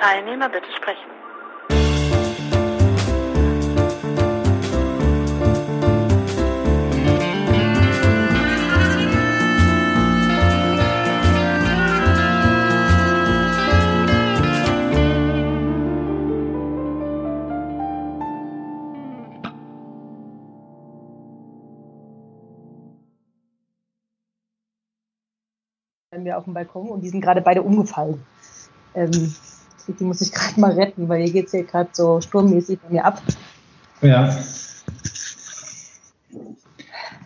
Teilnehmer bitte sprechen. wir auf dem Balkon und die sind gerade beide umgefallen. Ähm, die muss ich gerade mal retten, weil hier geht es hier gerade so sturmmäßig bei mir ab. Ja.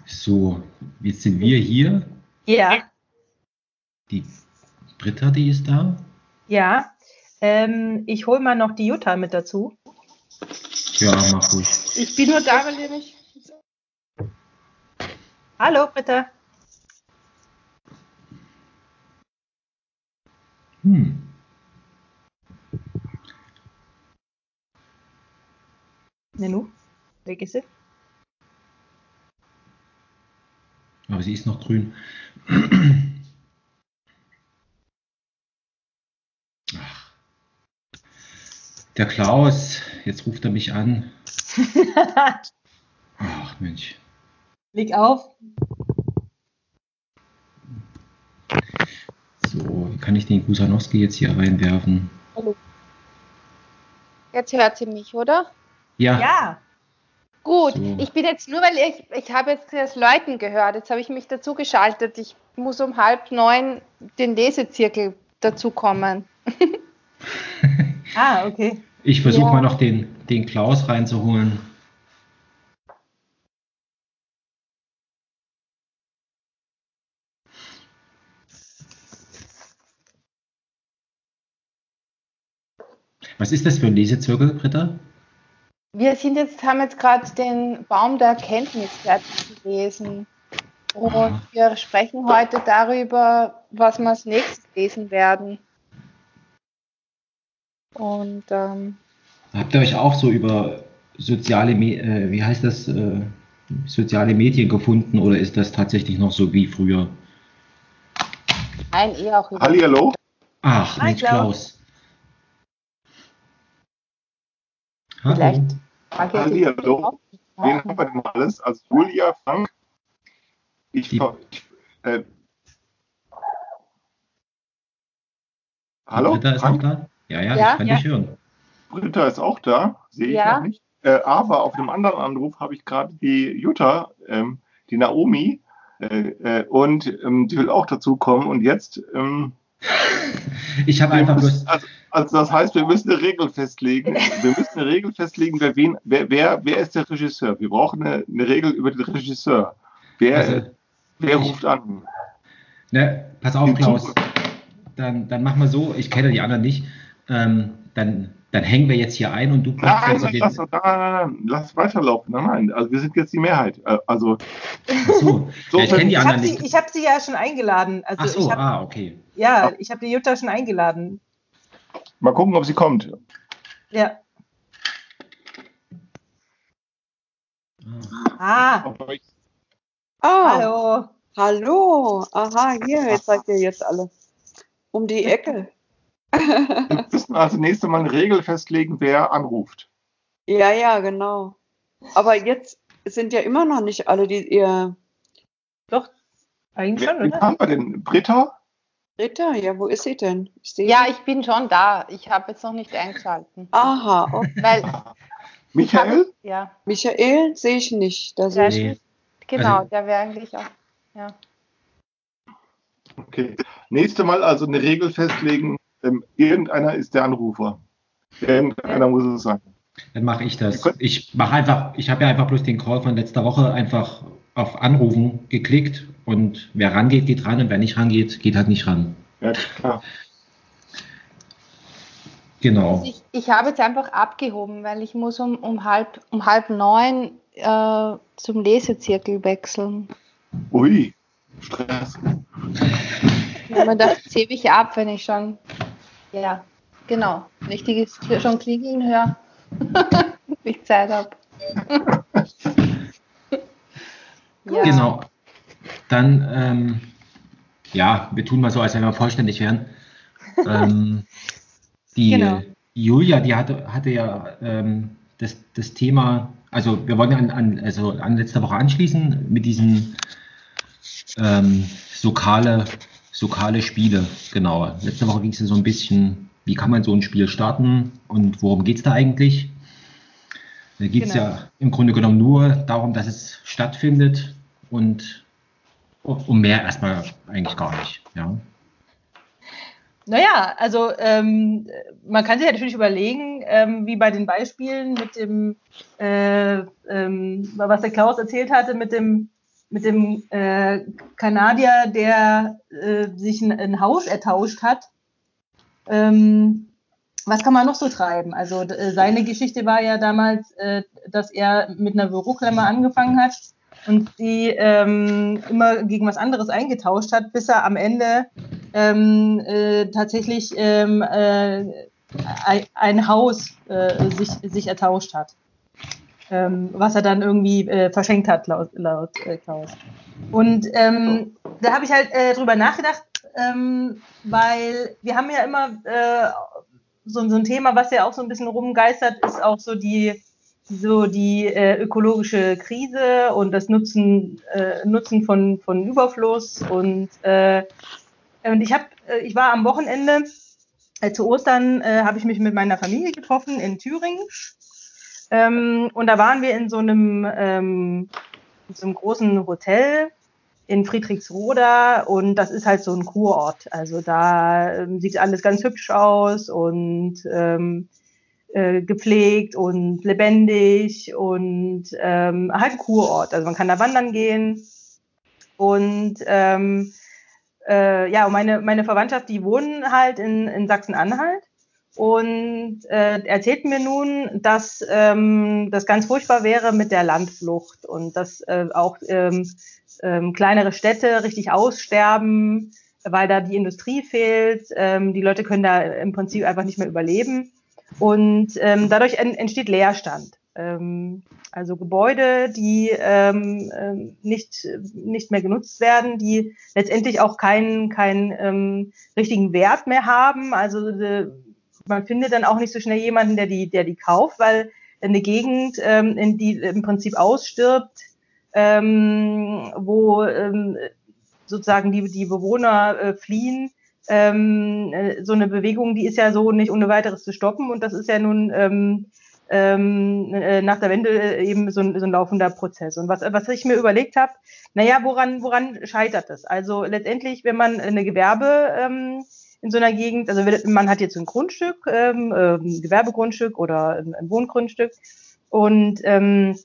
So, jetzt sind wir hier. Ja. Die Britta, die ist da. Ja. Ähm, ich hole mal noch die Jutta mit dazu. Ja, mach ruhig. Ich bin nur da, weil ihr mich. Hallo, Britta. Hm. Nenu, weg ist sie. Aber sie ist noch grün. Ach. Der Klaus, jetzt ruft er mich an. Ach Mensch. Leg auf. So, wie kann ich den Kusanowski jetzt hier reinwerfen? Hallo. Jetzt hört sie mich, oder? Ja. Ja. Gut, So. ich bin jetzt nur, weil ich, ich habe jetzt das Läuten gehört. Jetzt habe ich mich dazu geschaltet. Ich muss um halb neun den Lesezirkel dazukommen. Ah, okay. Ich versuche Ja. mal noch den, den Klaus reinzuholen. Was ist das für ein Lesezirkel, Britta? Wir sind jetzt, haben jetzt gerade den Baum der Erkenntnis fertig gelesen. Und wir sprechen heute darüber, was wir als nächstes lesen werden. Und ähm, Habt ihr euch auch so über soziale, äh, wie heißt das, äh, soziale Medien gefunden oder ist das tatsächlich noch so wie früher? ein eher auch über Hallihallo? Ach, Mensch, Klaus. Klaus. Hallo. Vielleicht. Ich Hallihallo. auch. Wen haben wir denn alles? Also Julia, Frank. Ich, Die- äh, Hallo? Britta ist noch Frank? da? Ja, ja, Ja, ich kann ja. dich hören. Britta ist auch da, sehe ich Ja. noch nicht. Äh, aber auf einem anderen Anruf habe ich gerade die Jutta, ähm, die Naomi, äh, äh, und ähm, die will auch dazu kommen. Und jetzt, ähm, Ich habe einfach bloß. also, also das heißt, wir müssen eine Regel festlegen. Wir müssen eine Regel festlegen, wer, wen, wer, wer, wer ist der Regisseur? Wir brauchen eine, eine Regel über den Regisseur. Wer, Also, wer ich- ruft an? ne, pass auf, Klaus. Dann, dann machen wir so, ich kenne die anderen nicht. Ähm, dann, dann hängen wir jetzt hier ein und du packst Nein, jetzt nein, den. lass, nein, nein, nein, lass weiterlaufen. Nein, nein, also wir sind jetzt die Mehrheit. Äh, Also so, So ja, ich kenne die Ich habe anderen sie, nicht. ich hab sie ja schon eingeladen. Also Ach so, ich hab, ah, okay. ja, ich habe die Jutta schon eingeladen. Mal gucken, ob sie kommt. Ja. Ah. Ah, Ah, hallo. hallo. Aha, hier, jetzt seid ihr jetzt alle. Um die Ecke. Wir müssen also nächstes Mal eine Regel festlegen, wer anruft. Ja, ja, genau. Aber jetzt sind ja immer noch nicht alle, die ihr. Doch, eigentlich Wer, schon, wen oder? haben wir denn? Britta? Ritter, ja, wo ist sie denn? Ich Ja, ich bin schon da. Ich habe jetzt noch nicht eingeschalten. Aha, okay. Weil, Michael? ja, Michael sehe ich nicht. Da Ja, ich. Nee. genau, Also- der wäre eigentlich auch. Ja. Okay. Nächstes Mal also eine Regel festlegen. Ähm, irgendeiner ist der Anrufer. Irgendeiner muss es sein. Dann mache ich das. Ich mache einfach, ich habe ja einfach bloß den Call von letzter Woche einfach auf Anrufen geklickt und wer rangeht, geht ran und wer nicht rangeht, geht halt nicht ran. Ja, klar. Genau. Also ich, ich habe jetzt einfach abgehoben, weil ich muss um, um, halb, um halb neun äh, zum Lesezirkel wechseln. Ui, Stress. Ich habe mir gedacht, jetzt hebe ich ab, wenn ich schon, ja, genau, die schon klingeln höre, wenn ich Zeit habe. ja. Genau. Dann, ähm, ja, wir tun mal so, als wenn wir vollständig wären. ähm, Die Genau. Julia, die hatte, hatte ja ähm, das, das Thema, also wir wollen an, an, also an letzter Woche anschließen mit diesen ähm, Sokale, Sokale Spiele, genau. Letzte Woche ging es ja so ein bisschen, wie kann man so ein Spiel starten und worum geht es da eigentlich? Da geht es Genau. ja im Grunde genommen nur darum, dass es stattfindet und um mehr erstmal eigentlich gar nicht. Ja. Naja, also ähm, man kann sich ja natürlich überlegen, ähm, wie bei den Beispielen mit dem, äh, ähm, was der Klaus erzählt hatte, mit dem, mit dem äh, Kanadier, der äh, sich ein, ein Haus ertauscht hat. Ähm, was kann man noch so treiben? Also äh, seine Geschichte war ja damals, äh, dass er mit einer Büroklammer angefangen hat und die ähm, immer gegen was anderes eingetauscht hat, bis er am Ende ähm, äh, tatsächlich ähm, äh, ein, Haus äh, sich, sich ertauscht hat. Ähm, was er dann irgendwie äh, verschenkt hat, laut, laut Klaus. Und ähm, da habe ich halt drüber nachgedacht, ähm, weil wir haben ja immer so, so ein Thema, was ja auch so ein bisschen rumgeistert, ist auch so die so die äh, ökologische Krise und das Nutzen äh, Nutzen von von Überfluss und äh, und ich habe äh, ich war am Wochenende äh, zu Ostern äh, habe ich mich mit meiner Familie getroffen in Thüringen. Ähm, und da waren wir in so einem ähm, in so einem großen Hotel in Friedrichsroda und das ist halt so ein Kurort. Also da ähm, sieht alles ganz hübsch aus und ähm, äh, gepflegt und lebendig und ähm, halt ein Kurort. Also man kann da wandern gehen und ähm, äh, ja, meine, meine Verwandtschaft, die wohnen halt in, in Sachsen-Anhalt und äh, erzählten mir nun, dass ähm, das ganz furchtbar wäre mit der Landflucht und dass äh, auch ähm, ähm, kleinere Städte richtig aussterben, weil da die Industrie fehlt. Ähm, die Leute können da im Prinzip einfach nicht mehr überleben. Und ähm, dadurch en entsteht Leerstand. Ähm, also Gebäude, die ähm, ähm, nicht, nicht mehr genutzt werden, die letztendlich auch keinen, keinen richtigen Wert mehr haben. Also äh, man findet dann auch nicht so schnell jemanden, der die, der die kauft, weil eine Gegend, in die im Prinzip ausstirbt, ähm, wo ähm, sozusagen die, die Bewohner äh, fliehen. Ähm, äh, so eine Bewegung, die ist ja so nicht ohne weiteres zu stoppen und das ist ja nun ähm, ähm, äh, nach der Wende äh, eben so ein, so ein laufender Prozess. Und was, was ich mir überlegt habe, naja, woran, woran scheitert das? Also letztendlich, wenn man eine Gewerbe ähm, in so einer Gegend, also man hat jetzt ein Grundstück, ähm, äh, ein Gewerbegrundstück oder ein, ein Wohngrundstück und ähm,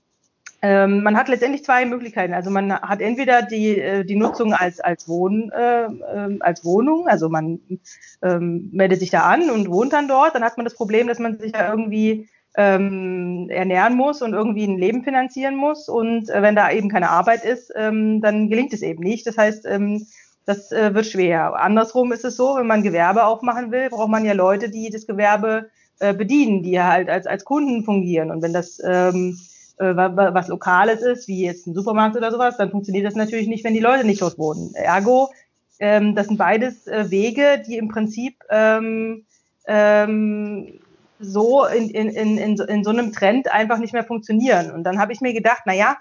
ähm, man hat letztendlich zwei Möglichkeiten. Also man hat entweder die, äh, die Nutzung als, als, Wohn, äh, als Wohnung, also man ähm, meldet sich da an und wohnt dann dort, dann hat man das Problem, dass man sich ja irgendwie ähm, ernähren muss und irgendwie ein Leben finanzieren muss. Und äh, wenn da eben keine Arbeit ist, ähm, dann gelingt es eben nicht. Das heißt, ähm, das äh, wird schwer. Andersrum ist es so, wenn man Gewerbe aufmachen will, braucht man ja Leute, die das Gewerbe äh, bedienen, die halt als, als Kunden fungieren. Und wenn das ähm, äh, was Lokales ist, wie jetzt ein Supermarkt oder sowas, dann funktioniert das natürlich nicht, wenn die Leute nicht dort wohnen. Ergo, ähm, das sind beides äh, Wege, die im Prinzip ähm, ähm, so in, in, in, in, so- in so einem Trend einfach nicht mehr funktionieren. Und dann habe ich mir gedacht, na ja,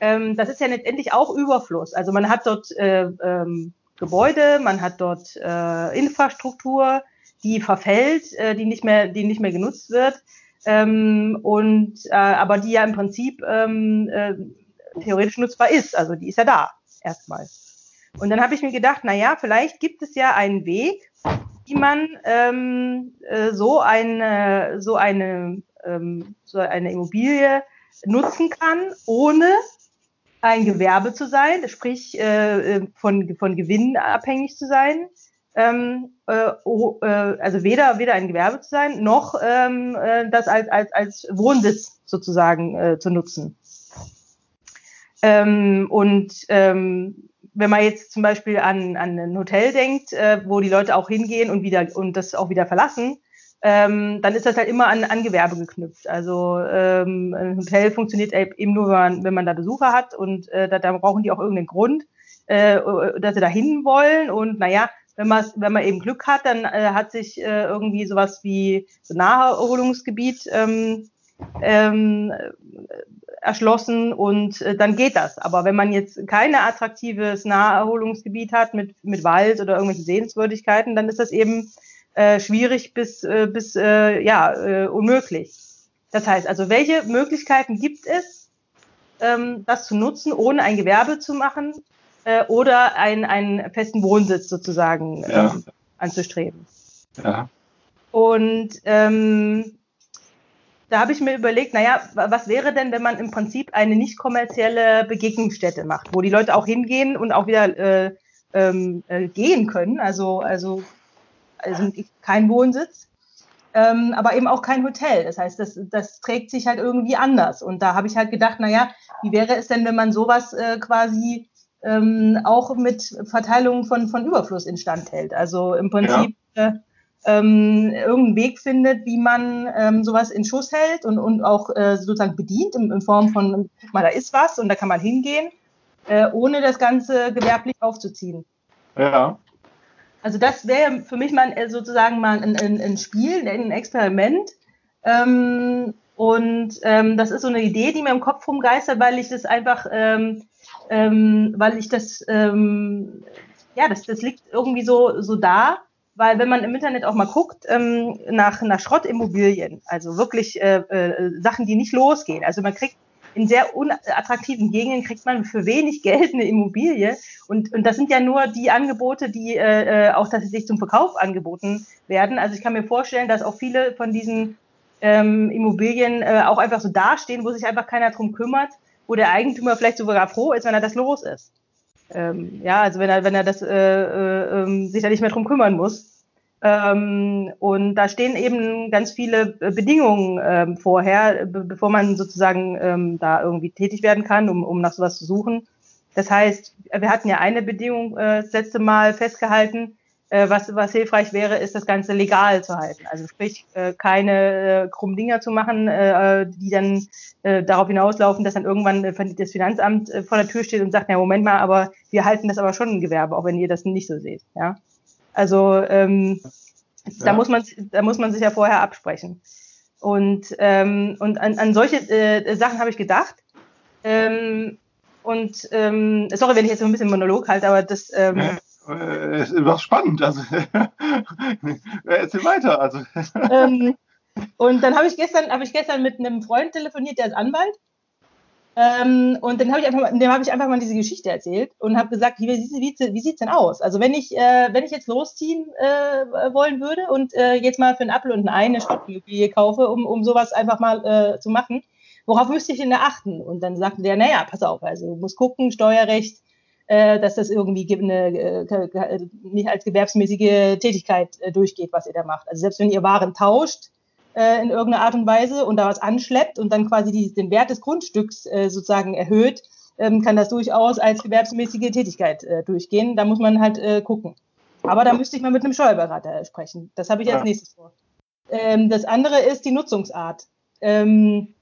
ähm, das ist ja letztendlich auch Überfluss. Also man hat dort äh, ähm, Gebäude, man hat dort äh, Infrastruktur, die verfällt, äh, die nicht mehr, die nicht mehr genutzt wird, ähm, und äh, aber die ja im Prinzip ähm, äh, theoretisch nutzbar ist. Also die ist ja da erstmal. Und dann habe ich mir gedacht, na ja, vielleicht gibt es ja einen Weg, wie man ähm, äh, so eine so eine ähm, so eine Immobilie nutzen kann, ohne ein Gewerbe zu sein, sprich äh, äh, von, von Gewinn abhängig zu sein. Ähm, äh, oh, äh, also weder, weder ein Gewerbe zu sein, noch ähm, äh, das als, als, als Wohnsitz sozusagen äh, zu nutzen. Ähm, und ähm, wenn man jetzt zum Beispiel an, an ein Hotel denkt, äh, wo die Leute auch hingehen und wieder und das auch wieder verlassen, ähm, dann ist das halt immer an, an Gewerbe geknüpft. Also ähm, ein Hotel funktioniert eben nur, wenn man, wenn man da Besucher hat und äh, da, da brauchen die auch irgendeinen Grund, äh, dass sie da hin wollen. Und naja, wenn man wenn man eben Glück hat, dann äh, hat sich äh, irgendwie sowas wie so Naherholungsgebiet ähm, ähm, erschlossen und äh, dann geht das. Aber wenn man jetzt kein attraktives Naherholungsgebiet hat mit, mit Wald oder irgendwelchen Sehenswürdigkeiten, dann ist das eben äh, schwierig bis, äh, bis äh, ja, äh, unmöglich. Das heißt also, welche Möglichkeiten gibt es, ähm, das zu nutzen, ohne ein Gewerbe zu machen äh, oder ein, einen festen Wohnsitz sozusagen Ja. ähm, anzustreben? Ja. Und ähm, da habe ich mir überlegt, naja, wa- was wäre denn, wenn man im Prinzip eine nicht kommerzielle Begegnungsstätte macht, wo die Leute auch hingehen und auch wieder äh, ähm, äh, gehen können, also, also, also kein Wohnsitz, ähm, aber eben auch kein Hotel. Das heißt, das, das trägt sich halt irgendwie anders. Und da habe ich halt gedacht, naja, wie wäre es denn, wenn man sowas äh, quasi ähm, auch mit Verteilung von, von Überfluss instand hält? Also im Prinzip äh, ähm, irgendeinen Weg findet, wie man ähm, sowas in Schuss hält und, und auch äh, sozusagen bedient in, in Form von, mal, da ist was und da kann man hingehen, äh, ohne das Ganze gewerblich aufzuziehen. Ja. Also das wäre für mich mal äh, sozusagen mal ein, ein, ein Spiel, ein Experiment. Ähm, und ähm, das ist so eine Idee, die mir im Kopf rumgeistert, weil ich das einfach, ähm, ähm, weil ich das, ähm, ja, das, das liegt irgendwie so, so da, weil wenn man im Internet auch mal guckt ähm, nach, nach Schrottimmobilien, also wirklich äh, äh, Sachen, die nicht losgehen, also man kriegt in sehr unattraktiven Gegenden kriegt man für wenig Geld eine Immobilie. Und, und das sind ja nur die Angebote, die äh, äh, auch tatsächlich zum Verkauf angeboten werden. Also ich kann mir vorstellen, dass auch viele von diesen ähm, Immobilien äh, auch einfach so dastehen, wo sich einfach keiner drum kümmert, wo der Eigentümer vielleicht sogar froh ist, wenn er das los ist. Ähm, ja, also wenn er, wenn er das, äh, äh, ähm, sich da nicht mehr drum kümmern muss. Ähm, und da stehen eben ganz viele Bedingungen ähm, vorher, be bevor man sozusagen ähm, da irgendwie tätig werden kann, um, um nach sowas zu suchen. Das heißt, wir hatten ja eine Bedingung äh, das letzte Mal festgehalten, was, was hilfreich wäre, ist das Ganze legal zu halten. Also sprich, äh, keine äh, krummen Dinger zu machen, äh, die dann äh, darauf hinauslaufen, dass dann irgendwann äh, das Finanzamt äh, vor der Tür steht und sagt, ja Moment mal, aber wir halten das aber schon ein Gewerbe, auch wenn ihr das nicht so seht. Ja, also ähm, da Ja. muss man da muss man sich ja vorher absprechen. Und ähm, und an, an solche äh, Sachen habe ich gedacht. Ähm, und ähm, sorry, wenn ich jetzt so ein bisschen Monolog halte, aber das ähm, Äh, Es war spannend. Also, erzähl weiter. Also, ähm, und dann habe ich gestern, habe ich gestern mit einem Freund telefoniert, der ist Anwalt. Ähm, und dann habe ich einfach, dem habe ich einfach mal diese Geschichte erzählt und habe gesagt, wie, wie, wie, wie sieht's denn aus? Also wenn ich, äh, wenn ich jetzt losziehen äh, wollen würde und äh, jetzt mal für einen Apfel und ein Ei eine Schrottimmobilie kaufe, um, um sowas einfach mal äh, zu machen, worauf müsste ich denn da achten? Und dann sagte der, naja, pass auf, also du musst gucken, Steuerrecht, dass das irgendwie ge- eine, äh, ge- nicht als gewerbsmäßige Tätigkeit äh, durchgeht, was ihr da macht. Also selbst wenn ihr Waren tauscht äh, in irgendeiner Art und Weise und da was anschleppt und dann quasi die, den Wert des Grundstücks äh, sozusagen erhöht, ähm, kann das durchaus als gewerbsmäßige Tätigkeit äh, durchgehen. Da muss man halt äh, gucken. Aber da müsste ich mal mit einem Steuerberater sprechen. Das habe ich als Ja. nächstes vor. Ähm, das andere ist die Nutzungsart. Ähm,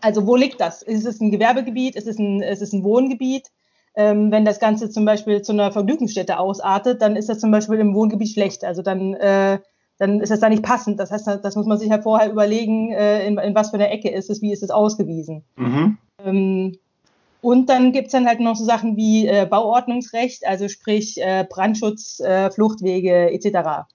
also wo liegt das? Ist es ein Gewerbegebiet? Ist es ein, ist es ein Wohngebiet? Ähm, wenn das Ganze zum Beispiel zu einer Vergnügungsstätte ausartet, dann ist das zum Beispiel im Wohngebiet schlecht. Also dann, äh, dann ist das da nicht passend. Das heißt, das muss man sich halt vorher überlegen, äh, in, in was für einer Ecke ist es, wie ist es ausgewiesen. mhm. Ähm, und dann gibt's dann halt noch so Sachen wie äh, Bauordnungsrecht, also sprich äh, Brandschutz, äh, Fluchtwege etc.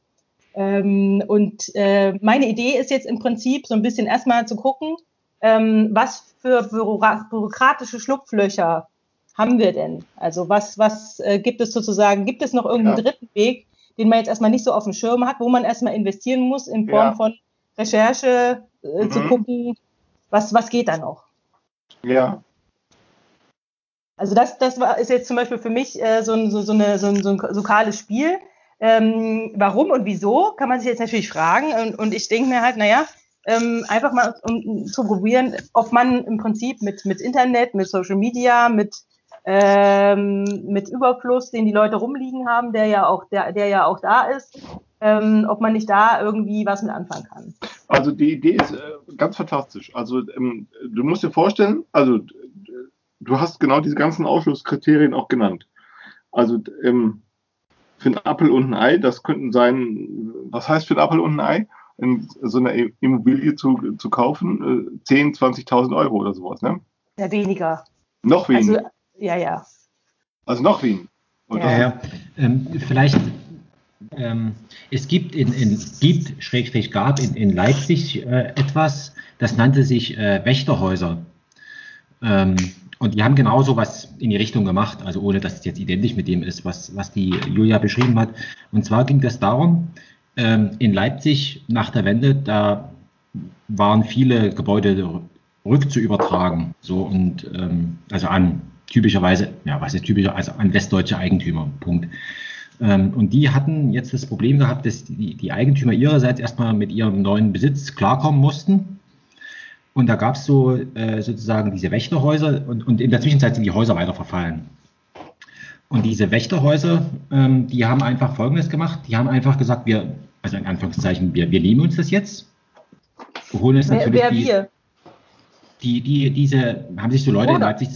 Ähm, und äh, meine Idee ist jetzt im Prinzip so ein bisschen erstmal zu gucken, ähm, was für büro- bürokratische Schlupflöcher haben wir denn? Also was, was äh, gibt es sozusagen, gibt es noch irgendeinen Ja. dritten Weg, den man jetzt erstmal nicht so auf dem Schirm hat, wo man erstmal investieren muss in Form Ja. von Recherche, äh, zu Mhm. gucken, was, was geht da noch? Ja. Also das, das war, ist jetzt zum Beispiel für mich äh, so, ein, so, so, eine, so, ein, so ein lokales Spiel. Ähm, warum und wieso, kann man sich jetzt natürlich fragen. Und, und ich denke mir halt, naja, ähm, einfach mal um, um zu probieren, ob man im Prinzip mit, mit Internet, mit Social Media, mit, ähm, mit Überfluss, den die Leute rumliegen haben, der ja auch, der, der ja auch da ist, ähm, ob man nicht da irgendwie was mit anfangen kann. Also die Idee ist äh, ganz fantastisch. Also ähm, du musst dir vorstellen, also du hast genau diese ganzen Ausschlusskriterien auch genannt. Also ähm, für einen Apfel und ein Ei, das könnten sein, was heißt für einen Apfel und ein Ei? In so eine Immobilie zu, zu kaufen, 10, 20.000 Euro oder sowas, ne? Ja, weniger. Noch weniger. Also, ja, ja. Also noch weniger. Ja, ja. Ähm, vielleicht, ähm, es gibt in, in gibt, Schrägstrich gab in, in Leipzig äh, etwas, das nannte sich äh, Wächterhäuser. Ähm, und die haben genauso was in die Richtung gemacht, also ohne dass es jetzt identisch mit dem ist, was, was die Julia beschrieben hat. Und zwar ging es darum, ähm, in Leipzig nach der Wende, da waren viele Gebäude rückzuübertragen, so und ähm, also an typischerweise, ja, was ist typischer, also an westdeutsche Eigentümer, Punkt. Ähm, und die hatten jetzt das Problem gehabt, dass die, die Eigentümer ihrerseits erstmal mit ihrem neuen Besitz klarkommen mussten. Und da gab es so äh, sozusagen diese Wächterhäuser und, und in der Zwischenzeit sind die Häuser weiter verfallen. Und diese Wächterhäuser, ähm, die haben einfach Folgendes gemacht. Die haben einfach gesagt, wir, also in Anführungszeichen, wir, wir nehmen uns das jetzt. Wir holen es Wer, natürlich wer die, wir? die, die, diese, haben sich so Leute in? Leipzig,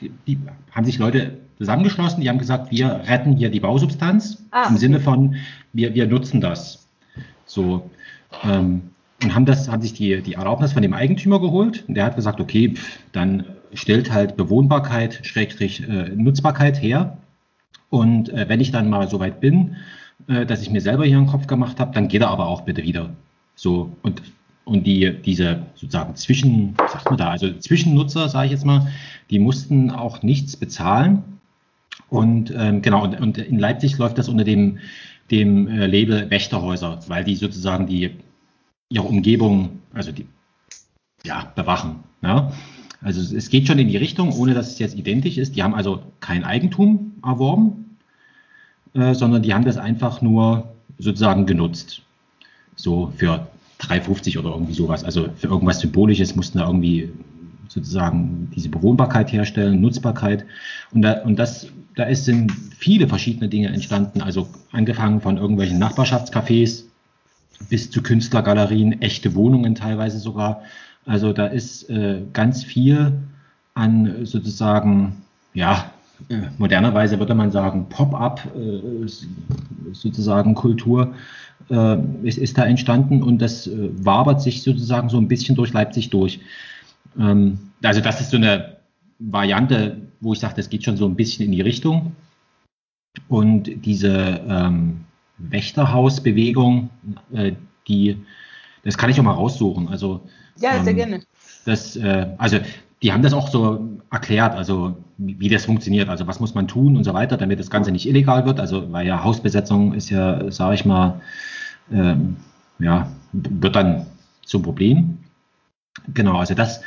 die, die haben sich Leute zusammengeschlossen, die haben gesagt, wir retten hier die Bausubstanz Ah, im. Sinne von, wir, wir nutzen das. So. Ähm, und haben das, haben sich die, die Erlaubnis von dem Eigentümer geholt und der hat gesagt, okay, pff, dann stellt halt Bewohnbarkeit, Schrägstrich äh, Nutzbarkeit her. Und äh, wenn ich dann mal so weit bin, äh, dass ich mir selber hier einen Kopf gemacht habe, dann geht er aber auch bitte wieder. So, und, und die, diese sozusagen Zwischen, sagt man da, also Zwischennutzer, sage ich jetzt mal, die mussten auch nichts bezahlen. Und ähm, genau, und, und in Leipzig läuft das unter dem, dem äh, Label Wächterhäuser, weil die sozusagen die ihre Umgebung, also die ja, bewachen. Ja? Also es- es geht schon in die Richtung, ohne dass es jetzt identisch ist. Die haben also kein Eigentum erworben, äh, sondern die haben das einfach nur sozusagen genutzt. So für 3,50 oder irgendwie sowas. Also für irgendwas Symbolisches mussten da irgendwie sozusagen diese Bewohnbarkeit herstellen, Nutzbarkeit. Und, da, und das, da ist, sind viele verschiedene Dinge entstanden. Also angefangen von irgendwelchen Nachbarschaftscafés bis zu Künstlergalerien, echte Wohnungen teilweise sogar. Also da ist äh, ganz viel an sozusagen, ja, äh, modernerweise würde man sagen, Pop-up äh, sozusagen Kultur äh, ist, ist da entstanden und das äh, wabert sich sozusagen so ein bisschen durch Leipzig durch. Ähm, also das ist so eine Variante, wo ich sage, das geht schon so ein bisschen in die Richtung. Und diese ähm, Wächterhausbewegung, äh, die, das kann ich auch mal raussuchen. Also Ja, sehr ähm, gerne. das, äh, also die haben das auch so erklärt, also wie, das funktioniert, also was muss man tun und so weiter, damit das Ganze nicht illegal wird. Also weil ja Hausbesetzung ist ja, sage ich mal, ähm, ja, wird dann zum Problem. Genau, also das,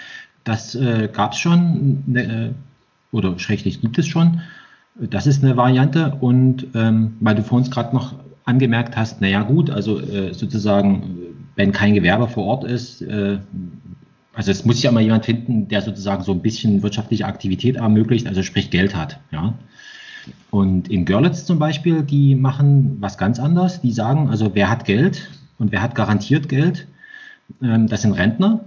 das äh, gab es schon, ne, äh, oder schrägstrich gibt es schon. Das ist eine Variante. Und ähm, weil du vorhin gerade noch angemerkt hast, naja gut, also äh, sozusagen, wenn kein Gewerbe vor Ort ist, äh, also es muss ja immer jemand finden, der sozusagen so ein bisschen wirtschaftliche Aktivität ermöglicht, also sprich Geld hat. Ja. Und in Görlitz zum Beispiel, die machen was ganz anderes. Die sagen, also wer hat Geld und wer hat garantiert Geld, ähm, das sind Rentner,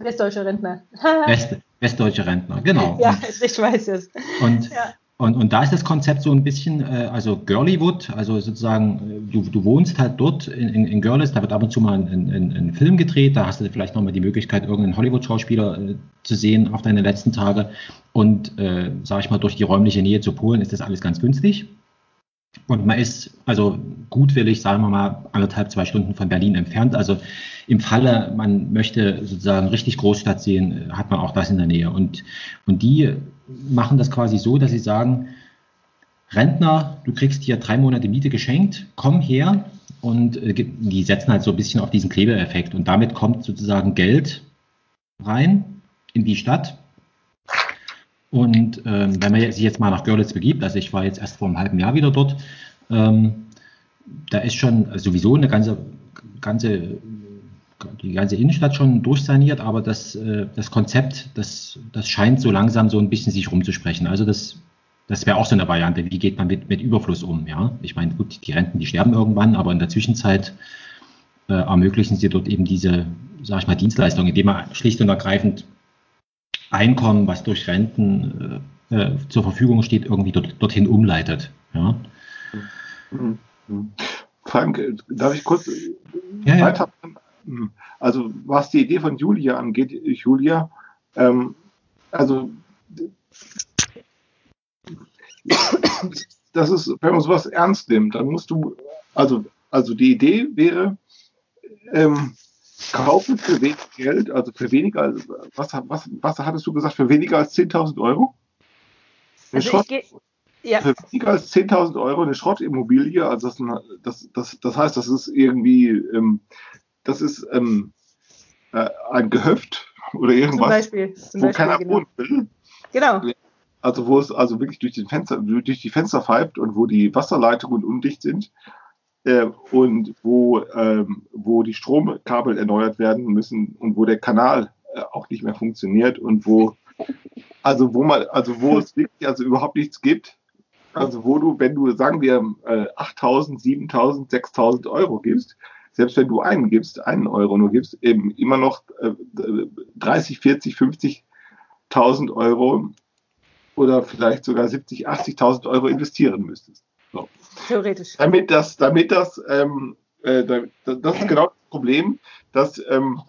Westdeutsche Rentner. West, westdeutsche Rentner, genau. ja, ich weiß es. Und, Ja. Und, und da ist das Konzept so ein bisschen, äh, also Girlywood, also sozusagen, äh, du, du wohnst halt dort in, in, in Görlitz, da wird ab und zu mal ein, ein, ein Film gedreht, da hast du vielleicht nochmal die Möglichkeit, irgendeinen Hollywood-Schauspieler äh, zu sehen auf deine letzten Tage. Und, äh, sag ich mal, durch die räumliche Nähe zu Polen ist das alles ganz günstig. Und man ist also gutwillig, sagen wir mal, anderthalb, zwei Stunden von Berlin entfernt. Also im Falle, man möchte sozusagen richtig Großstadt sehen, hat man auch das in der Nähe. Und, und die machen das quasi so, dass sie sagen, Rentner, du kriegst hier drei Monate Miete geschenkt, komm her. Und äh, die setzen halt so ein bisschen auf diesen Klebeeffekt. Und damit kommt sozusagen Geld rein in die Stadt. Und ähm, wenn man sich jetzt mal nach Görlitz begibt, also ich war jetzt erst vor einem halben Jahr wieder dort, ähm, da ist schon sowieso eine ganze, ganze, die ganze Innenstadt schon durchsaniert, aber das, äh, das Konzept, das, das scheint so langsam so ein bisschen sich rumzusprechen. Also das, das wäre auch so eine Variante, wie geht man mit, mit Überfluss um, ja. Ich meine, gut, die Renten, die sterben irgendwann, aber in der Zwischenzeit äh, ermöglichen sie dort eben diese, sag ich mal, Dienstleistungen, indem man schlicht und ergreifend Einkommen, was durch Renten äh, äh, zur Verfügung steht, irgendwie dort, dorthin umleitet. Ja? Mhm. Mhm. Frank, darf ich kurz Ja, ja. Mhm. Also, was die Idee von Julia angeht, Julia, ähm, also, das ist, wenn man sowas ernst nimmt, dann musst du, also, also die Idee wäre, ähm, kaufen für wenig Geld, also für weniger, als- was, was, was hattest du gesagt, für weniger als 10.000 Euro? Eine Also Schrott-. Ja, für weniger als 10.000 Euro eine Schrottimmobilie, also das, das, das, das heißt, das ist irgendwie, ähm, das ist ähm, äh, ein Gehöft oder zum irgendwas, Beispiel. Zum wo Beispiel keiner genau. wohnen will. genau. Also wo es also wirklich durch, den Fenster, durch die Fenster pfeift und wo die Wasserleitungen undicht sind äh, und wo, ähm, wo die Stromkabel erneuert werden müssen und wo der Kanal äh, auch nicht mehr funktioniert und wo also wo man also wo es wirklich also überhaupt nichts gibt. Also wo du, wenn du, sagen wir, äh, 8.000, 7.000, 6.000 Euro gibst, selbst wenn du einen gibst, einen Euro nur gibst, eben immer noch äh, 30, 40, 50.000 Euro oder vielleicht sogar 70, 80.000 Euro investieren müsstest. Theoretisch. Damit das, damit das, ähm, äh, da- das ist genau das Problem, dass ähm,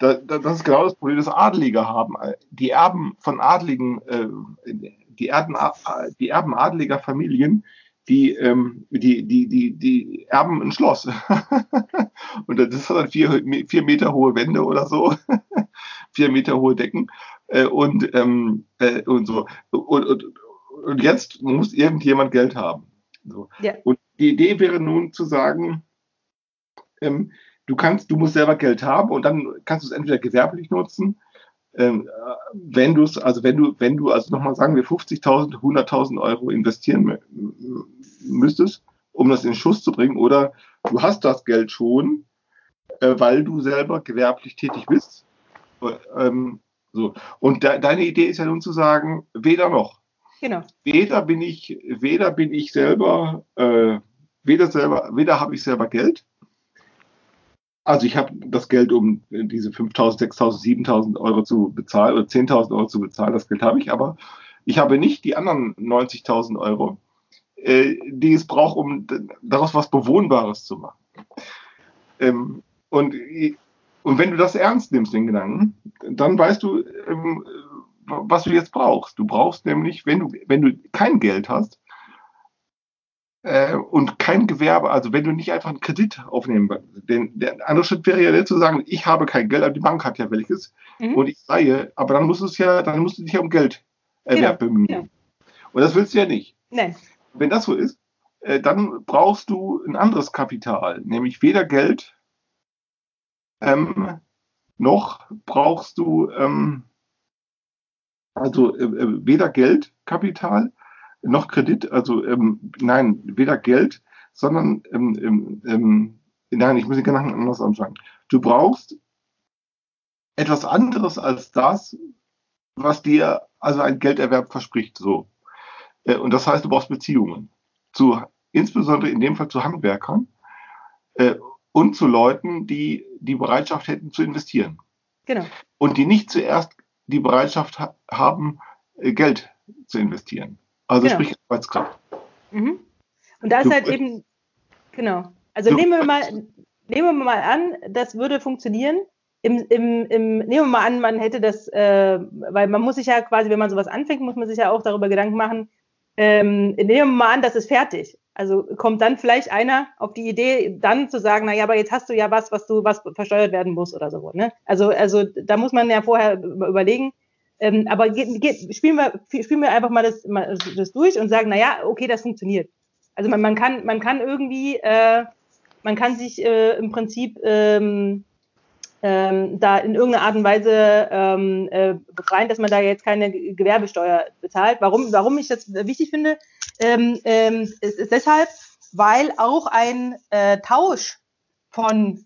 da, da, das ist genau das Problem, das Adelige haben. Die Erben von Adligen, äh, die, Erben, die Erben adliger Familien, die, ähm, die, die, die, die erben ein Schloss. Und das hat dann vier, vier Meter hohe Wände oder so, vier Meter hohe Decken äh, und, ähm, äh, und so. Und, und, und jetzt muss irgendjemand Geld haben. So. Ja. Und die Idee wäre nun zu sagen, ähm, du kannst, du musst selber Geld haben und dann kannst du es entweder gewerblich nutzen, wenn du es, also wenn du, wenn du, also nochmal sagen wir 50.000, 100.000 Euro investieren mü- mü- müsstest, um das in Schuss zu bringen, oder du hast das Geld schon, äh, weil du selber gewerblich tätig bist. Äh, Ähm, so. Und de deine Idee ist ja nun zu sagen, weder noch Genau. weder bin ich, weder bin ich selber, äh, weder selber, weder habe ich selber Geld. Also ich habe das Geld, um diese 5.000, 6.000, 7.000 Euro zu bezahlen oder 10.000 Euro zu bezahlen. Das Geld habe ich, aber ich habe nicht die anderen 90.000 Euro, äh, die es braucht, um daraus was Bewohnbares zu machen. Ähm, und, und wenn du das ernst nimmst, den Gedanken, dann weißt du, ähm, was du jetzt brauchst. Du brauchst nämlich, wenn du, wenn du kein Geld hast äh, und kein Gewerbe, also wenn du nicht einfach einen Kredit aufnehmen denn der andere Schritt wäre ja der zu sagen, ich habe kein Geld, aber die Bank hat ja welches Mhm. und ich leihe, aber dann musst du es ja, dann musst du dich ja um Geld Erwerb Genau, bemühen. genau. Und das willst du ja nicht. Nein. Wenn das so ist, äh, dann brauchst du ein anderes Kapital, nämlich weder Geld ähm, noch brauchst du ähm, also äh, äh, weder Geld, Kapital, noch Kredit, also ähm, nein, weder Geld, sondern ähm, ähm, ähm, nein, ich muss den Gedanken anders anfangen. Du brauchst etwas anderes als das, was dir also ein Gelderwerb verspricht. So. Äh, Und das heißt, du brauchst Beziehungen. Zu, insbesondere in dem Fall zu Handwerkern äh, und zu Leuten, die die Bereitschaft hätten zu investieren. Genau. Und die nicht zuerst die Bereitschaft ha haben, äh, Geld zu investieren. Also Genau. sprich Arbeitskraft. Mhm. Und da ist halt eben, genau. Also nehmen wir mal, nehmen wir mal an, das würde funktionieren. Im, im, im, nehmen wir mal an, man hätte das, äh, weil man muss sich ja quasi, wenn man sowas anfängt, muss man sich ja auch darüber Gedanken machen. Ähm, nehmen wir mal an, das ist fertig. Also kommt dann vielleicht einer auf die Idee, dann zu sagen, na ja, aber jetzt hast du ja was, was du, was versteuert werden muss oder so. Ne? Also, also da muss man ja vorher über- überlegen. Ähm, aber geht, geht, spielen, wir, spielen wir einfach mal das, mal das durch und sagen, na ja, okay, das funktioniert. Also man, man kann, man kann irgendwie, äh, man kann sich äh, im Prinzip ähm, ähm, da in irgendeiner Art und Weise ähm, äh, befreien, dass man da jetzt keine Ge- Gewerbesteuer bezahlt. Warum, warum ich das wichtig finde, ähm, ähm, ist, ist deshalb, weil auch ein äh, Tausch von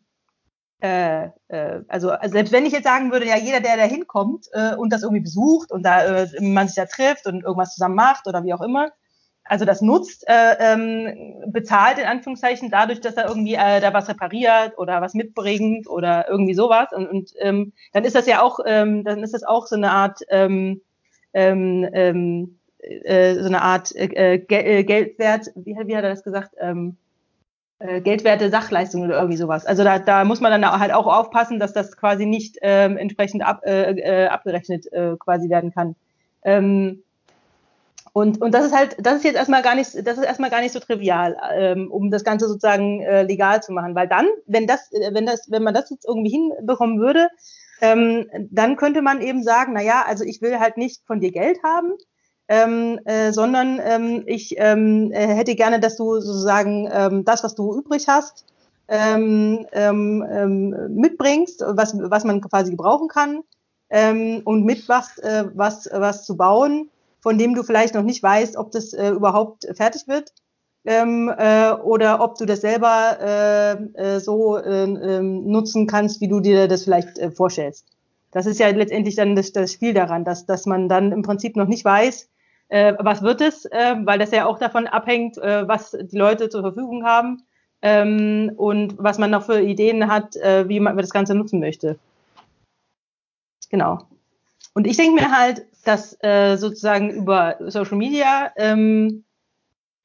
äh, äh, also, also selbst wenn ich jetzt sagen würde, ja, jeder, der da hinkommt äh, und das irgendwie besucht und da äh, man sich da trifft und irgendwas zusammen macht oder wie auch immer, also das nutzt, äh, ähm, bezahlt in Anführungszeichen dadurch, dass er irgendwie äh, da was repariert oder was mitbringt oder irgendwie sowas. Und, und ähm, dann ist das ja auch, ähm, dann ist das auch so eine Art ähm, ähm, ähm, äh, so eine Art äh, Gel Geldwert, wie, wie hat er das gesagt? Ähm, äh, geldwerte Sachleistung oder irgendwie sowas. Also da, da muss man dann halt auch aufpassen, dass das quasi nicht ähm, entsprechend ab, äh, äh, abgerechnet äh, quasi werden kann. Ähm, und, und das ist halt, das ist jetzt erstmal gar nicht, das ist erstmal gar nicht so trivial, ähm, um das Ganze sozusagen äh, legal zu machen. Weil dann, wenn das, äh, wenn das, wenn man das jetzt irgendwie hinbekommen würde, ähm, dann könnte man eben sagen, na ja, also ich will halt nicht von dir Geld haben, ähm, äh, sondern ähm, ich ähm, äh, hätte gerne, dass du sozusagen ähm, das, was du übrig hast, ähm, ähm, ähm, mitbringst, was, was man quasi gebrauchen kann ähm, und mitmachst, äh, was, was zu bauen, von dem du vielleicht noch nicht weißt, ob das äh, überhaupt fertig wird. Ähm, äh, oder ob du das selber äh, äh, so äh, äh, nutzen kannst, wie du dir das vielleicht äh, vorstellst. Das ist ja letztendlich dann das, das Spiel daran, dass, dass man dann im Prinzip noch nicht weiß, äh, was wird es, äh, weil das ja auch davon abhängt, äh, was die Leute zur Verfügung haben ähm, und was man noch für Ideen hat, äh, wie man das Ganze nutzen möchte. Genau. Und ich denke mir halt, dass äh, sozusagen über Social Media, ähm,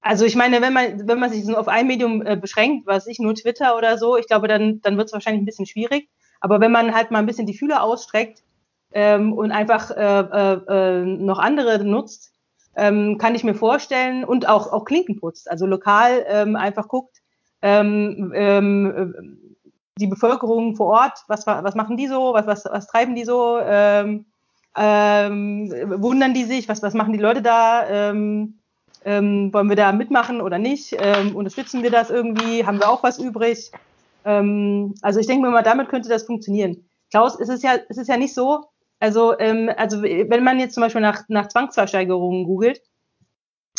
also ich meine, wenn man, wenn man sich so auf ein Medium äh, beschränkt, was ich nur Twitter oder so, ich glaube, dann, dann wird es wahrscheinlich ein bisschen schwierig. Aber wenn man halt mal ein bisschen die Fühler ausstreckt ähm, und einfach äh, äh, noch andere nutzt, ähm, kann ich mir vorstellen, und auch, auch Klinken putzt, also lokal ähm, einfach guckt, ähm, ähm, die Bevölkerung vor Ort, was, was machen die so, was, was, was treiben die so, ähm, ähm, wundern die sich, was, was machen die Leute da, wollen wir da mitmachen oder nicht, unterstützen wir das irgendwie, haben wir auch was übrig. Also ich denke mir mal, damit könnte das funktionieren. Klaus, es ist ja, es ist ja nicht so, also, ähm, also wenn man jetzt zum Beispiel nach, nach Zwangsversteigerungen googelt,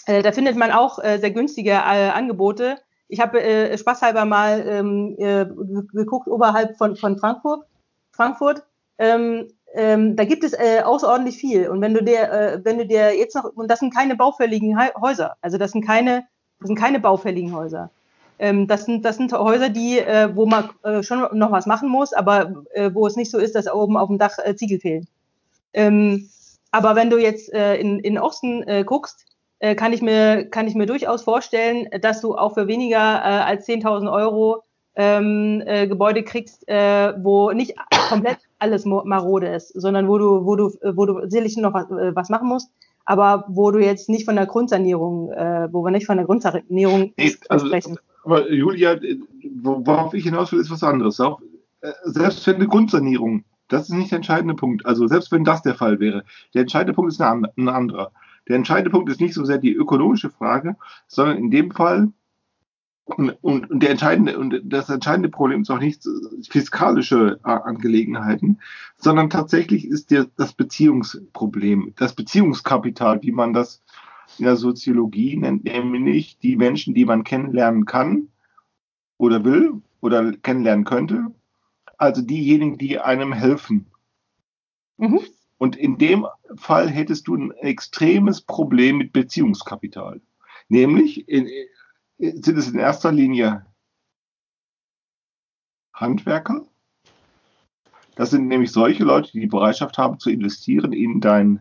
äh, da findet man auch äh, sehr günstige äh, Angebote. Ich habe äh, spaßhalber mal ähm, äh, geguckt oberhalb von, von Frankfurt. Frankfurt. Ähm, ähm, da gibt es äh, außerordentlich viel. Und wenn du dir, äh, wenn du dir jetzt noch, und das sind keine baufälligen Häuser, also das sind keine, das sind keine baufälligen Häuser. Ähm, das sind, das sind Häuser, die, äh, wo man äh, schon noch was machen muss, aber äh, wo es nicht so ist, dass oben auf dem Dach äh, Ziegel fehlen. Ähm, aber wenn du jetzt äh, in, in Osten äh, guckst, äh, kann, ich mir, kann ich mir durchaus vorstellen, dass du auch für weniger äh, als 10.000 Euro ähm, äh, Gebäude kriegst, äh, wo nicht komplett alles marode ist, sondern wo du, wo du, wo du sicherlich noch was, äh, was machen musst, aber wo du jetzt nicht von der Grundsanierung, äh, wo wir nicht von der Grundsanierung nee, also, sprechen. Aber Julia, worauf ich hinaus will, ist was anderes. Auch, äh, selbst wenn eine Grundsanierung, das ist nicht der entscheidende Punkt. Also selbst wenn das der Fall wäre, der entscheidende Punkt ist ein anderer. Der entscheidende Punkt ist nicht so sehr die ökonomische Frage, sondern in dem Fall und, und, und, der entscheidende, und das entscheidende Problem ist auch nicht fiskalische Angelegenheiten, sondern tatsächlich ist der, das Beziehungsproblem, das Beziehungskapital, wie man das in der Soziologie nennt, nämlich die Menschen, die man kennenlernen kann oder will oder kennenlernen könnte, also diejenigen, die einem helfen. Mhm. Und in dem Fall hättest du ein extremes Problem mit Beziehungskapital. Nämlich in, sind es in erster Linie Handwerker. Das sind nämlich solche Leute, die die Bereitschaft haben zu investieren in dein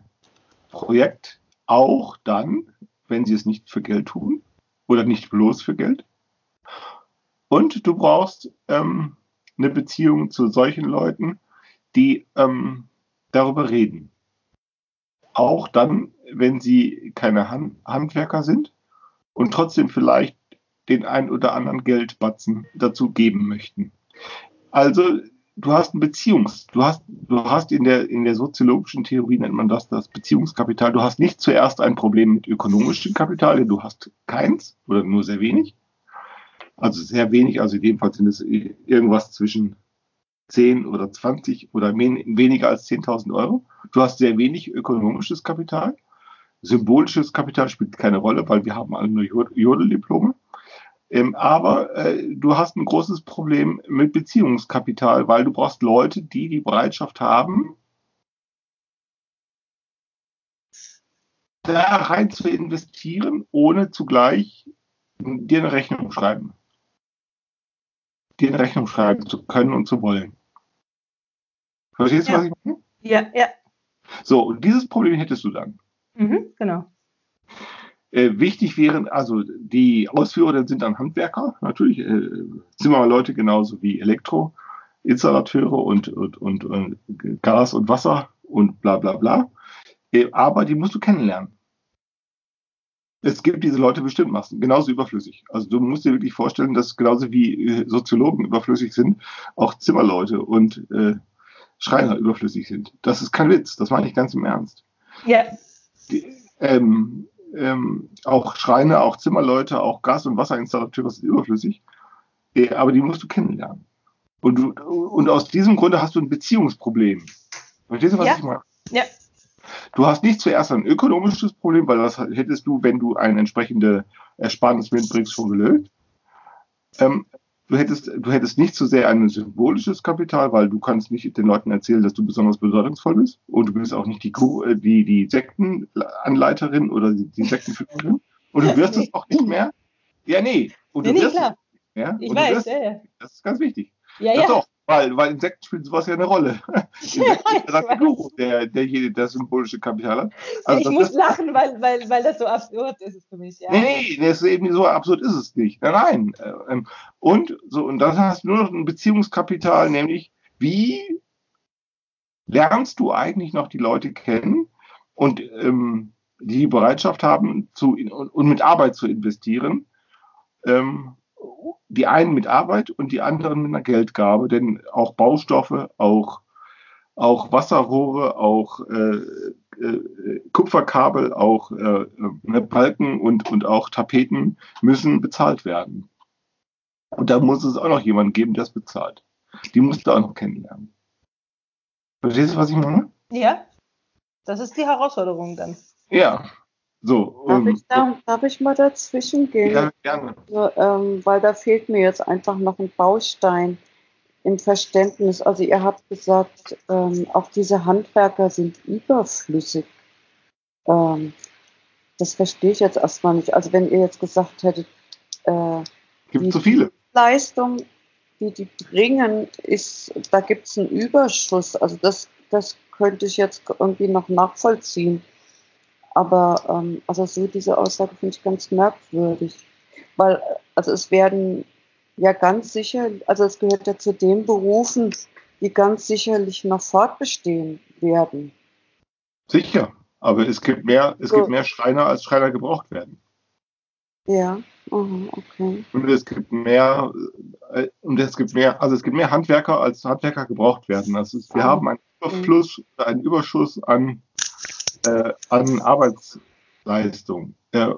Projekt, auch dann, wenn sie es nicht für Geld tun oder nicht bloß für Geld. Und du brauchst ähm, eine Beziehung zu solchen Leuten, die ähm, darüber reden. Auch dann, wenn sie keine Hand Handwerker sind und trotzdem vielleicht den ein oder anderen Geldbatzen dazu geben möchten. Also du hast ein Beziehungs, du hast, du hast in der, in der soziologischen Theorie nennt man das das Beziehungskapital. Du hast nicht zuerst ein Problem mit ökonomischem Kapital, denn du hast keins oder nur sehr wenig. Also sehr wenig, also in dem Fall sind es irgendwas zwischen 10 oder 20 oder weniger als 10.000 Euro. Du hast sehr wenig ökonomisches Kapital. Symbolisches Kapital spielt keine Rolle, weil wir haben alle nur Jodeldiplome. Ähm, aber äh, du hast ein großes Problem mit Beziehungskapital, weil du brauchst Leute, die die Bereitschaft haben, da rein zu investieren, ohne zugleich dir eine Rechnung schreiben. Dir eine Rechnung schreiben zu können und zu wollen. Verstehst du, ja. was ich meine? Ja, ja. So, und dieses Problem hättest du dann. Mhm, genau. Äh, wichtig wären, also die Ausführer sind dann Handwerker, natürlich, äh, Zimmerleute genauso wie Elektroinstallateure und, und, und, und Gas und Wasser und bla bla bla. Äh, aber die musst du kennenlernen. Es gibt diese Leute bestimmt Massen, genauso überflüssig. Also du musst dir wirklich vorstellen, dass genauso wie äh, Soziologen überflüssig sind, auch Zimmerleute und äh, Schreiner überflüssig sind. Das ist kein Witz, das meine ich ganz im Ernst. Ja. Die, ähm, ähm, auch Schreiner, auch Zimmerleute, auch Gas- und Wasserinstallateure sind überflüssig. Äh, aber die musst du kennenlernen. Und, du, und aus diesem Grunde hast du ein Beziehungsproblem. Verstehst du, was Ja. ich meine? Ja. Du hast nicht zuerst ein ökonomisches Problem, weil das hättest du, wenn du eine entsprechende Ersparnis mitbringst, schon gelöst. Ähm, du, hättest, du hättest nicht zu sehr ein symbolisches Kapital, weil du kannst nicht den Leuten erzählen, dass du besonders bedeutungsvoll bist. Und du bist auch nicht die, Kuh- äh, die, die Sektenanleiterin oder die, die Sektenführerin. Und du wirst es auch nicht mehr. Ja, nee. Und Nee, du nee, wirst klar. es nicht mehr. Ich Und weiß, wirst, ja, ja. Das ist ganz wichtig. Ja, Ja, ja. doch, weil, weil Insekten spielen sowas ja eine Rolle. Ja, Insekten weiß. genug, der, derjenige, der symbolische Kapital hat. Also ich muss lachen, weil, weil, weil das so absurd ist für mich. Ja. Nee, nee, das ist eben so absurd ist es nicht. Nein, nein. Äh, ähm, Und so, und dann hast du nur noch ein Beziehungskapital, nämlich wie lernst du eigentlich noch die Leute kennen und ähm, die die Bereitschaft haben, zu und, und mit Arbeit zu investieren. Ähm, die einen mit Arbeit und die anderen mit einer Geldgabe, denn auch Baustoffe, auch, auch Wasserrohre, auch äh, äh, Kupferkabel, auch äh, äh, Balken und, und auch Tapeten müssen bezahlt werden. Und da muss es auch noch jemanden geben, der es bezahlt. Die musst du auch noch kennenlernen. Verstehst du, was ich meine? ja. Das ist die Herausforderung dann. Ja. So. Darf, ähm, ich, da, darf ich mal dazwischen gehen? ja, gerne. Also, ähm, weil da fehlt mir jetzt einfach noch ein Baustein im Verständnis. Also ihr habt gesagt, ähm, auch diese Handwerker sind überflüssig. Ähm, das verstehe ich jetzt erstmal nicht. Also wenn ihr jetzt gesagt hättet, äh, Gibt zu viele. Leistung, die die bringen, ist, da gibt es einen Überschuss. Also das, das könnte ich jetzt irgendwie noch nachvollziehen. Aber ähm, also so diese Aussage finde ich ganz merkwürdig. Weil, also es werden ja ganz sicher, also es gehört ja zu den Berufen, die ganz sicherlich noch fortbestehen werden. Sicher. Aber es gibt mehr, es So. gibt mehr Schreiner, als Schreiner gebraucht werden. Ja, okay. Und es gibt mehr, äh, und es gibt mehr, also es gibt mehr Handwerker, als Handwerker gebraucht werden. Ist, wir Ah. haben einen Überfluss, einen Überschuss an, äh, an Arbeitsleistung. Äh,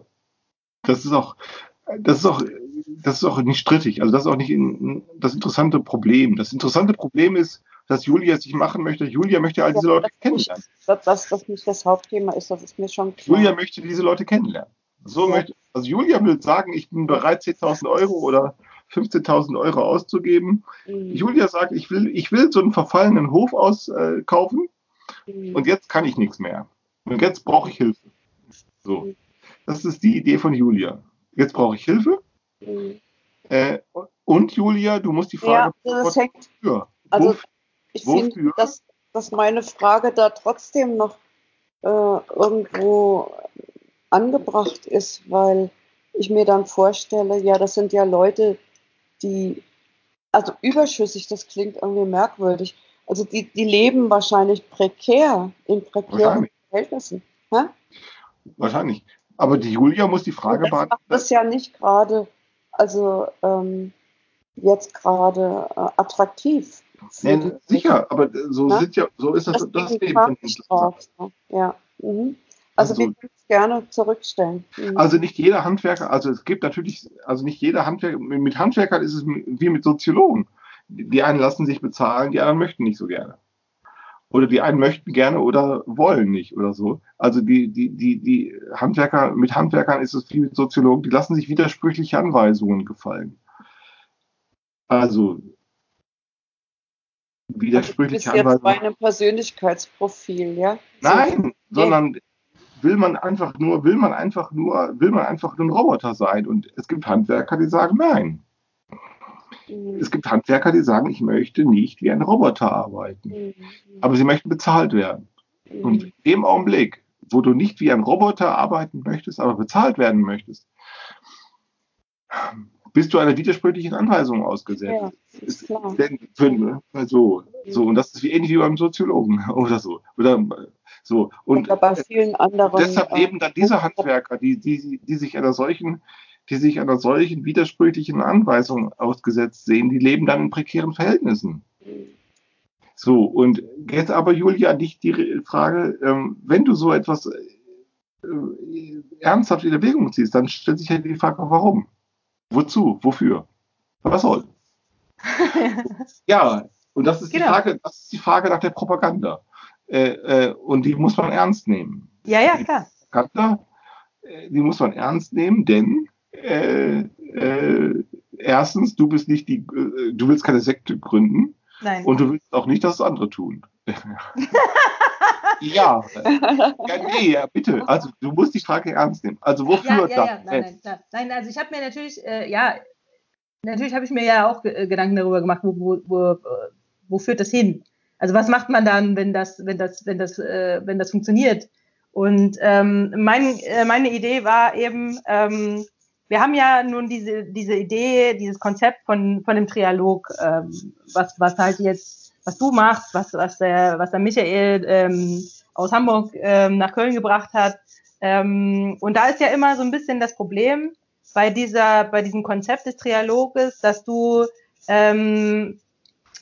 das ist auch, das ist auch, das ist auch nicht strittig. Also das ist auch nicht in, das interessante Problem. Das interessante Problem ist, dass Julia sich machen möchte. Julia möchte all diese Ja, Leute das- kennenlernen. Das, das, das nicht das Hauptthema ist, das ist mir schon klar. Julia möchte diese Leute kennenlernen. So Ja. möchte, also Julia will sagen, ich bin bereit, 10.000 Euro oder 15.000 Euro auszugeben. Mhm. Julia sagt, ich will, ich will so einen verfallenen Hof auskaufen Mhm. und jetzt kann ich nichts mehr. Und jetzt brauche ich Hilfe. So. Das ist die Idee von Julia. Jetzt brauche ich Hilfe. Mhm. Äh, und Julia, du musst die Ja, Frage also das hängt, wofür? also ich finde, dass, dass meine Frage da trotzdem noch äh, irgendwo angebracht ist, weil ich mir dann vorstelle, ja, das sind ja Leute, die, also überschüssig, das klingt irgendwie merkwürdig. Also die, die leben wahrscheinlich prekär, in prekären Wahrscheinlich. Verhältnissen. Hä? Wahrscheinlich. Aber die Julia muss die Frage das beantworten. das ja nicht gerade, also ähm, jetzt gerade äh, attraktiv. Nee, sicher, aber so Na? sind ja, so ist das, das Leben. drauf. ne? Ja. Mhm. Also, Also- wir können es gerne zurückstellen. Mhm. Also nicht jeder Handwerker, also es gibt natürlich, also nicht jeder Handwerker, mit Handwerkern ist es wie mit Soziologen. Die einen lassen sich bezahlen, die anderen möchten nicht so gerne. Oder die einen möchten gerne oder wollen nicht oder so. Also die, die, die, die Handwerker, mit Handwerkern ist es wie mit Soziologen, die lassen sich widersprüchliche Anweisungen gefallen. Also du bist widersprüchliche jetzt bei Anweisungen. einem Persönlichkeitsprofil, ja? Nein, sondern will man einfach nur, will man einfach nur, will man einfach nur ein Roboter sein. Und es gibt Handwerker, die sagen nein. Mhm. Es gibt Handwerker, die sagen, ich möchte nicht wie ein Roboter arbeiten. Mhm. Aber sie möchten bezahlt werden. Und Mhm. in dem Augenblick wo du nicht wie ein Roboter arbeiten möchtest, aber bezahlt werden möchtest, bist du einer widersprüchlichen Anweisung ausgesetzt. Ja, ist klar. Für, so, so, und das ist wie ähnlich wie beim Soziologen oder so. Oder so. Und, und bei vielen anderen. Deshalb eben dann diese Handwerker, die, die, die sich einer solchen, die sich einer solchen widersprüchlichen Anweisung ausgesetzt sehen, die leben dann in prekären Verhältnissen. So, und jetzt aber, Julia, nicht die Frage, ähm, wenn du so etwas äh, ernsthaft in Erwägung ziehst, dann stellt sich ja die Frage, warum? Wozu? Wofür? Was soll? ja, und das ist, genau. die Frage, das ist die Frage nach der Propaganda. Äh, äh, und die muss man ernst nehmen. Ja, ja, klar. Die Propaganda, äh, die muss man ernst nehmen, denn äh, äh, erstens, du bist nicht die, äh, du willst keine Sekte gründen. Nein. Und du willst auch nicht, dass es andere tun. ja. ja, nee, ja, bitte. Also du musst die Frage ernst nehmen. Also wofür ja, ja, ja. Nein, nein, nein, nein, also ich habe mir natürlich, äh, ja, natürlich habe ich mir ja auch äh, Gedanken darüber gemacht, wo, wo, wo, wo führt das hin? Also was macht man dann, wenn das, wenn das, wenn das, äh, wenn das funktioniert? Und ähm, mein, äh, meine Idee war eben, ähm, wir haben ja nun diese, diese Idee, dieses Konzept von, von dem Trialog, ähm, was, was halt jetzt was du machst, was, was, der, was der Michael ähm, aus Hamburg ähm, nach Köln gebracht hat. Ähm, und da ist ja immer so ein bisschen das Problem bei dieser, bei diesem Konzept des Trialoges, dass du ähm,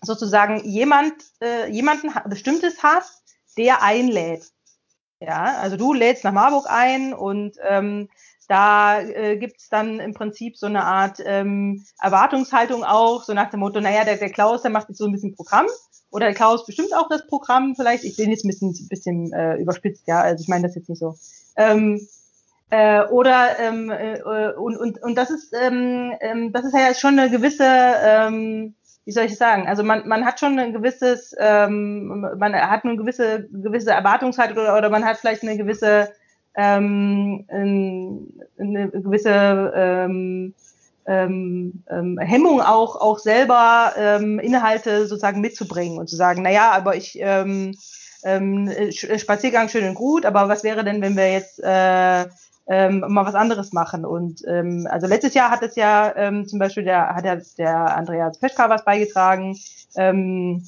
sozusagen jemand, äh, jemanden bestimmtes hast, der einlädt. Ja, also du lädst nach Marburg ein und ähm, da äh, gibt es dann im Prinzip so eine Art ähm, Erwartungshaltung auch, so nach dem Motto, naja, der, der Klaus, der macht jetzt so ein bisschen Programm oder der Klaus bestimmt auch das Programm vielleicht. Ich bin jetzt ein bisschen, bisschen äh, überspitzt, ja, also ich meine das jetzt nicht so. Ähm, äh, oder ähm, äh, und, und, und das ist ähm, ähm, das ist ja schon eine gewisse ähm, wie soll ich sagen also man, man hat schon ein gewisses ähm, man hat eine gewisse gewisse Erwartungshaltung oder, oder man hat vielleicht eine gewisse ähm, eine gewisse ähm, ähm, ähm, Hemmung auch, auch selber ähm, Inhalte sozusagen mitzubringen und zu sagen, naja, aber ich ähm, ähm, Spaziergang schön und gut, aber was wäre denn, wenn wir jetzt äh, ähm, mal was anderes machen? Und ähm, also letztes Jahr hat es ja ähm, zum Beispiel der hat ja der Andreas Peschka was beigetragen. Ähm,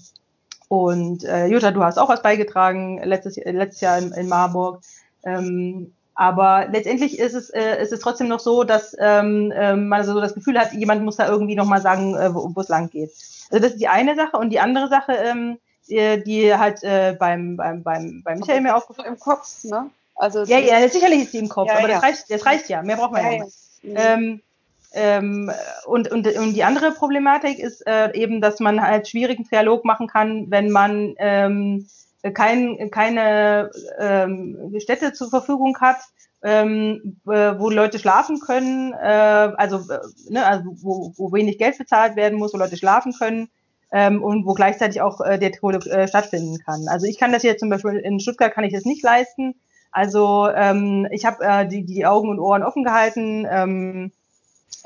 und äh, Jutta, du hast auch was beigetragen letztes, letztes Jahr in, in Marburg. Ähm, aber letztendlich ist es, äh, ist es trotzdem noch so, dass ähm, äh, man so das Gefühl hat, jemand muss da irgendwie nochmal sagen, äh, wo es lang geht. Also das ist die eine Sache. Und die andere Sache, ähm, die, die halt äh, beim, beim, beim, beim Michael mir aufgefallen Im Kopf, ne? Also ja, ja, sicherlich ist die im Kopf, ja, aber ja. Das, reicht, das reicht ja. Mehr braucht man ja, ja nicht. Ähm, ähm, und, und, und die andere Problematik ist äh, eben, dass man halt schwierigen Dialog machen kann, wenn man ähm, kein, keine ähm, Städte zur Verfügung hat, ähm, äh, wo Leute schlafen können, äh, also, äh, ne, also wo, wo wenig Geld bezahlt werden muss, wo Leute schlafen können ähm, und wo gleichzeitig auch äh, der Tod äh, stattfinden kann. Also ich kann das hier zum Beispiel in Stuttgart kann ich das nicht leisten. Also ähm, ich habe äh, die, die Augen und Ohren offen gehalten. Ähm,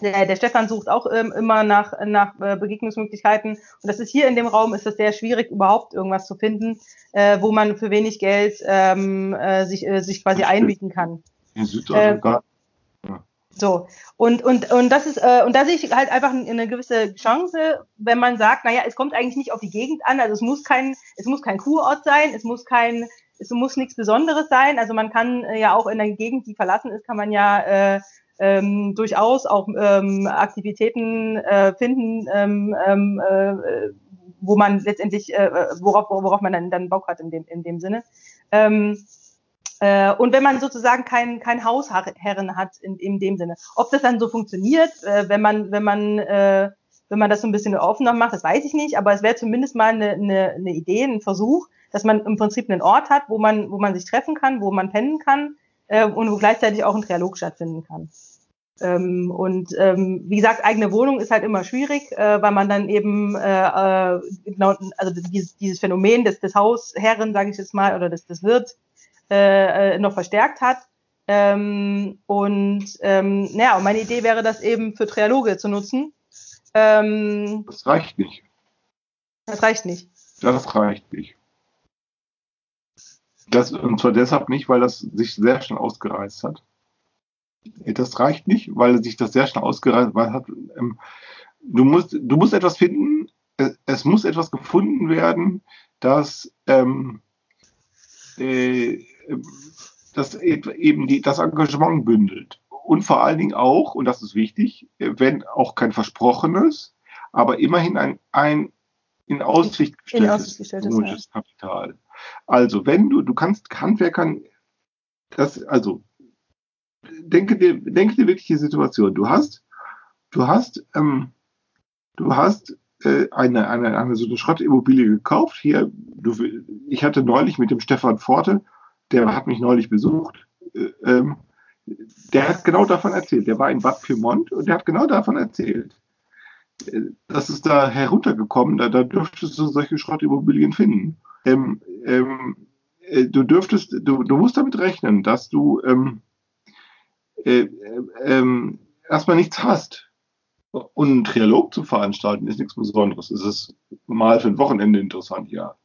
der, der Stefan sucht auch ähm, immer nach, nach äh, Begegnungsmöglichkeiten. Und das ist hier in dem Raum, ist es sehr schwierig, überhaupt irgendwas zu finden, äh, wo man für wenig Geld ähm, äh, sich, äh, sich quasi einbieten kann. In Südafrika. Äh, ja. So, und, und, und das ist, äh, und da sehe ich halt einfach eine gewisse Chance, wenn man sagt, naja, es kommt eigentlich nicht auf die Gegend an, also es muss kein, es muss kein Kurort sein, es muss kein, es muss nichts Besonderes sein. Also man kann äh, ja auch in der Gegend, die verlassen ist, kann man ja äh, ähm, durchaus auch ähm, Aktivitäten äh, finden, ähm, ähm, äh, wo man letztendlich, äh, worauf, worauf man dann, dann Bock hat in dem, in dem Sinne. Ähm, äh, und wenn man sozusagen kein, kein Hausherren hat in, in dem Sinne. Ob das dann so funktioniert, äh, wenn man, wenn man, äh, wenn man das so ein bisschen offener macht, das weiß ich nicht, aber es wäre zumindest mal eine, eine, eine Idee, ein Versuch, dass man im Prinzip einen Ort hat, wo man, wo man sich treffen kann, wo man pennen kann, äh, und wo gleichzeitig auch ein Trialog stattfinden kann. Ähm, und ähm, wie gesagt, eigene Wohnung ist halt immer schwierig, äh, weil man dann eben äh, äh genau, also dieses, dieses Phänomen des, des Hausherren, sage ich jetzt mal, oder des, des Wirt äh, äh, noch verstärkt hat. Ähm, und ähm, naja, und meine Idee wäre, das eben für Trialoge zu nutzen. Ähm, das reicht nicht. Das reicht nicht. Das reicht nicht. Das, und zwar deshalb nicht, weil das sich sehr schnell ausgereizt hat. Das reicht nicht, weil sich das sehr schnell ausgereizt hat. Ähm, du, musst, du musst etwas finden, es muss etwas gefunden werden, das, ähm, äh, das eben die, das Engagement bündelt. Und vor allen Dingen auch, und das ist wichtig, wenn auch kein versprochenes, aber immerhin ein, ein in Aussicht gestelltes, gestelltes Kapital. Also, wenn du, du kannst Handwerkern das, also, denke dir, denke dir wirklich die Situation. Du hast, du hast, ähm, du hast äh, eine, eine, eine so eine Schrottimmobilie gekauft. Hier, du, ich hatte neulich mit dem Stefan Forte, der hat mich neulich besucht, äh, ähm, der hat genau davon erzählt. Der war in Bad Pyrmont und der hat genau davon erzählt. Äh, das ist da heruntergekommen, da, da dürftest du solche Schrottimmobilien finden. Ähm, ähm, äh, du dürftest, du, du musst damit rechnen, dass du ähm, äh, äh, ähm, erstmal nichts hast. Und einen Trialog zu veranstalten ist nichts Besonderes. Es ist mal für ein Wochenende interessant, ja.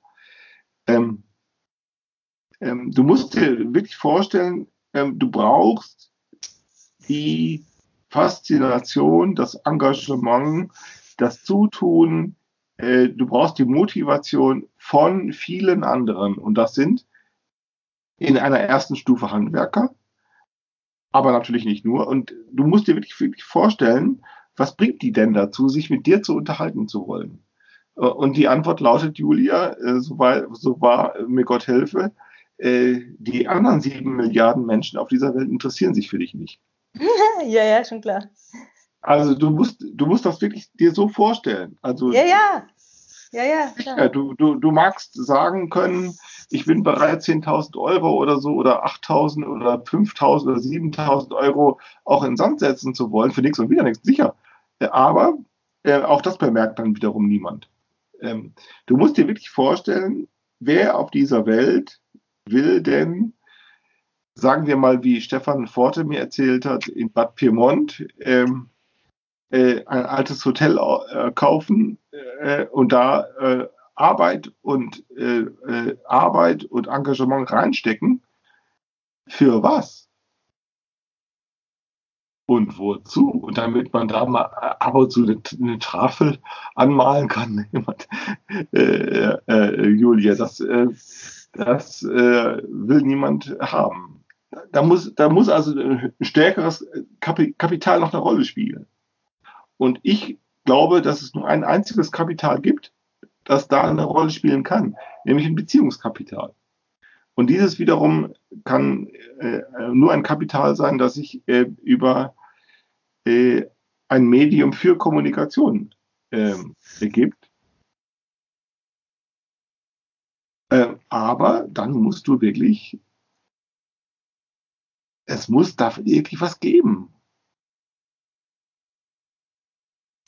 Ähm, ähm, du musst dir wirklich vorstellen, du brauchst die Faszination, das Engagement, das Zutun, äh, du brauchst die Motivation von vielen anderen. Und das sind in einer ersten Stufe Handwerker, aber natürlich nicht nur. Und du musst dir wirklich, wirklich vorstellen, was bringt die denn dazu, sich mit dir zu unterhalten zu wollen? Äh, und die Antwort lautet, Julia, äh, so war, so war mir Gott helfe, die anderen sieben Milliarden Menschen auf dieser Welt interessieren sich für dich nicht. ja, ja, schon klar. Also du musst, du musst das wirklich dir so vorstellen. Also, ja, ja. Ja, ja, ja du, du, du magst sagen können, ich bin bereit, 10.000 Euro oder so oder 8.000 oder 5.000 oder 7.000 Euro auch in Sand setzen zu wollen, für nichts und wieder nichts, sicher. Aber äh, auch das bemerkt dann wiederum niemand. Ähm, du musst dir wirklich vorstellen, wer auf dieser Welt will denn, sagen wir mal, wie Stefan Forte mir erzählt hat, in Bad Piemont ähm, äh, ein altes Hotel äh, kaufen äh, und da äh, Arbeit und äh, äh, Arbeit und Engagement reinstecken. Für was? und wozu. Und damit man da mal ab und zu eine, Tafel anmalen kann. äh, äh, Julia, das, äh, das äh, will niemand haben. Da muss, da muss also ein stärkeres Kapital noch eine Rolle spielen. Und ich glaube, dass es nur ein einziges Kapital gibt, das da eine Rolle spielen kann, nämlich ein Beziehungskapital. Und dieses wiederum kann äh, nur ein Kapital sein, das sich äh, über äh, ein Medium für Kommunikation äh, ergibt. Äh, aber dann musst du wirklich, es muss dafür wirklich was geben.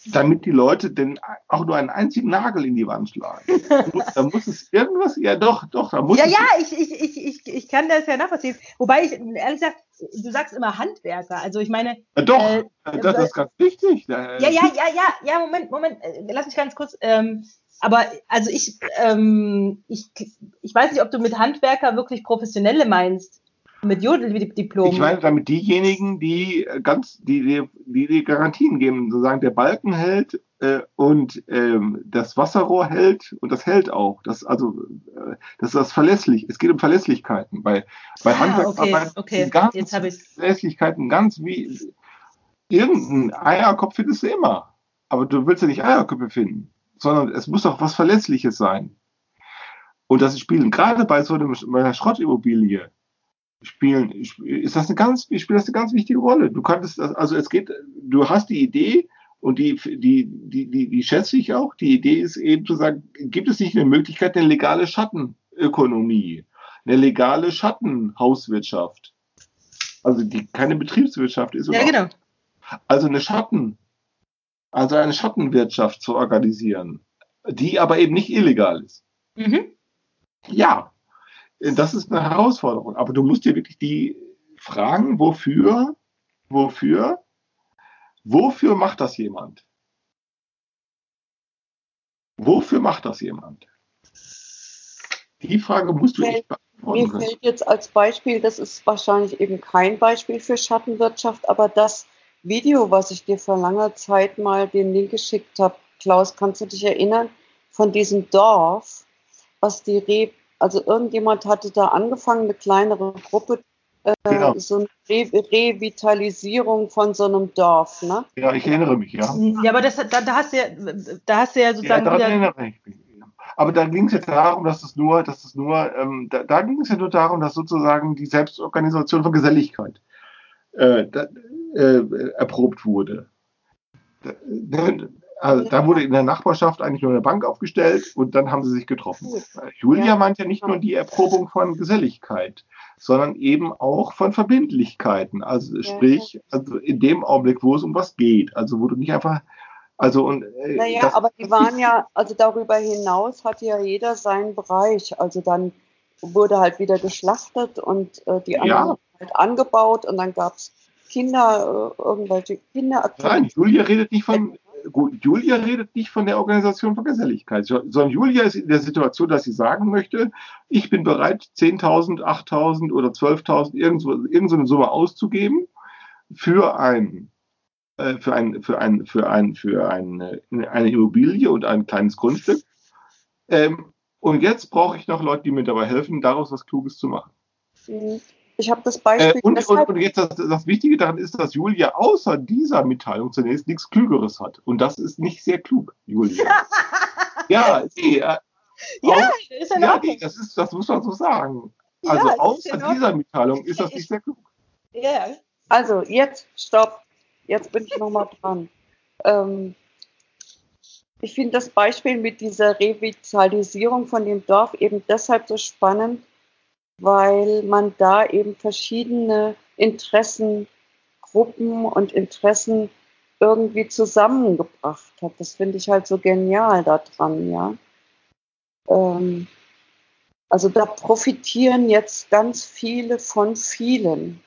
Damit die Leute denn auch nur einen einzigen Nagel in die Wand schlagen. da muss es irgendwas, ja doch, doch, da muss Ja, es ja, ich, ich, ich, ich, ich kann das ja nachvollziehen. Wobei ich, ehrlich gesagt, du sagst immer Handwerker. Also ich meine. Ja, doch, äh, das ist ganz wichtig. Ja, ja, ja, ja, ja, Moment, Moment, äh, lass mich ganz kurz. Ähm, aber also ich, ähm, ich, ich weiß nicht, ob du mit Handwerker wirklich Professionelle meinst. Mit Jodeldiplom. Ich meine damit diejenigen, die ganz, die, die, die, Garantien geben, sozusagen der Balken hält äh, und ähm, das Wasserrohr hält und das hält auch. Das also äh, das ist das verlässlich. Es geht um Verlässlichkeiten. Bei, bei ah, Handwerksarbeit okay, okay. Jetzt Verlässlichkeiten ganz wie irgendein Eierkopf findest du immer. Aber du willst ja nicht Eierköpfe finden, sondern es muss doch was Verlässliches sein. Und das spielen gerade bei so einer Schrottimmobilie spielen, ist das eine ganz, spielt das eine ganz wichtige Rolle. Du kannst, also es geht, du hast die Idee und die, die, die, die, die schätze ich auch. Die Idee ist eben zu sagen, gibt es nicht eine Möglichkeit, eine legale Schattenökonomie, eine legale Schattenhauswirtschaft? Also die keine Betriebswirtschaft ist. Ja, genau. Also eine Schatten, also eine Schattenwirtschaft zu organisieren, die aber eben nicht illegal ist. Mhm. Ja, das ist eine Herausforderung. Aber du musst dir wirklich die fragen, wofür, wofür, wofür macht das jemand? Wofür macht das jemand? Die Frage musst du echt beantworten. Mir fällt jetzt als Beispiel, das ist wahrscheinlich eben kein Beispiel für Schattenwirtschaft, aber das Video, was ich dir vor langer Zeit mal den Link geschickt habe, Klaus, kannst du dich erinnern, von diesem Dorf, was die Re also irgendjemand hatte da angefangen, eine kleinere Gruppe, äh, genau. so eine Re Revitalisierung von so einem Dorf, ne? Ja, ich erinnere mich, ja. Ja, aber das, da, da hast du ja, da hast du ja sozusagen. Ja, erinnere ich mich. Aber da ging es jetzt darum, dass es nur, dass es nur, ähm, da, da ging es ja nur darum, dass sozusagen die Selbstorganisation von Geselligkeit äh, da, äh, erprobt wurde. Also da wurde in der Nachbarschaft eigentlich nur eine Bank aufgestellt und dann haben sie sich getroffen. Julia ja. meint ja nicht nur die Erprobung von Geselligkeit, sondern eben auch von Verbindlichkeiten. Also sprich, also in dem Augenblick, wo es um was geht. Also wo du nicht einfach, also und äh, naja, das, aber die waren ja, also darüber hinaus hatte ja jeder seinen Bereich. Also dann wurde halt wieder geschlachtet und äh, die anderen ja. halt angebaut und dann gab es Kinder, äh, irgendwelche Kinder. Nein, Julia redet nicht von, gut, Julia redet nicht von der Organisation von Geselligkeit, sondern Julia ist in der Situation, dass sie sagen möchte, ich bin bereit, 10.000, 8.000 oder 12.000 irgendwo, irgendeine Summe auszugeben für ein äh, für ein für ein für ein für eine, eine Immobilie und ein kleines Grundstück. Ähm, und jetzt brauche ich noch Leute, die mir dabei helfen, daraus was Kluges zu machen. Mhm. Ich habe das Beispiel. Äh, und, und, und, jetzt das, das, Wichtige daran ist, dass Julia außer dieser Mitteilung zunächst nichts Klügeres hat. Und das ist nicht sehr klug, Julia. ja, nee, äh, ja, auch, ist ja, nee, das, ist, das muss man so sagen. Also ja, außer dieser Mitteilung ist das nicht sehr klug. Ja. Also jetzt, stopp. Jetzt bin ich nochmal dran. Ähm, ich finde das Beispiel mit dieser Revitalisierung von dem Dorf eben deshalb so spannend, weil man da eben verschiedene Interessengruppen und Interessen irgendwie zusammengebracht hat. Das finde ich halt so genial daran, ja. Ähm, also da profitieren jetzt ganz viele von vielen.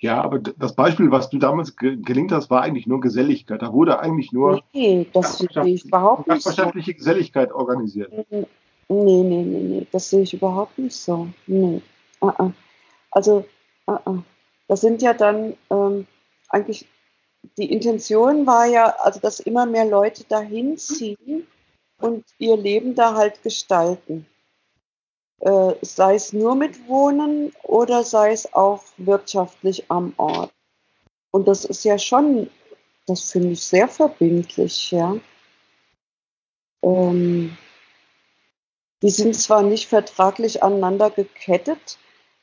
Ja, aber das Beispiel, was du damals ge gelingt hast, war eigentlich nur Geselligkeit. Da wurde eigentlich nur nee, das sehe ich überhaupt nicht so. Geselligkeit organisiert. Nee, nee, nee, nee, das sehe ich überhaupt nicht so. Nee. Uh -uh. Also, uh das sind ja dann ähm, eigentlich, die Intention war ja, also dass immer mehr Leute dahin ziehen und ihr Leben da halt gestalten. Äh, sei es nur mit Wohnen oder sei es auch wirtschaftlich am Ort. Und das ist ja schon, das finde ich sehr verbindlich, ja. Ähm, die sind zwar nicht vertraglich aneinander gekettet,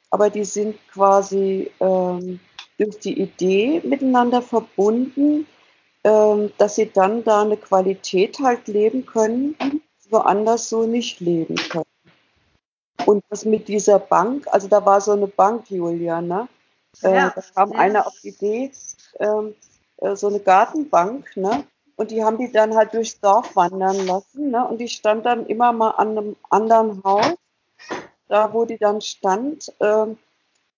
aber die sind quasi ähm, durch die Idee miteinander verbunden, ähm, dass sie dann da eine Qualität halt leben können, woanders so nicht leben können. Und das mit dieser Bank, also da war so eine Bank, Julia, ne? Äh, ja, da kam ja. einer auf die Idee, ähm, äh, so eine Gartenbank, ne? Und die haben die dann halt durchs Dorf wandern lassen. Ne? Und die stand dann immer mal an einem anderen Haus. Da, wo die dann stand, äh,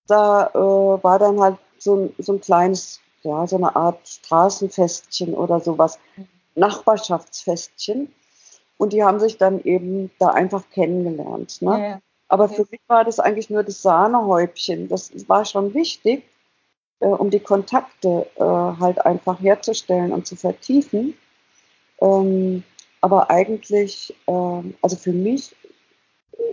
da äh, war dann halt so, so ein kleines, ja, so eine Art Straßenfestchen oder sowas, Nachbarschaftsfestchen. Und die haben sich dann eben da einfach kennengelernt. Ne? Ja, ja. Aber für mich war das eigentlich nur das Sahnehäubchen. Das war schon wichtig, äh, um die Kontakte äh, halt einfach herzustellen und zu vertiefen. Ähm, aber eigentlich, äh, also für mich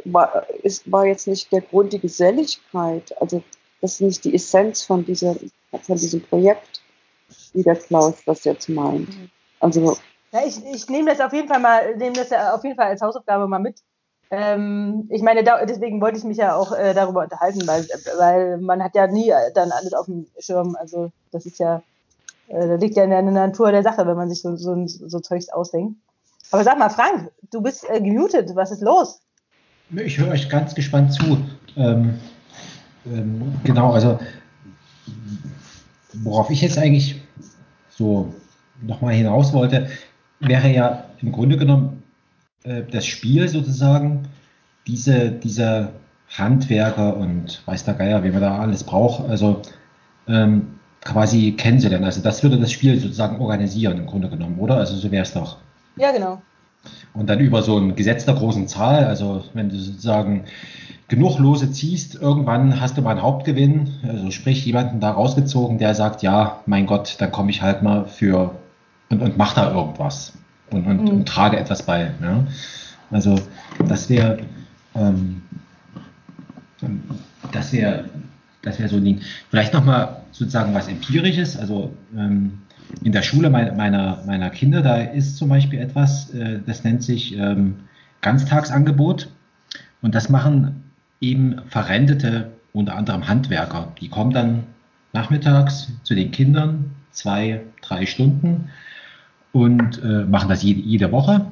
war, ist, war jetzt nicht der Grund die Geselligkeit, also das ist nicht die Essenz von, dieser, von diesem Projekt, wie der Klaus das jetzt meint. Also ja, ich, ich nehme das auf jeden Fall mal, nehme das auf jeden Fall als Hausaufgabe mal mit, ähm, ich meine, da, deswegen wollte ich mich ja auch äh, darüber unterhalten, weil, weil man hat ja nie dann alles auf dem Schirm. Also das ist ja, äh, da liegt ja in der Natur der Sache, wenn man sich so, so, so Zeugs ausdenkt. Aber sag mal, Frank, du bist äh, gemutet, was ist los? Ich höre euch ganz gespannt zu. Ähm, ähm, genau, also worauf ich jetzt eigentlich so nochmal hinaus wollte, wäre ja im Grunde genommen äh, das Spiel sozusagen, diese, diese Handwerker und weiß der Geier, wie man da alles braucht, also ähm, quasi kennenzulernen. Also das würde das Spiel sozusagen organisieren im Grunde genommen, oder? Also so wäre es doch. Ja, genau. und dann über so ein Gesetz der großen Zahl, also wenn du sozusagen genug Lose ziehst, irgendwann hast du mal einen Hauptgewinn, also sprich jemanden da rausgezogen, der sagt, ja, mein Gott, dann komme ich halt mal für und, und mach da irgendwas und, und, mhm. und trage etwas bei. Ja? Also das wäre ähm, das wäre das wäre so ein Ding. Vielleicht nochmal sozusagen was Empirisches, also ähm, in der Schule meiner, meiner Kinder, da ist zum Beispiel etwas, äh, das nennt sich ähm, Ganztagsangebot. Und das machen eben verrentete, unter anderem Handwerker. Die kommen dann nachmittags zu den Kindern, zwei, drei Stunden und äh, machen das jede, jede Woche.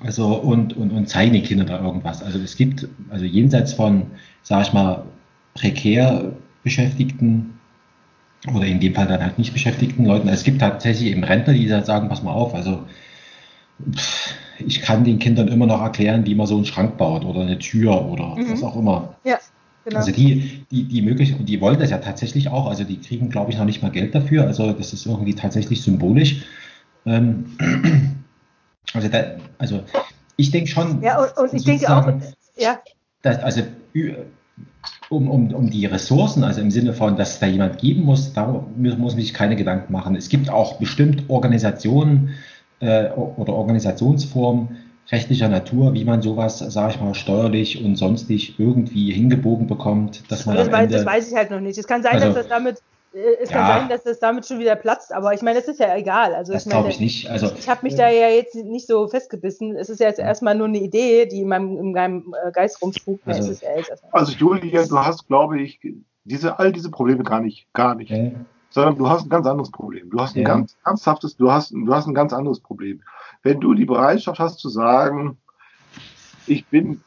Also und, und, und zeigen den Kindern da irgendwas. Also es gibt, also jenseits von, sage ich mal, prekär Beschäftigten oder in dem Fall dann halt nicht beschäftigten Leuten. Es gibt tatsächlich eben Rentner, die sagen, pass mal auf, also ich kann den Kindern immer noch erklären, wie man so einen Schrank baut oder eine Tür oder mhm. was auch immer. Ja, genau. Also die, die, die möglich, und die wollen das ja tatsächlich auch, also die kriegen, glaube ich, noch nicht mal Geld dafür, also das ist irgendwie tatsächlich symbolisch. Ähm, also, da, also ich denke schon. Ja, und, und ich denke auch, ja. Dass, also um, um, um die Ressourcen, also im Sinne von, dass es da jemand geben muss, da muss man sich keine Gedanken machen. Es gibt auch bestimmt Organisationen äh, oder Organisationsformen rechtlicher Natur, wie man sowas, sage ich mal, steuerlich und sonstig irgendwie hingebogen bekommt, dass man das, weiß, das weiß ich halt noch nicht. Es kann sein, also, dass das damit es kann ja, sein, dass das damit schon wieder platzt, aber ich meine, das ist ja egal. Also das glaube ich nicht. Also, ich habe mich da ja jetzt nicht so festgebissen. Es ist ja jetzt erstmal nur eine Idee, die in meinem, in meinem äh, Geist rumspukt. Also, ja also Julia, du hast, glaube ich, diese, all diese Probleme gar nicht, gar nicht. Okay. Sondern du hast ein ganz anderes Problem. Du hast ein ja. ganz ernsthaftes, du hast, du hast ein ganz anderes Problem. Wenn du die Bereitschaft hast zu sagen, ich bin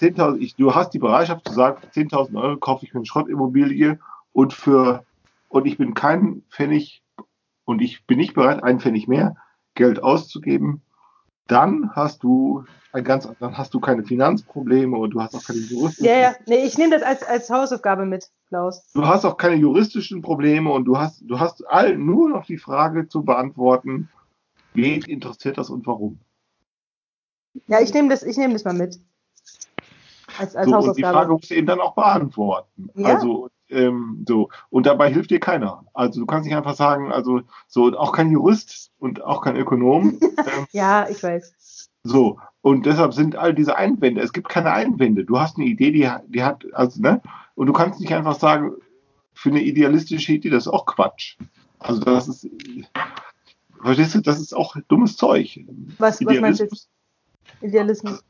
10.000, du hast die Bereitschaft zu sagen, 10.000 Euro kaufe ich mir eine Schrottimmobilie und für und ich bin kein Pfennig und ich bin nicht bereit, einen Pfennig mehr Geld auszugeben, dann hast du ein ganz, dann hast du keine Finanzprobleme und du hast auch keine juristischen. Ja, ja, nee, ich nehme das als, als Hausaufgabe mit, Klaus. Du hast auch keine juristischen Probleme und du hast, du hast all, nur noch die Frage zu beantworten, wen interessiert das und warum. Ja, ich nehme das, ich nehme das mal mit. Als, als so, Hausaufgabe. Und die Frage musst du eben dann auch beantworten. Ja? Also, ähm, so. Und dabei hilft dir keiner. Also du kannst nicht einfach sagen, also so, auch kein Jurist und auch kein Ökonom. Ähm, ja, ich weiß. So, und deshalb sind all diese Einwände, es gibt keine Einwände. Du hast eine Idee, die, die hat, also, ne? Und du kannst nicht einfach sagen, für eine idealistische Idee, das ist auch Quatsch. Also das ist, verstehst du, das ist auch dummes Zeug. Was, was meinst du? Idealismus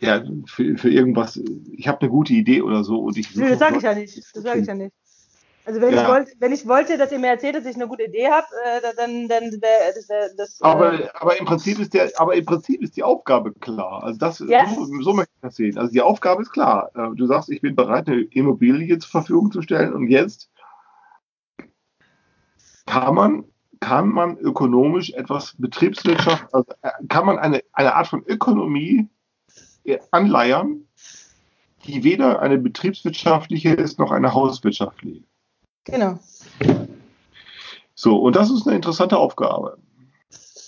ja, für, für irgendwas, ich habe eine gute Idee oder so und ich. Nee, das sage ich ja nicht. Das sage ich ja nicht. Also wenn, ja. ich wollte, wenn ich wollte, dass ihr mir erzählt, dass ich eine gute Idee habe, äh, dann, dann, dann das, das, aber, äh, aber im Prinzip ist der, aber im Prinzip ist die Aufgabe klar. Also das, ja. so, so möchte ich das sehen. Also die Aufgabe ist klar. Äh, du sagst, ich bin bereit, eine Immobilie zur Verfügung zu stellen und jetzt kann man, kann man ökonomisch etwas Betriebswirtschaft, also äh, kann man eine, eine Art von Ökonomie anleiern, die weder eine betriebswirtschaftliche ist noch eine hauswirtschaftliche. Genau. So, und das ist eine interessante Aufgabe.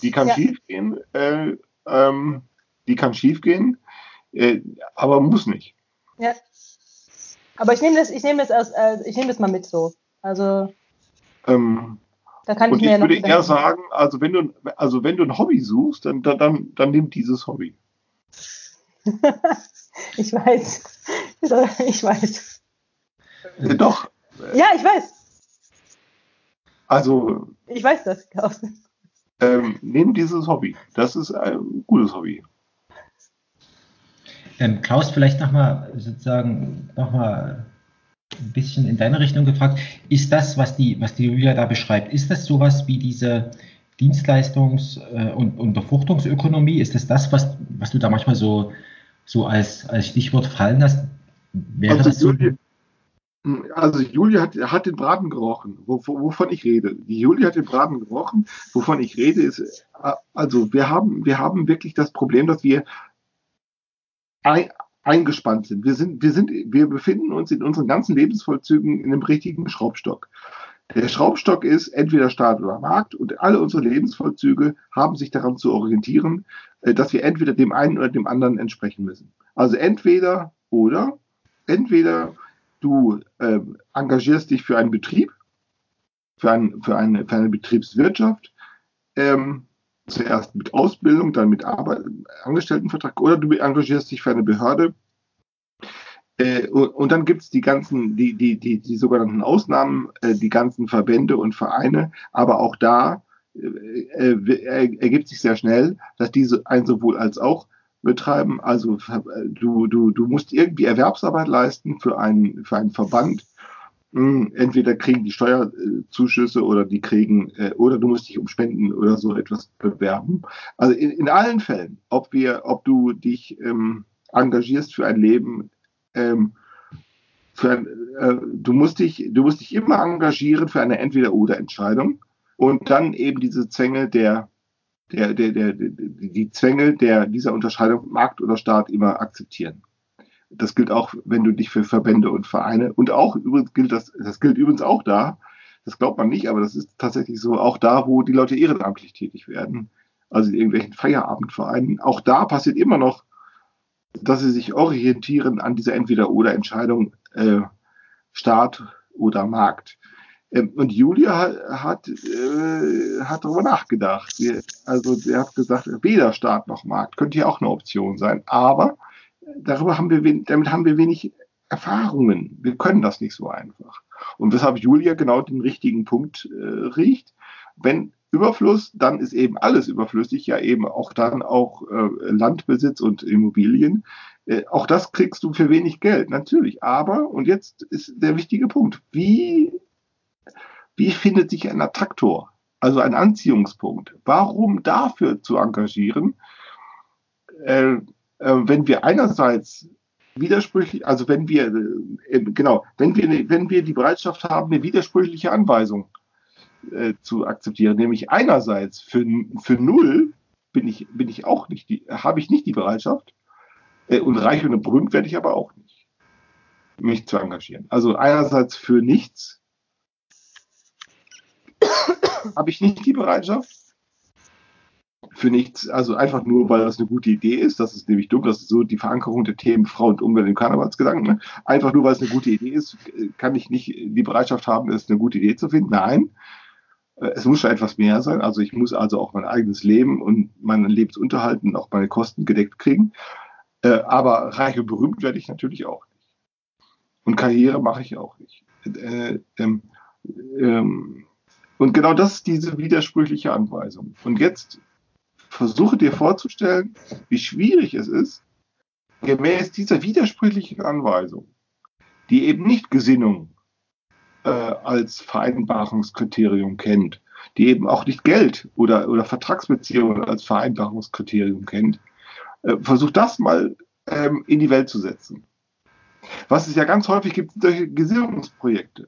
Die kann ja. schiefgehen, äh, ähm, die kann schiefgehen, äh, aber muss nicht. Ja. Aber ich nehme das, ich nehme das aus, äh, ich nehme das mal mit so. Also. Ähm, da kann ich und mir ich würde eher sagen, also wenn du, also wenn du ein Hobby suchst, dann, dann, dann nimm dieses Hobby. ich weiß. Ich weiß. Doch. Ja, ich weiß. Also. Ich weiß das, Klaus. Ähm, nimm dieses Hobby. Das ist ein gutes Hobby. Ähm, Klaus, vielleicht nochmal sozusagen nochmal ein bisschen in deine Richtung gefragt. Ist das, was die, was die Julia da beschreibt, ist das sowas wie diese Dienstleistungs- äh, und, und Befruchtungsökonomie? Ist das das, was, was du da manchmal so so als, als Stichwort fallen lässt, wäre also das so? Julia, also Julia hat, hat den Braten gerochen, wovon ich rede. Die Julia hat den Braten gerochen, wovon ich rede, ist, also wir haben, wir haben wirklich das Problem, dass wir ein, eingespannt sind. Wir sind, wir sind, wir befinden uns in unseren ganzen Lebensvollzügen in dem richtigen Schraubstock. Der Schraubstock ist entweder Staat oder Markt und alle unsere Lebensvollzüge haben sich daran zu orientieren, äh, dass wir entweder dem einen oder dem anderen entsprechen müssen. Also entweder oder, entweder du äh, engagierst dich für einen Betrieb, für, ein, für, eine, für eine Betriebswirtschaft, ähm, zuerst mit Ausbildung, dann mit Arbeit, Angestelltenvertrag, oder du engagierst dich für eine Behörde, äh, und, dann gibt es die ganzen, die, die, die, die sogenannten Ausnahmen, äh, die ganzen Verbände und Vereine, aber auch da äh, ergibt sich sehr schnell, dass diese ein sowohl als auch betreiben. Also du, du, du musst irgendwie Erwerbsarbeit leisten für einen, für einen Verband. Hm, entweder kriegen die Steuerzuschüsse oder die kriegen, oder du musst dich um Spenden oder so etwas bewerben. Also in, in allen Fällen, ob wir, ob du dich ähm, engagierst für ein Leben ähm, ein, äh, du, musst dich, du musst dich immer engagieren für eine Entweder-Oder-Entscheidung und dann eben diese Zwänge der, der, der, der, die Zwänge der, dieser Unterscheidung Markt oder Staat immer akzeptieren. Das gilt auch, wenn du dich für Verbände und Vereine und auch übrigens gilt das, das gilt übrigens auch da, das glaubt man nicht, aber das ist tatsächlich so, auch da, wo die Leute ehrenamtlich tätig werden, also in irgendwelchen Feierabendvereinen, auch da passiert immer noch dass sie sich orientieren an dieser Entweder-Oder-Entscheidung äh, Staat oder Markt. Ähm, und Julia hat, äh, hat darüber nachgedacht. Sie, also sie hat gesagt, weder Staat noch Markt könnte ja auch eine Option sein. Aber darüber haben wir, damit haben wir wenig Erfahrungen. Wir können das nicht so einfach. Und weshalb Julia genau den richtigen Punkt äh, riecht. Wenn Überfluss, dann ist eben alles überflüssig, ja eben auch dann auch äh, Landbesitz und Immobilien. Äh, auch das kriegst du für wenig Geld, natürlich. Aber, und jetzt ist der wichtige Punkt, wie, wie findet sich ein Attraktor, also ein Anziehungspunkt? Warum dafür zu engagieren, äh, äh wenn wir einerseits widersprüchlich, also wenn wir, äh, genau, wenn wir, wenn wir die Bereitschaft haben, eine widersprüchliche Anweisung äh, zu akzeptieren. Nämlich einerseits für, für null bin ich, bin ich auch nicht habe ich nicht die Bereitschaft. Äh, und reich und berühmt werde ich aber auch nicht, mich zu engagieren. Also einerseits für nichts habe ich nicht die Bereitschaft. Für nichts, also einfach nur, weil das eine gute Idee ist. Das ist nämlich dumm. Das ist so die Verankerung der Themen Frau und Umwelt im Karnevalsgedanken. Ne? Einfach nur, weil es eine gute Idee ist, kann ich nicht die Bereitschaft haben, es eine gute Idee zu finden. Nein, es muss schon etwas mehr sein. Also ich muss also auch mein eigenes Leben und meinen Lebensunterhalt und auch meine Kosten gedeckt kriegen. Äh, aber reich und berühmt werde ich natürlich auch nicht. Und Karriere mache ich auch nicht. Äh, ähm, ähm, und genau das ist diese widersprüchliche Anweisung. Und jetzt versuche dir vorzustellen, wie schwierig es ist, gemäß dieser widersprüchlichen Anweisung, die eben nicht Gesinnung äh, als Vereinbarungskriterium kennt, die eben auch nicht Geld oder, oder Vertragsbeziehungen als Vereinbarungskriterium kennt, äh, versucht das mal ähm, in die Welt zu setzen. Was es ja ganz häufig gibt, sind solche Gesinnungsprojekte.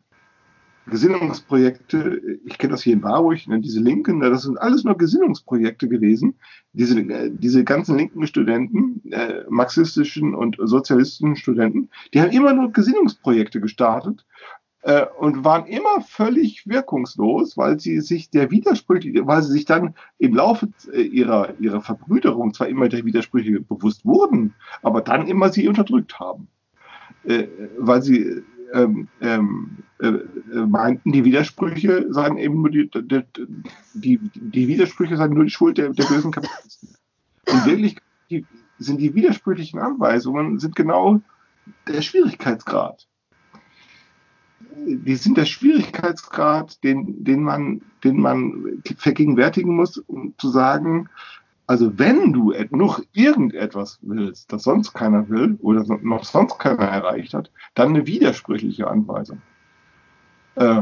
Gesinnungsprojekte, ich kenne das hier in Warburg, ne, diese Linken, ne, das sind alles nur Gesinnungsprojekte gewesen. Diese, äh, diese ganzen linken Studenten, äh, marxistischen und sozialistischen Studenten, die haben immer nur Gesinnungsprojekte gestartet, äh, und waren immer völlig wirkungslos, weil sie sich der Widersprüche, weil sie sich dann im Laufe äh, ihrer, ihrer Verbrüderung zwar immer der Widersprüche bewusst wurden, aber dann immer sie unterdrückt haben. Äh, weil sie ähm, ähm, äh, äh meinten, die Widersprüche seien eben nur die, die, die, die Widersprüche seien nur die Schuld der, der bösen Kapitalisten. Und wirklich sind die widersprüchlichen Anweisungen sind genau der Schwierigkeitsgrad die sind der Schwierigkeitsgrad, den, den, man, den man vergegenwärtigen muss, um zu sagen, also wenn du noch irgendetwas willst, das sonst keiner will oder noch sonst keiner erreicht hat, dann eine widersprüchliche Anweisung äh,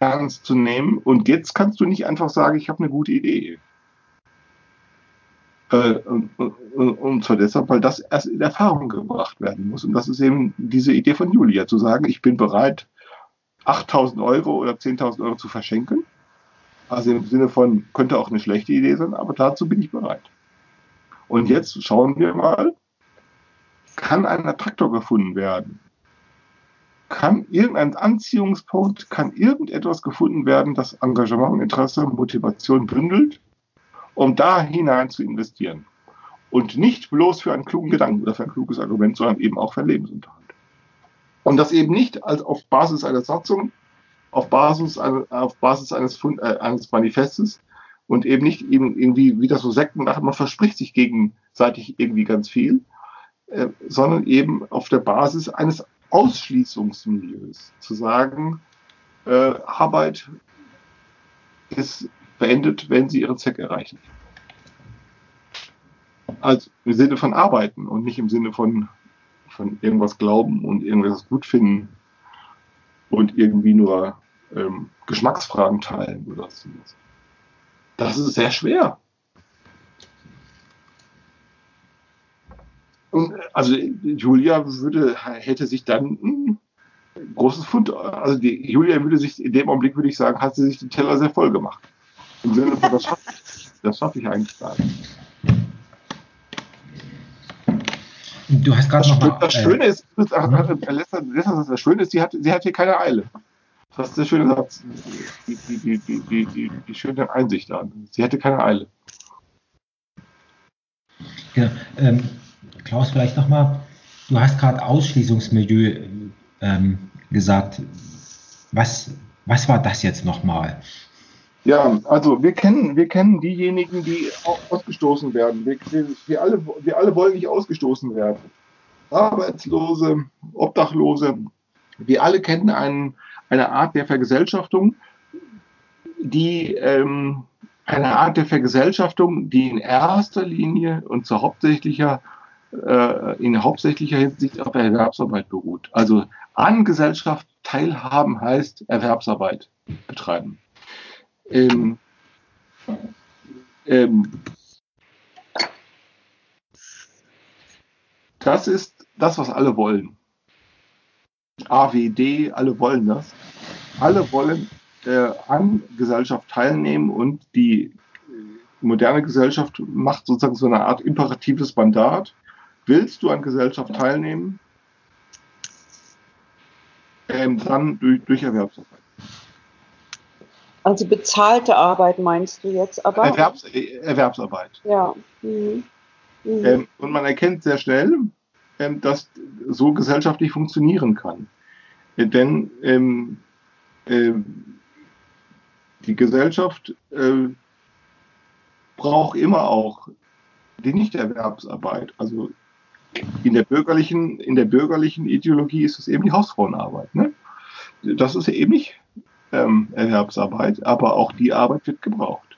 ernst zu nehmen. Und jetzt kannst du nicht einfach sagen, ich habe eine gute Idee. Äh, und, zwar deshalb, weil das erst in Erfahrung gebracht werden muss. Und das ist eben diese Idee von Julia, zu sagen, ich bin bereit, 8000 Euro oder 10.000 Euro zu verschenken. Also im Sinne von, könnte auch eine schlechte Idee sein, aber dazu bin ich bereit. Und jetzt schauen wir mal, kann ein Attraktor gefunden werden, kann irgendein Anziehungspunkt, kann irgendetwas gefunden werden, das Engagement, Interesse, Motivation bündelt, um da hinein zu investieren. Und nicht bloß für einen klugen Gedanken oder für ein kluges Argument, sondern eben auch für Lebensunterhalt. Und das eben nicht als auf Basis einer Satzung, auf Basis, auf Basis eines, Fund, äh, eines Manifestes und eben nicht eben irgendwie wie das so Sekten machen, man verspricht sich gegenseitig irgendwie ganz viel, äh, sondern eben auf der Basis eines Ausschließungsmilieus zu sagen, äh, Arbeit ist beendet, wenn sie ihren Zweck erreichen. Also im Sinne von arbeiten und nicht im Sinne von, von irgendwas glauben und irgendwas gut finden und irgendwie nur ähm, Geschmacksfragen teilen oder so. Das ist sehr schwer. Und also Julia würde, hätte sich dann ein großes Fund, also die, Julia würde sich, in dem Augenblick würde ich sagen, hat sie sich den Teller sehr voll gemacht. Im Sinne von, das schaffe ich, das schaffe ich eigentlich gar nicht. Du hast gerade Das, noch mal, das äh, Schöne ist, das, Satz, das Schöne ist, sie hat, sie hat hier keine Eile. Das ist der schöne Satz. Die, die, die, die schöne Einsicht da. Sie hätte keine Eile. Genau. Ähm, Klaus, vielleicht nochmal, du hast gerade Ausschließungsmilieu ähm, gesagt. Was, was war das jetzt nochmal? Ja, also wir kennen, wir kennen diejenigen, die ausgestoßen werden. Wir, wir, wir, alle, wir alle wollen nicht ausgestoßen werden. Arbeitslose, Obdachlose, wir alle kennen einen, eine Art der Vergesellschaftung, die ähm, eine Art der Vergesellschaftung, die in erster Linie und zu hauptsächlicher äh, in hauptsächlicher Hinsicht auf Erwerbsarbeit beruht. Also an Gesellschaft teilhaben heißt Erwerbsarbeit betreiben. Ähm, ähm, das ist das, was alle wollen. AWD, alle wollen das. Alle wollen äh, an Gesellschaft teilnehmen und die äh, moderne Gesellschaft macht sozusagen so eine Art imperatives Mandat. Willst du an Gesellschaft teilnehmen? Ähm, dann durch, durch Erwerbsarbeit. Also bezahlte Arbeit meinst du jetzt aber? Erwerbs, äh, Erwerbsarbeit. Ja. Mhm. Mhm. Ähm, und man erkennt sehr schnell, ähm, dass so gesellschaftlich funktionieren kann. Äh, denn ähm, ähm, die Gesellschaft äh, braucht immer auch die Nichterwerbsarbeit. Also in der bürgerlichen, in der bürgerlichen Ideologie ist es eben die Hausfrauenarbeit. Ne? Das ist eben nicht ähm, Erwerbsarbeit, aber auch die Arbeit wird gebraucht.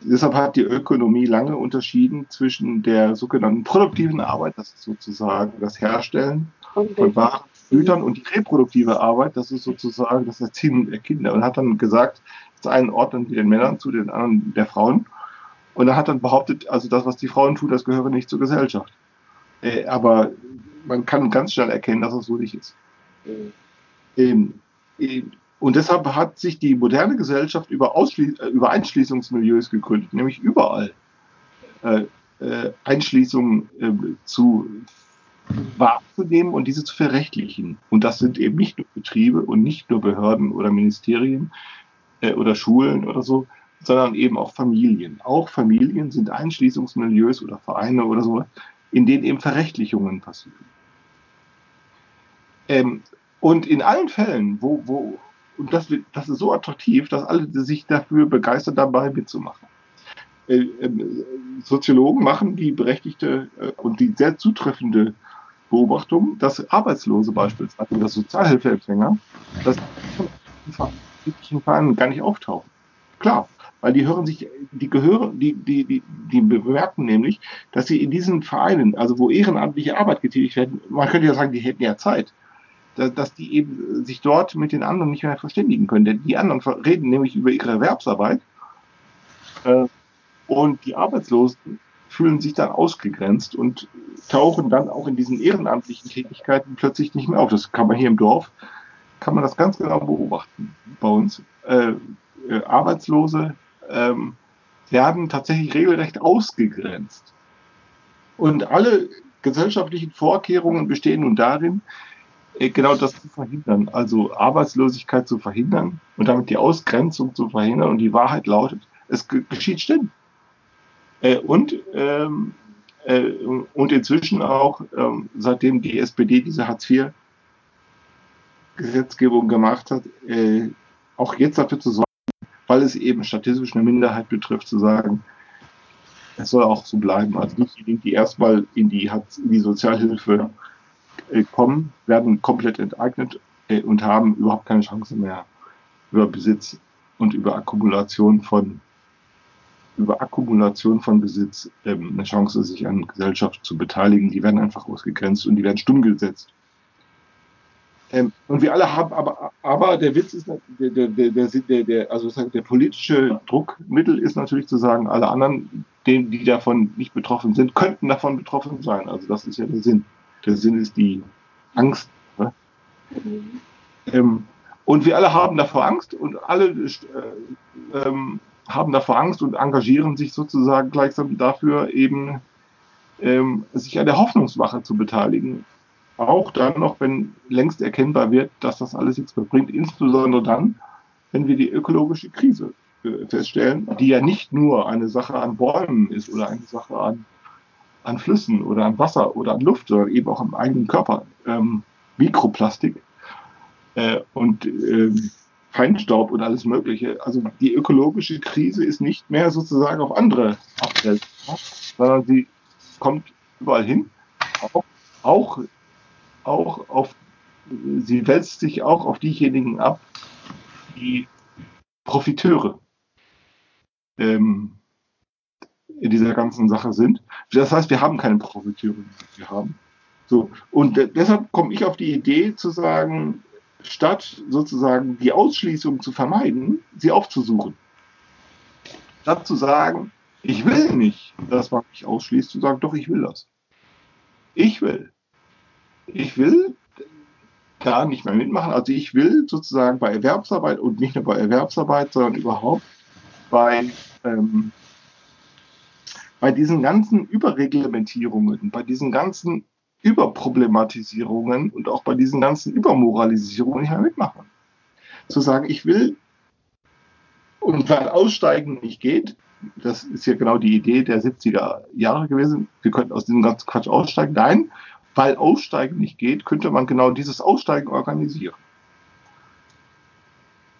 Deshalb hat die Ökonomie lange unterschieden zwischen der sogenannten produktiven Arbeit, das ist sozusagen das Herstellen von Waren, Gütern und die reproduktive Arbeit, das ist sozusagen das Erziehen der Kinder. Und hat dann gesagt, das einen ordnen die den Männern zu, den anderen der Frauen. Und er hat dann behauptet, also das, was die Frauen tun, das gehöre nicht zur Gesellschaft. Äh, aber man kann ganz schnell erkennen, dass es so nicht ist. Mhm. Ähm, ähm, und deshalb hat sich die moderne Gesellschaft über, äh, über Einschließungsmilieus gegründet, nämlich überall äh, äh, Einschließungen äh, zu wahrzunehmen und diese zu verrechtlichen. Und das sind eben nicht nur Betriebe und nicht nur Behörden oder Ministerien äh, oder Schulen oder so, sondern eben auch Familien. Auch Familien sind Einschließungsmilieus oder Vereine oder so, in denen eben Verrechtlichungen passieren. Ähm, und in allen Fällen, wo, wo und das, das ist so attraktiv, dass alle sich dafür begeistern, dabei mitzumachen. Äh, ähm, Soziologen machen die berechtigte äh, und die sehr zutreffende Beobachtung, dass Arbeitslose beispielsweise oder Sozialhilfeempfänger, dass die Vereinen gar nicht auftauchen. Klar, weil die hören sich, die gehören, die, die, die, die bemerken nämlich, dass sie in diesen Vereinen, also wo ehrenamtliche Arbeit getätigt werden, man könnte ja sagen, die hätten ja Zeit, dass, dass die eben sich dort mit den anderen nicht mehr verständigen können. Denn die anderen reden nämlich über ihre Erwerbsarbeit äh, und die Arbeitslosen fühlen sich dann ausgegrenzt und tauchen dann auch in diesen ehrenamtlichen Tätigkeiten plötzlich nicht mehr auf. Das kann man hier im Dorf, kann man das ganz genau beobachten bei uns. Äh, äh, Arbeitslose ähm, werden tatsächlich regelrecht ausgegrenzt. Und alle gesellschaftlichen Vorkehrungen bestehen nun darin, genau das zu verhindern. Also Arbeitslosigkeit zu verhindern und damit die Ausgrenzung zu verhindern. Und die Wahrheit lautet, es geschieht ständig. Äh, und, ähm, äh, und inzwischen auch, ähm, seitdem die SPD diese Hartz-IV-Gesetzgebung gemacht hat, äh, auch jetzt dafür zu sorgen, weil es eben statistisch eine Minderheit betrifft, zu sagen, es soll auch so bleiben. Also nicht diejenigen, die erstmal in die, in die Sozialhilfe äh, kommen, werden komplett enteignet äh, und haben überhaupt keine Chance mehr über Besitz und über Akkumulation von über Akkumulation von Besitz ähm, eine Chance, sich an Gesellschaft zu beteiligen. Die werden einfach ausgegrenzt und die werden stumm gesetzt. Ähm, und wir alle haben, aber, aber der Witz ist, der, der, der, der, also der politische Druckmittel ist natürlich zu sagen, alle anderen, die, die davon nicht betroffen sind, könnten davon betroffen sein. Also das ist ja der Sinn. Der Sinn ist die Angst. Ne? Mhm. Ähm, und wir alle haben davor Angst und alle äh, ähm, haben davor Angst und engagieren sich sozusagen gleichsam dafür, eben ähm, sich an der Hoffnungswache zu beteiligen. Auch dann noch, wenn längst erkennbar wird, dass das alles nichts mehr bringt, insbesondere dann, wenn wir die ökologische Krise äh, feststellen, die ja nicht nur eine Sache an Bäumen ist oder eine Sache an, an Flüssen oder an Wasser oder an Luft, sondern eben auch am eigenen Körper. Ähm, Mikroplastik äh, und ähm, Feinstaub und alles Mögliche. Also die ökologische Krise ist nicht mehr sozusagen auf andere abwälzt, sondern sie kommt überall hin, auch, auch, auch auf, sie wälzt sich auch auf diejenigen ab, die Profiteure ähm, in dieser ganzen Sache sind. Das heißt, wir haben keine Profiteure, wir haben. So, und deshalb komme ich auf die Idee zu sagen, statt sozusagen die Ausschließung zu vermeiden, sie aufzusuchen. Statt zu sagen, ich will nicht, dass man mich ausschließt, zu sagen, doch, ich will das. Ich will. Ich will da nicht mehr mitmachen. Also ich will sozusagen bei Erwerbsarbeit und nicht nur bei Erwerbsarbeit, sondern überhaupt bei, ähm, bei diesen ganzen Überreglementierungen, bei diesen ganzen Überproblematisierungen und auch bei diesen ganzen Übermoralisierungen nicht mehr mitmachen. Zu sagen, ich will, und weil Aussteigen nicht geht, das ist ja genau die Idee der 70er Jahre gewesen, wir könnten aus diesem ganzen Quatsch aussteigen. Nein, weil Aussteigen nicht geht, könnte man genau dieses Aussteigen organisieren.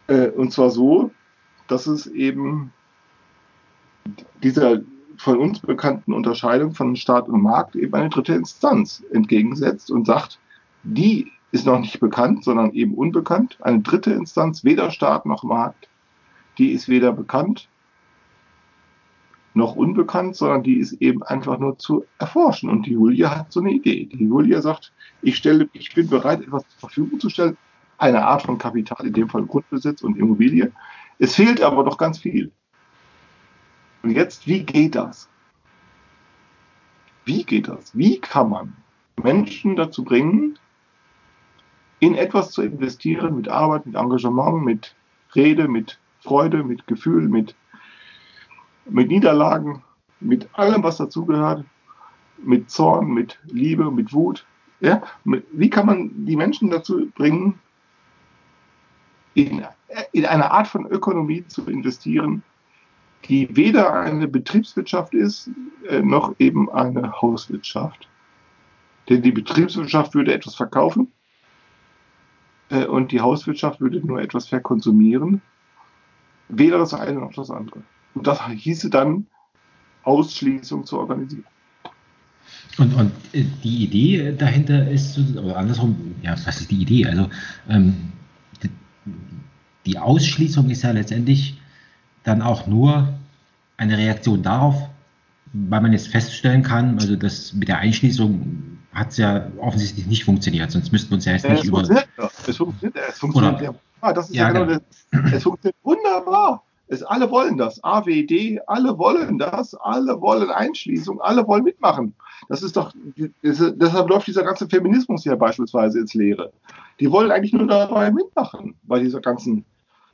Äh, und zwar so, dass es eben dieser von uns bekannten Unterscheidung von Staat und Markt eben eine dritte Instanz entgegensetzt und sagt, die ist noch nicht bekannt, sondern eben unbekannt. Eine dritte Instanz, weder Staat noch Markt, die ist weder bekannt noch unbekannt, sondern die ist eben einfach nur zu erforschen. Und die Julia hat so eine Idee. Die Julia sagt, ich stelle, ich bin bereit, etwas zur Verfügung zu stellen, eine Art von Kapital, in dem Fall Grundbesitz und Immobilie. Es fehlt aber doch ganz viel. Und jetzt, wie geht das? Wie geht das? Wie kann man Menschen dazu bringen, in etwas zu investieren, mit Arbeit, mit Engagement, mit Rede, mit Freude, mit Gefühl, mit, mit Niederlagen, mit allem, was dazugehört, mit Zorn, mit Liebe, mit Wut. Ja? Wie kann man die Menschen dazu bringen, in, in eine Art von Ökonomie zu investieren, die weder eine Betriebswirtschaft ist, äh, noch eben eine Hauswirtschaft. Denn die Betriebswirtschaft würde etwas verkaufen äh, und die Hauswirtschaft würde nur etwas verkonsumieren. Weder das eine noch das andere. Und das hieße dann, Ausschließung zu organisieren. Und, und äh, die Idee dahinter ist, oder andersrum, ja, was ist die Idee? Also ähm, die, die Ausschließung ist ja letztendlich dann auch nur eine Reaktion darauf, weil man jetzt feststellen kann, also das mit der Einschließung hat es ja offensichtlich nicht funktioniert, sonst müssten wir uns ja jetzt nicht es über. Funktioniert, es funktioniert, es funktioniert Oder, ja. Das ist ja, ja genau, genau. Das, es funktioniert wunderbar. Es, alle wollen das. AWD, alle wollen das, alle wollen Einschließung, alle wollen mitmachen. Das ist doch, das, deshalb läuft dieser ganze Feminismus ja beispielsweise ins Leere. Die wollen eigentlich nur dabei mitmachen, bei dieser ganzen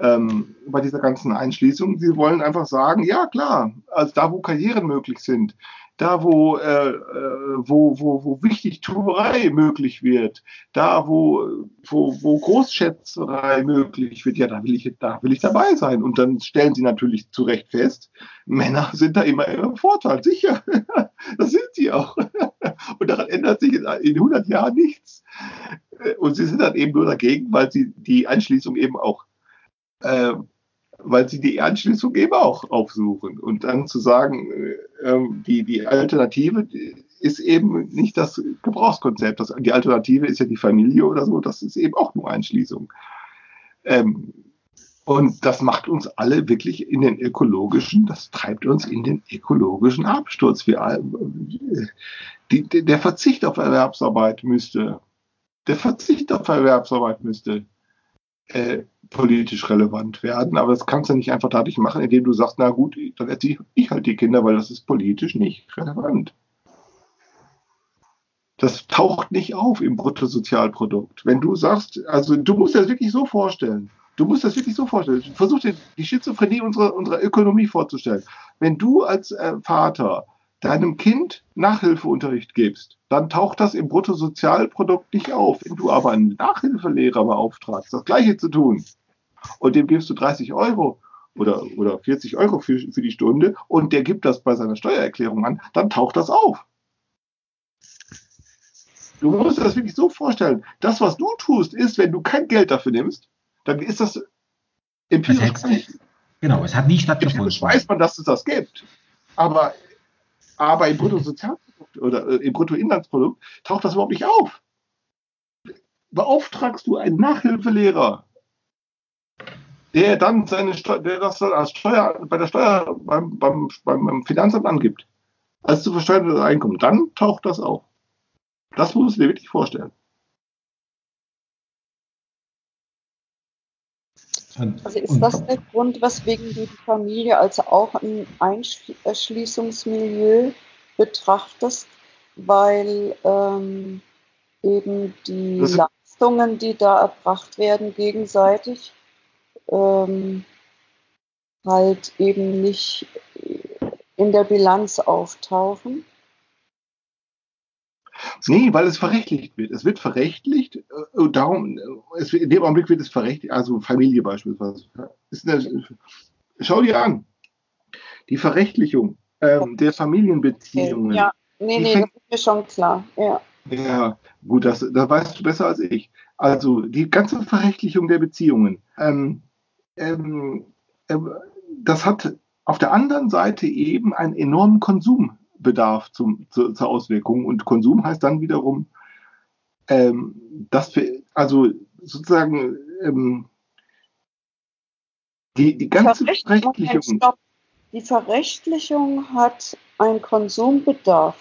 ähm, bei dieser ganzen Einschließung. Sie wollen einfach sagen, ja klar, also da, wo Karrieren möglich sind, da wo, äh, äh, wo, wo, wo Wichtigtuerei möglich wird, da wo, wo, wo Großschätzerei möglich wird, ja, da will ich, da will ich dabei sein. Und dann stellen sie natürlich zu Recht fest, Männer sind da immer im Vorteil, sicher. das sind sie auch. Und daran ändert sich in, in 100 Jahren nichts. Und sie sind dann eben nur dagegen, weil sie die Einschließung eben auch äh, weil sie die Anschließung eben auch aufsuchen. Und dann zu sagen, äh, die, die Alternative ist eben nicht das Gebrauchskonzept. Das, die Alternative ist ja die Familie oder so, das ist eben auch nur Einschließung. Ähm, und das macht uns alle wirklich in den ökologischen, das treibt uns in den ökologischen Absturz. Wir, die, der Verzicht auf Erwerbsarbeit müsste, der Verzicht auf Erwerbsarbeit müsste äh, politisch relevant werden. Aber das kannst du nicht einfach dadurch machen, indem du sagst, na gut, dann erziehe ich halt die Kinder, weil das ist politisch nicht relevant. Das taucht nicht auf im Bruttosozialprodukt. Wenn du sagst, also du musst dir das wirklich so vorstellen. Du musst das wirklich so vorstellen. Versuch dir die Schizophrenie unserer, unserer Ökonomie vorzustellen. Wenn du als äh, Vater deinem Kind Nachhilfeunterricht gibst, dann taucht das im Bruttosozialprodukt nicht auf. Wenn du aber einen Nachhilfelehrer beauftragst, das Gleiche zu tun, und dem gibst du 30 Euro oder, oder 40 Euro für, für die Stunde und der gibt das bei seiner Steuererklärung an, dann taucht das auf. Du musst dir das wirklich so vorstellen. Das, was du tust, ist, wenn du kein Geld dafür nimmst, dann ist das empirisch. Das heißt, genau, es hat nie stattgefunden. Empirisch weiß man, dass es das gibt. Aber aber im Bruttosozialprodukt oder äh, im Bruttoinlandsprodukt taucht das überhaupt nicht auf. Beauftragst du einen Nachhilfelehrer, der dann seine Steu der das als Steuer bei der Steuer beim, beim, beim Finanzamt angibt, als zu versteuerndes Einkommen, dann taucht das auf. Das musst du dir wirklich vorstellen. Also ist das der Grund, weswegen du die Familie als auch ein Einschließungsmilieu betrachtest, weil ähm, eben die Leistungen, die da erbracht werden, gegenseitig ähm, halt eben nicht in der Bilanz auftauchen? Nee, weil es verrechtlicht wird. Es wird verrechtlicht äh, darum, es, in dem Augenblick wird es verrechtlicht, also Familie beispielsweise. Eine, schau dir an, die Verrechtlichung ähm, der Familienbeziehungen. Ja, nee, nee, fängt, das ist mir schon klar. Ja, ja gut, das, das weißt du besser als ich. Also die ganze Verrechtlichung der Beziehungen, ähm, ähm, äh, das hat auf der anderen Seite eben einen enormen Konsum Bedarf zum, zu, zur Auswirkung. Und Konsum heißt dann wiederum, ähm, dass wir, also sozusagen ähm, die, die ganze Verrechtlichung. Die Verrechtlichung hat einen Konsumbedarf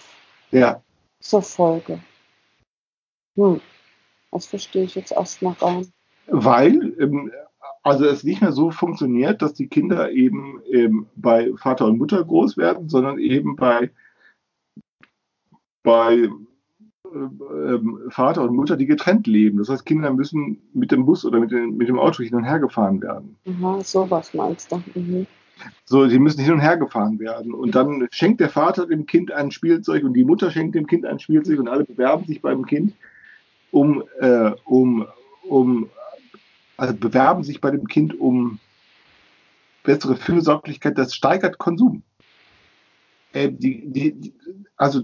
ja. zur Folge. Hm. Das verstehe ich jetzt erstmal rein. Weil ähm, also es nicht mehr so funktioniert, dass die Kinder eben ähm, bei Vater und Mutter groß werden, sondern eben bei bei äh, ähm, Vater und Mutter, die getrennt leben. Das heißt, Kinder müssen mit dem Bus oder mit, den, mit dem Auto hin und her gefahren werden. Aha, sowas meinst du. Mhm. So, die müssen hin und her gefahren werden. Und dann schenkt der Vater dem Kind ein Spielzeug und die Mutter schenkt dem Kind ein Spielzeug und alle bewerben sich beim Kind, um, äh, um, um also bewerben sich bei dem Kind um bessere Fürsorglichkeit. Das steigert Konsum. Äh, die, die, also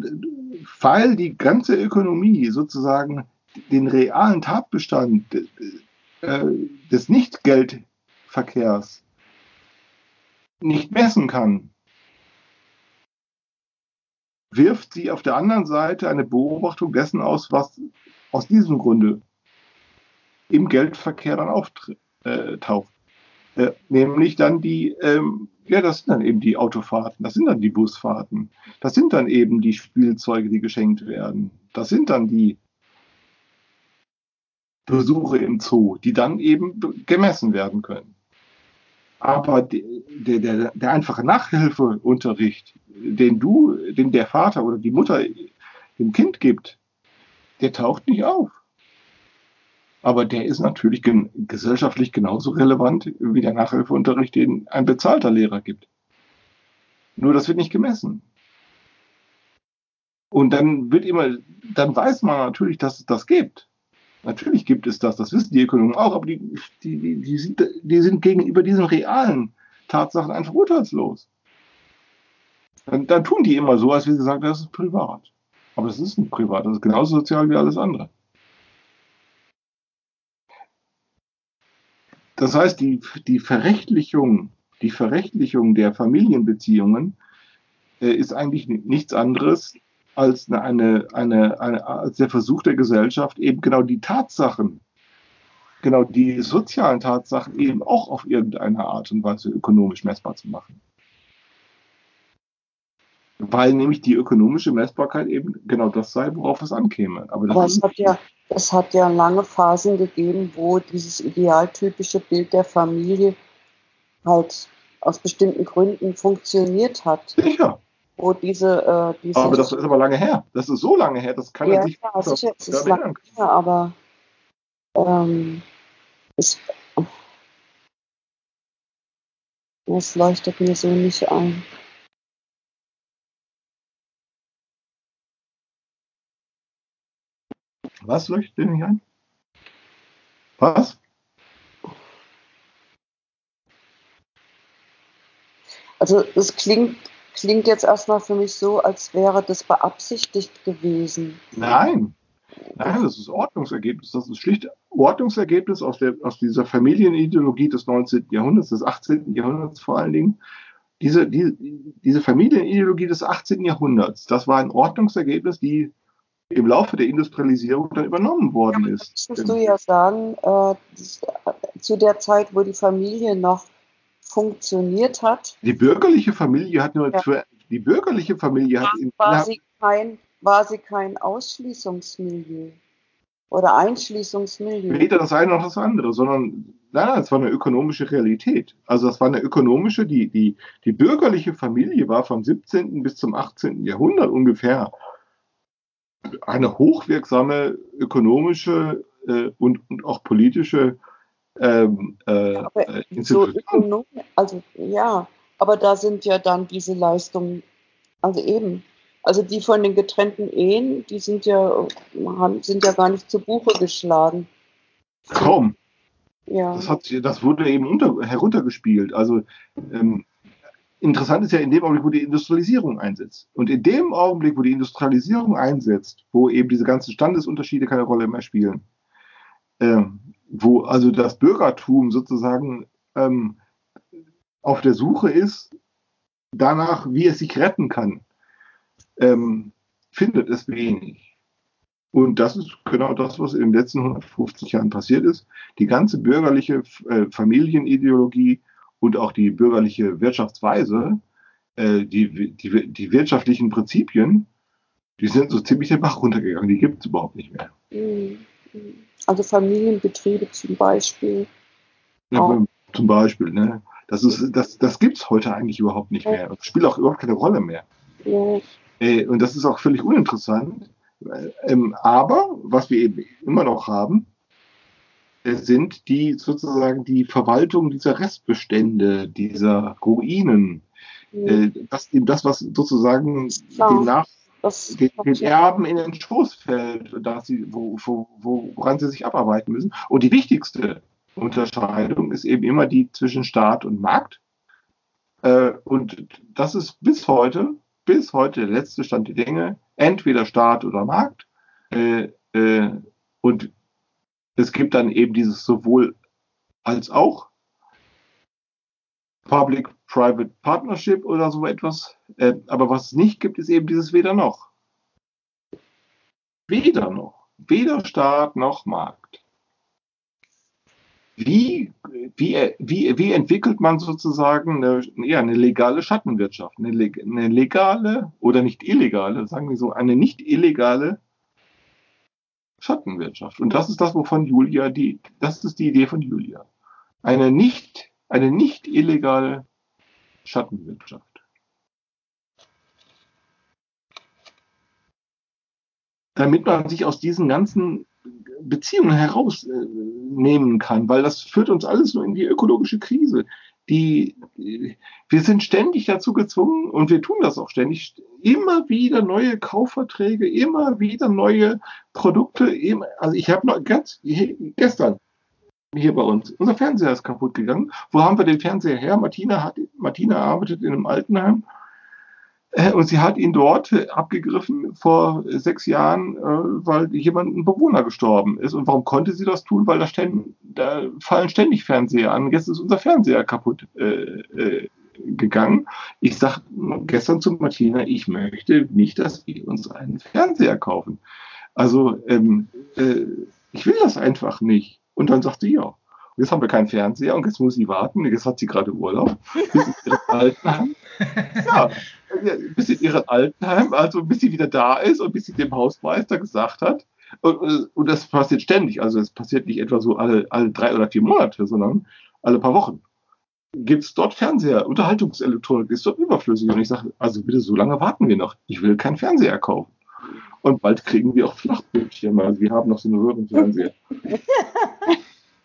weil die ganze Ökonomie sozusagen den realen Tatbestand äh, des Nicht-Geldverkehrs nicht messen kann, wirft sie auf der anderen Seite eine Beobachtung dessen aus, was aus diesem Grunde im Geldverkehr dann auftaucht. Äh, äh, nämlich dann die ähm, ja, das sind dann eben die Autofahrten, das sind dann die Busfahrten, das sind dann eben die Spielzeuge, die geschenkt werden, das sind dann die Besuche im Zoo, die dann eben gemessen werden können. Aber der, der, der einfache Nachhilfeunterricht, den du, den der Vater oder die Mutter dem Kind gibt, der taucht nicht auf. Aber der ist natürlich gesellschaftlich genauso relevant wie der Nachhilfeunterricht, den ein bezahlter Lehrer gibt. Nur das wird nicht gemessen. Und dann wird immer, dann weiß man natürlich, dass es das gibt. Natürlich gibt es das, das wissen die Ökonomen auch, aber die, die, die, die, sind, die sind gegenüber diesen realen Tatsachen einfach urteilslos. Dann, dann tun die immer so, als wie sie sagen, das ist privat. Aber das ist nicht privat, das ist genauso sozial wie alles andere. Das heißt, die, die Verrechtlichung, die Verrechtlichung der Familienbeziehungen äh, ist eigentlich nichts anderes als, eine, eine, eine, als der Versuch der Gesellschaft, eben genau die Tatsachen, genau die sozialen Tatsachen eben auch auf irgendeine Art und Weise ökonomisch messbar zu machen. Weil nämlich die ökonomische Messbarkeit eben genau das sei, worauf es ankäme. Aber, Aber es, hat ja, es hat ja lange Phasen gegeben, wo dieses idealtypische Bild der Familie halt aus bestimmten Gründen funktioniert hat. Sicher wo diese, äh, diese. Aber das ist aber lange her. Das ist so lange her, das kann ja, sich ja, sicher, es ist lange her, aber ähm, es, es leuchtet mir so nicht ein. Was leuchtet dir nicht ein? Was? Also es klingt klingt jetzt erstmal für mich so, als wäre das beabsichtigt gewesen. Nein, nein, das ist Ordnungsergebnis. Das ist schlicht Ordnungsergebnis aus, der, aus dieser Familienideologie des 19. Jahrhunderts, des 18. Jahrhunderts vor allen Dingen. Diese, die, diese Familienideologie des 18. Jahrhunderts, das war ein Ordnungsergebnis, die im Laufe der Industrialisierung dann übernommen worden ja, ist. Müsstest du ja sagen, äh, zu der Zeit, wo die Familie noch funktioniert hat. Die bürgerliche Familie hat nur ja. die bürgerliche Familie hat war, war sie kein war sie kein Ausschließungsmilieu oder Einschließungsmilieu. Weder das eine noch das andere, sondern nein, es war eine ökonomische Realität. Also das war eine ökonomische, die, die, die bürgerliche Familie war vom 17. bis zum 18. Jahrhundert ungefähr eine hochwirksame ökonomische äh, und, und auch politische ähm, äh, äh so also ja, aber da sind ja dann diese Leistungen, also eben, also die von den getrennten Ehen, die sind ja, sind ja gar nicht zu Buche geschlagen. Kaum. Ja. Das, hat, das wurde eben unter, heruntergespielt. Also ähm, interessant ist ja in dem Augenblick, wo die Industrialisierung einsetzt. Und in dem Augenblick, wo die Industrialisierung einsetzt, wo eben diese ganzen Standesunterschiede keine Rolle mehr spielen, ähm, wo also das Bürgertum sozusagen ähm, auf der Suche ist danach, wie es sich retten kann, ähm, findet es wenig. Und das ist genau das, was in den letzten 150 Jahren passiert ist. Die ganze bürgerliche äh, Familienideologie und auch die bürgerliche Wirtschaftsweise, äh, die, die, die wirtschaftlichen Prinzipien, die sind so ziemlich den Bach runtergegangen. Die gibt es überhaupt nicht mehr. Mhm. Also Familienbetriebe zum Beispiel. Ja, zum Beispiel, ne? Das, ist, das, das gibt es heute eigentlich überhaupt nicht mehr. Das spielt auch überhaupt keine Rolle mehr. Ja. Äh, und das ist auch völlig uninteressant. Ähm, aber was wir eben immer noch haben, äh, sind die sozusagen die Verwaltung dieser Restbestände, dieser Ruinen. Mhm. das eben das, was sozusagen ja. den Nach den, den Erben in den Schoß fällt, dass sie, wo, wo, woran sie sich abarbeiten müssen. Und die wichtigste Unterscheidung ist eben immer die zwischen Staat und Markt. Äh, und das ist bis heute, bis heute der letzte Stand der Dinge, entweder Staat oder Markt. Äh, und es gibt dann eben dieses sowohl als auch. Public-Private Partnership oder so etwas. Äh, aber was es nicht gibt, ist eben dieses weder noch. Weder noch. Weder Staat noch Markt. Wie, wie, wie, wie entwickelt man sozusagen eine, ja, eine legale Schattenwirtschaft? Eine, eine legale oder nicht illegale, sagen wir so, eine nicht illegale Schattenwirtschaft. Und das ist das, wovon Julia die, das ist die Idee von Julia. Eine nicht eine nicht illegale Schattenwirtschaft. Damit man sich aus diesen ganzen Beziehungen herausnehmen kann, weil das führt uns alles nur in die ökologische Krise. Die, wir sind ständig dazu gezwungen und wir tun das auch ständig, immer wieder neue Kaufverträge, immer wieder neue Produkte. Immer, also ich habe noch ganz gestern hier bei uns, unser Fernseher ist kaputt gegangen. Wo haben wir den Fernseher her? Martina hat, Martina arbeitet in einem Altenheim und sie hat ihn dort abgegriffen vor sechs Jahren, äh, weil jemand, ein Bewohner gestorben ist. Und warum konnte sie das tun? Weil da, ständig, da fallen ständig Fernseher an. Jetzt ist unser Fernseher kaputt äh, äh, gegangen. Ich sagte gestern zu Martina, ich möchte nicht, dass wir uns einen Fernseher kaufen. Also ähm, äh, ich will das einfach nicht. Und dann sagt sie, ja, jetzt haben wir keinen Fernseher und jetzt muss sie warten. Jetzt hat sie gerade Urlaub, bis sie ihren Altenheim, ja, bis sie ihren Altenheim, also bis sie wieder da ist und bis sie dem Hausmeister gesagt hat, und, und das passiert ständig, also es passiert nicht etwa so alle, alle drei oder vier Monate, sondern alle paar Wochen. Gibt es dort Fernseher, Unterhaltungselektronik ist dort überflüssig. Und ich sage, also bitte, so lange warten wir noch. Ich will keinen Fernseher kaufen. Und bald kriegen wir auch Flachbildschirme. Also wir haben noch so einen Röhrenfernseher.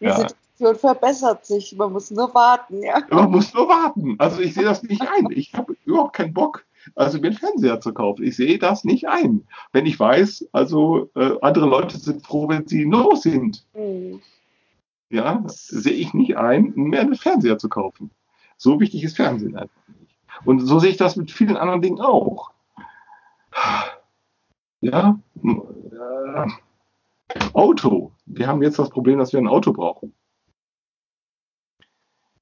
Ja. Situation verbessert sich. Man muss nur warten, ja. Man muss nur warten. Also ich sehe das nicht ein. Ich habe überhaupt keinen Bock, also mir einen Fernseher zu kaufen. Ich sehe das nicht ein. Wenn ich weiß, also äh, andere Leute sind froh, wenn sie no sind. Mhm. Ja, sehe ich nicht ein, mehr einen Fernseher zu kaufen. So wichtig ist Fernsehen einfach nicht. Und so sehe ich das mit vielen anderen Dingen auch. Ja, äh, Auto. Wir haben jetzt das Problem, dass wir ein Auto brauchen.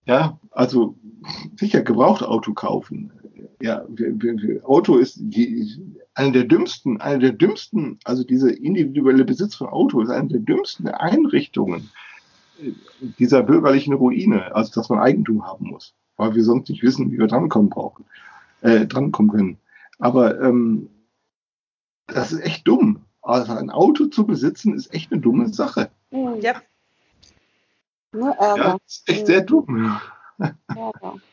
Ja, also sicher gebraucht Auto kaufen. Ja, Auto ist die, eine der dümmsten, eine der dümmsten, also diese individuelle Besitz von Auto ist eine der dümmsten Einrichtungen dieser bürgerlichen Ruine, also dass man Eigentum haben muss, weil wir sonst nicht wissen, wie wir drankommen brauchen, äh, drankommen können. Aber ähm, das ist echt dumm. Also ein Auto zu besitzen ist echt eine dumme Sache. Mhm. Ja. Nur Ärger. Ja, ist echt sehr dumm. Ärger.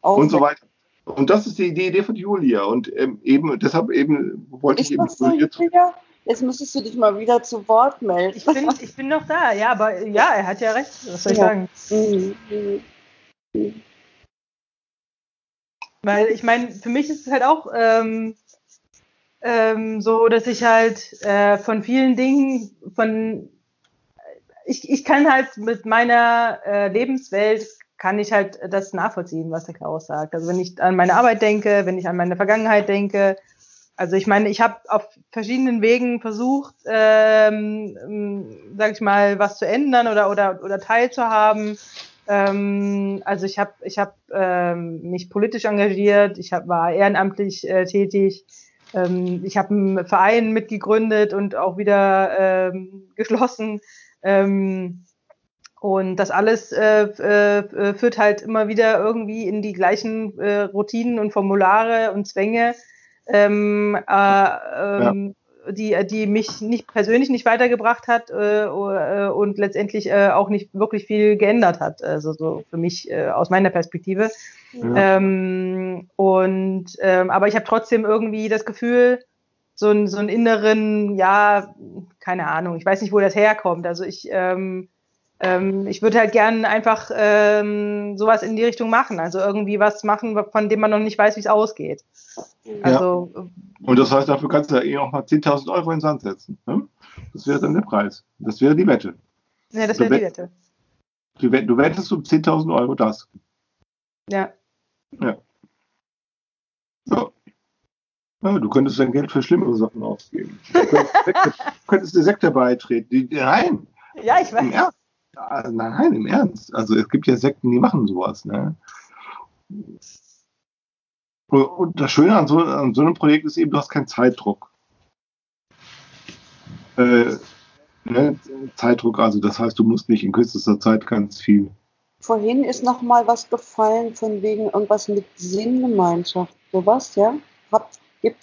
Und so weiter. Und das ist die Idee von Julia. Und ähm, eben, deshalb eben wollte ich, ich eben. So, Julia? Jetzt müsstest du dich mal wieder zu Wort melden. Ich bin, ich bin noch da, ja, aber ja, er hat ja recht. Was soll ich ja. sagen? Mhm. Mhm. Weil ich meine, für mich ist es halt auch ähm, ähm, so, dass ich halt äh, von vielen Dingen, von ich, ich kann halt mit meiner äh, Lebenswelt kann ich halt das nachvollziehen, was der Klaus sagt. Also wenn ich an meine Arbeit denke, wenn ich an meine Vergangenheit denke, also ich meine, ich habe auf verschiedenen Wegen versucht, ähm, ähm, sag ich mal, was zu ändern oder oder oder teilzuhaben. Ähm, also ich habe ich hab, ähm, mich politisch engagiert, ich hab, war ehrenamtlich äh, tätig, ähm, ich habe einen Verein mitgegründet und auch wieder ähm, geschlossen. Ähm, und das alles äh, äh, führt halt immer wieder irgendwie in die gleichen äh, Routinen und Formulare und Zwänge, ähm, äh, ähm, ja. die, die mich nicht persönlich nicht weitergebracht hat äh, äh, und letztendlich äh, auch nicht wirklich viel geändert hat. Also so für mich äh, aus meiner Perspektive. Ja. Ähm, und ähm, aber ich habe trotzdem irgendwie das Gefühl, so, ein, so einen inneren, ja, keine Ahnung, ich weiß nicht, wo das herkommt. Also ich, ähm, ähm, ich würde halt gerne einfach ähm, sowas in die Richtung machen. Also irgendwie was machen, von dem man noch nicht weiß, wie es ausgeht. Also, ja. Und das heißt, dafür kannst du ja eh auch mal 10.000 Euro in den Sand setzen. Ne? Das wäre dann der Preis. Das wäre die Wette. Ja, das wäre die Wette. Du, du wettest um 10.000 Euro das. Ja. Ja. ja. Ja. Du könntest dein Geld für schlimmere Sachen ausgeben. Du könntest, Sekte, könntest der Sekte beitreten. Die, nein. Ja, ich weiß. Im Ernst. Nein, im Ernst. Also es gibt ja Sekten, die machen sowas. Ne? Und das Schöne an so, an so einem Projekt ist eben, du hast keinen Zeitdruck. Äh, ne? Zeitdruck, also das heißt, du musst nicht in kürzester Zeit ganz viel Vorhin ist noch mal was gefallen von wegen irgendwas mit Sinngemeinschaft. Sowas, ja?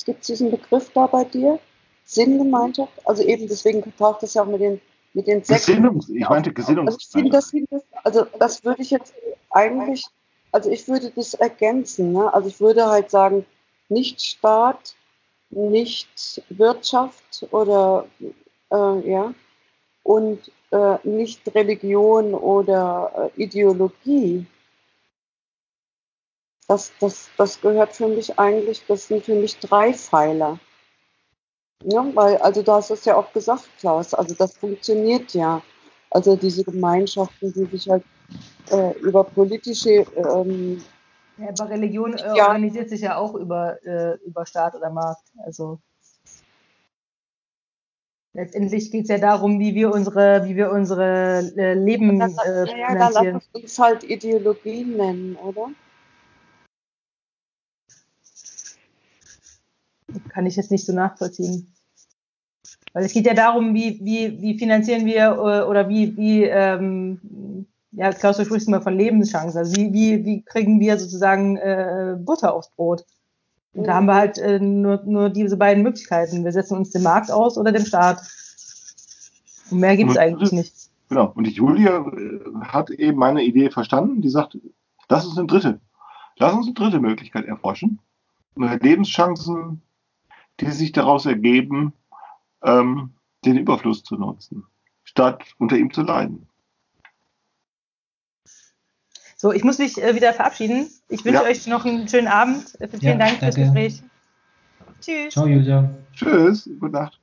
Gibt es diesen Begriff da bei dir? Sinngemeinschaft? Also eben deswegen taucht das ja auch mit den mit den Gesinnungs, ich meinte Gesinnungsgemeinschaft. Also, das, also das würde ich jetzt eigentlich, also ich würde das ergänzen. Ne? Also ich würde halt sagen, nicht Staat, nicht Wirtschaft oder äh, ja, und äh, nicht Religion oder äh, Ideologie. Das, das, das gehört für mich eigentlich, das sind für mich drei Pfeiler. Ja, weil, also du hast es ja auch gesagt, Klaus, also das funktioniert ja. Also diese Gemeinschaften, die sich halt äh, über politische ähm, ja, aber Religion äh, Ja. organisiert sich ja auch über, äh, über Staat oder Markt. Also letztendlich geht es ja darum, wie wir unsere, wie wir unsere äh, Leben äh, naja, dann lass finanzieren. uns uns halt Ideologien nennen, oder? Kann ich jetzt nicht so nachvollziehen. Weil es geht ja darum, wie, wie, wie finanzieren wir äh, oder wie, wie ähm, ja, Klaus, du sprichst immer von Lebenschancen. Also wie, wie, wie kriegen wir sozusagen äh, Butter aufs Brot? Und da haben wir halt äh, nur, nur diese beiden Möglichkeiten. Wir setzen uns dem Markt aus oder dem Staat. Und mehr gibt es eigentlich nicht. Genau. Und die Julia äh, hat eben meine Idee verstanden. Die sagt, lass uns eine dritte. Lass uns eine dritte Möglichkeit erforschen. Lebenschancen, die sich daraus ergeben, ähm, den Überfluss zu nutzen, statt unter ihm zu leiden. So, ich muss mich äh, wieder verabschieden. Ich wünsche Ja. euch noch einen schönen Abend. Vielen Ja, Dank fürs. Gespräch. Tschüss. Ciao, Julia. Tschüss, gute Nacht.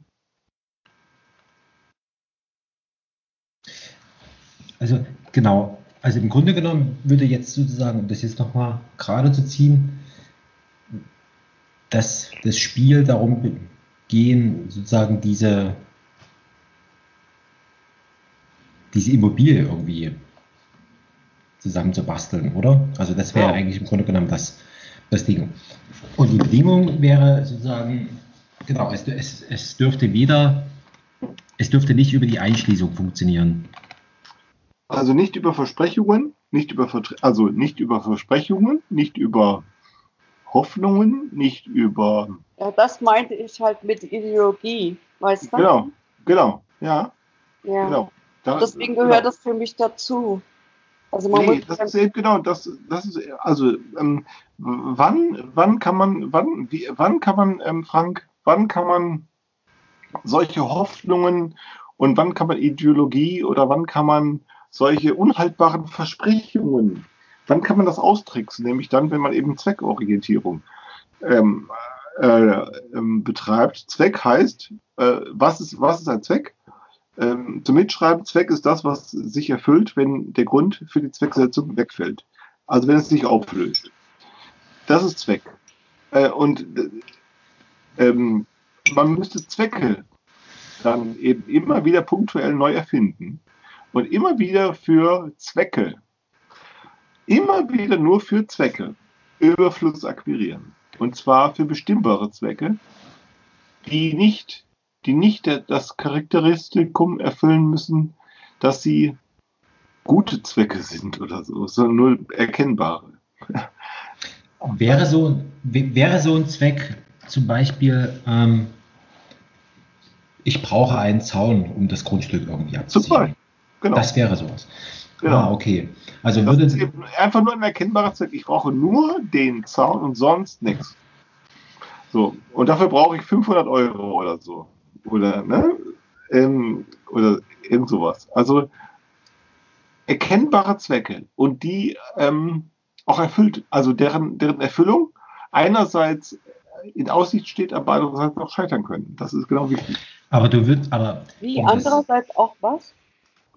Also genau, also im Grunde genommen würde jetzt sozusagen, um das jetzt nochmal gerade zu ziehen, dass das Spiel darum gehen, sozusagen diese, diese Immobilie irgendwie zusammenzubasteln, oder? Also das wäre Ja. eigentlich im Grunde genommen das, das Ding. Und die Bedingung wäre sozusagen, genau, es, es, es dürfte weder, es dürfte nicht über die Einschließung funktionieren. Also nicht über Versprechungen, nicht über Vertr also nicht über Versprechungen, nicht über Hoffnungen, nicht über Ja, das meinte ich halt mit Ideologie, weißt du? genau, genau, ja, Ja. genau. Da- Deswegen genau. gehört das für mich dazu. Also man Nee, muss das ist eben genau, das, das ist also ähm, wann, wann kann man, wann, wie, wann kann man, ähm, Frank, wann kann man solche Hoffnungen und wann kann man Ideologie oder wann kann man solche unhaltbaren Versprechungen, wann kann man das austricksen? Nämlich dann, wenn man eben Zweckorientierung ähm, äh, ähm, betreibt. Zweck heißt, äh, was, ist, was ist ein Zweck? Ähm, zum Mitschreiben, Zweck ist das, was sich erfüllt, wenn der Grund für die Zwecksetzung wegfällt. Also wenn es sich auflöst. Das ist Zweck. Äh, und äh, ähm, man müsste Zwecke dann eben immer wieder punktuell neu erfinden. Und immer wieder für Zwecke, immer wieder nur für Zwecke Überfluss akquirieren. Und zwar für bestimmbare Zwecke, die nicht, die nicht das Charakteristikum erfüllen müssen, dass sie gute Zwecke sind oder so, sondern nur erkennbare. Wäre so, wäre so ein Zweck zum Beispiel, ähm, ich brauche einen Zaun, um das Grundstück irgendwie abzusichern. Super, genau. Das wäre sowas. Genau. Ah, okay. Also Das würde ist eben einfach nur ein erkennbarer Zweck. Ich brauche nur den Zaun und sonst nichts. So, und dafür brauche ich 500 Euro oder so. Oder, ne? Ähm, oder irgend sowas. Also erkennbare Zwecke und die ähm, auch erfüllt, also deren, deren Erfüllung einerseits in Aussicht steht, aber andererseits auch scheitern können. Das ist genau wichtig. aber du würdest, aber, wie andererseits auch was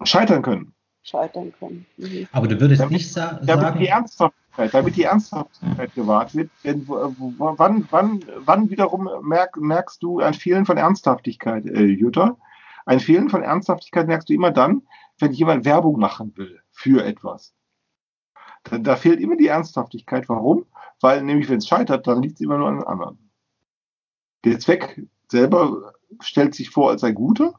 Scheitern können. Scheitern können. Mhm. aber du würdest Damit- nicht sa damit die sagen, Ernsthaftigkeit, damit die Ernsthaftigkeit gewahrt wird, denn wann, wann, wann wiederum merk, merkst du ein Fehlen von Ernsthaftigkeit, äh, Jutta? Ein Fehlen von Ernsthaftigkeit merkst du immer dann, wenn jemand Werbung machen will für etwas. Da, da fehlt immer die Ernsthaftigkeit. Warum? Weil nämlich, wenn es scheitert, dann liegt es immer nur an den anderen. Der Zweck selber stellt sich vor als ein guter.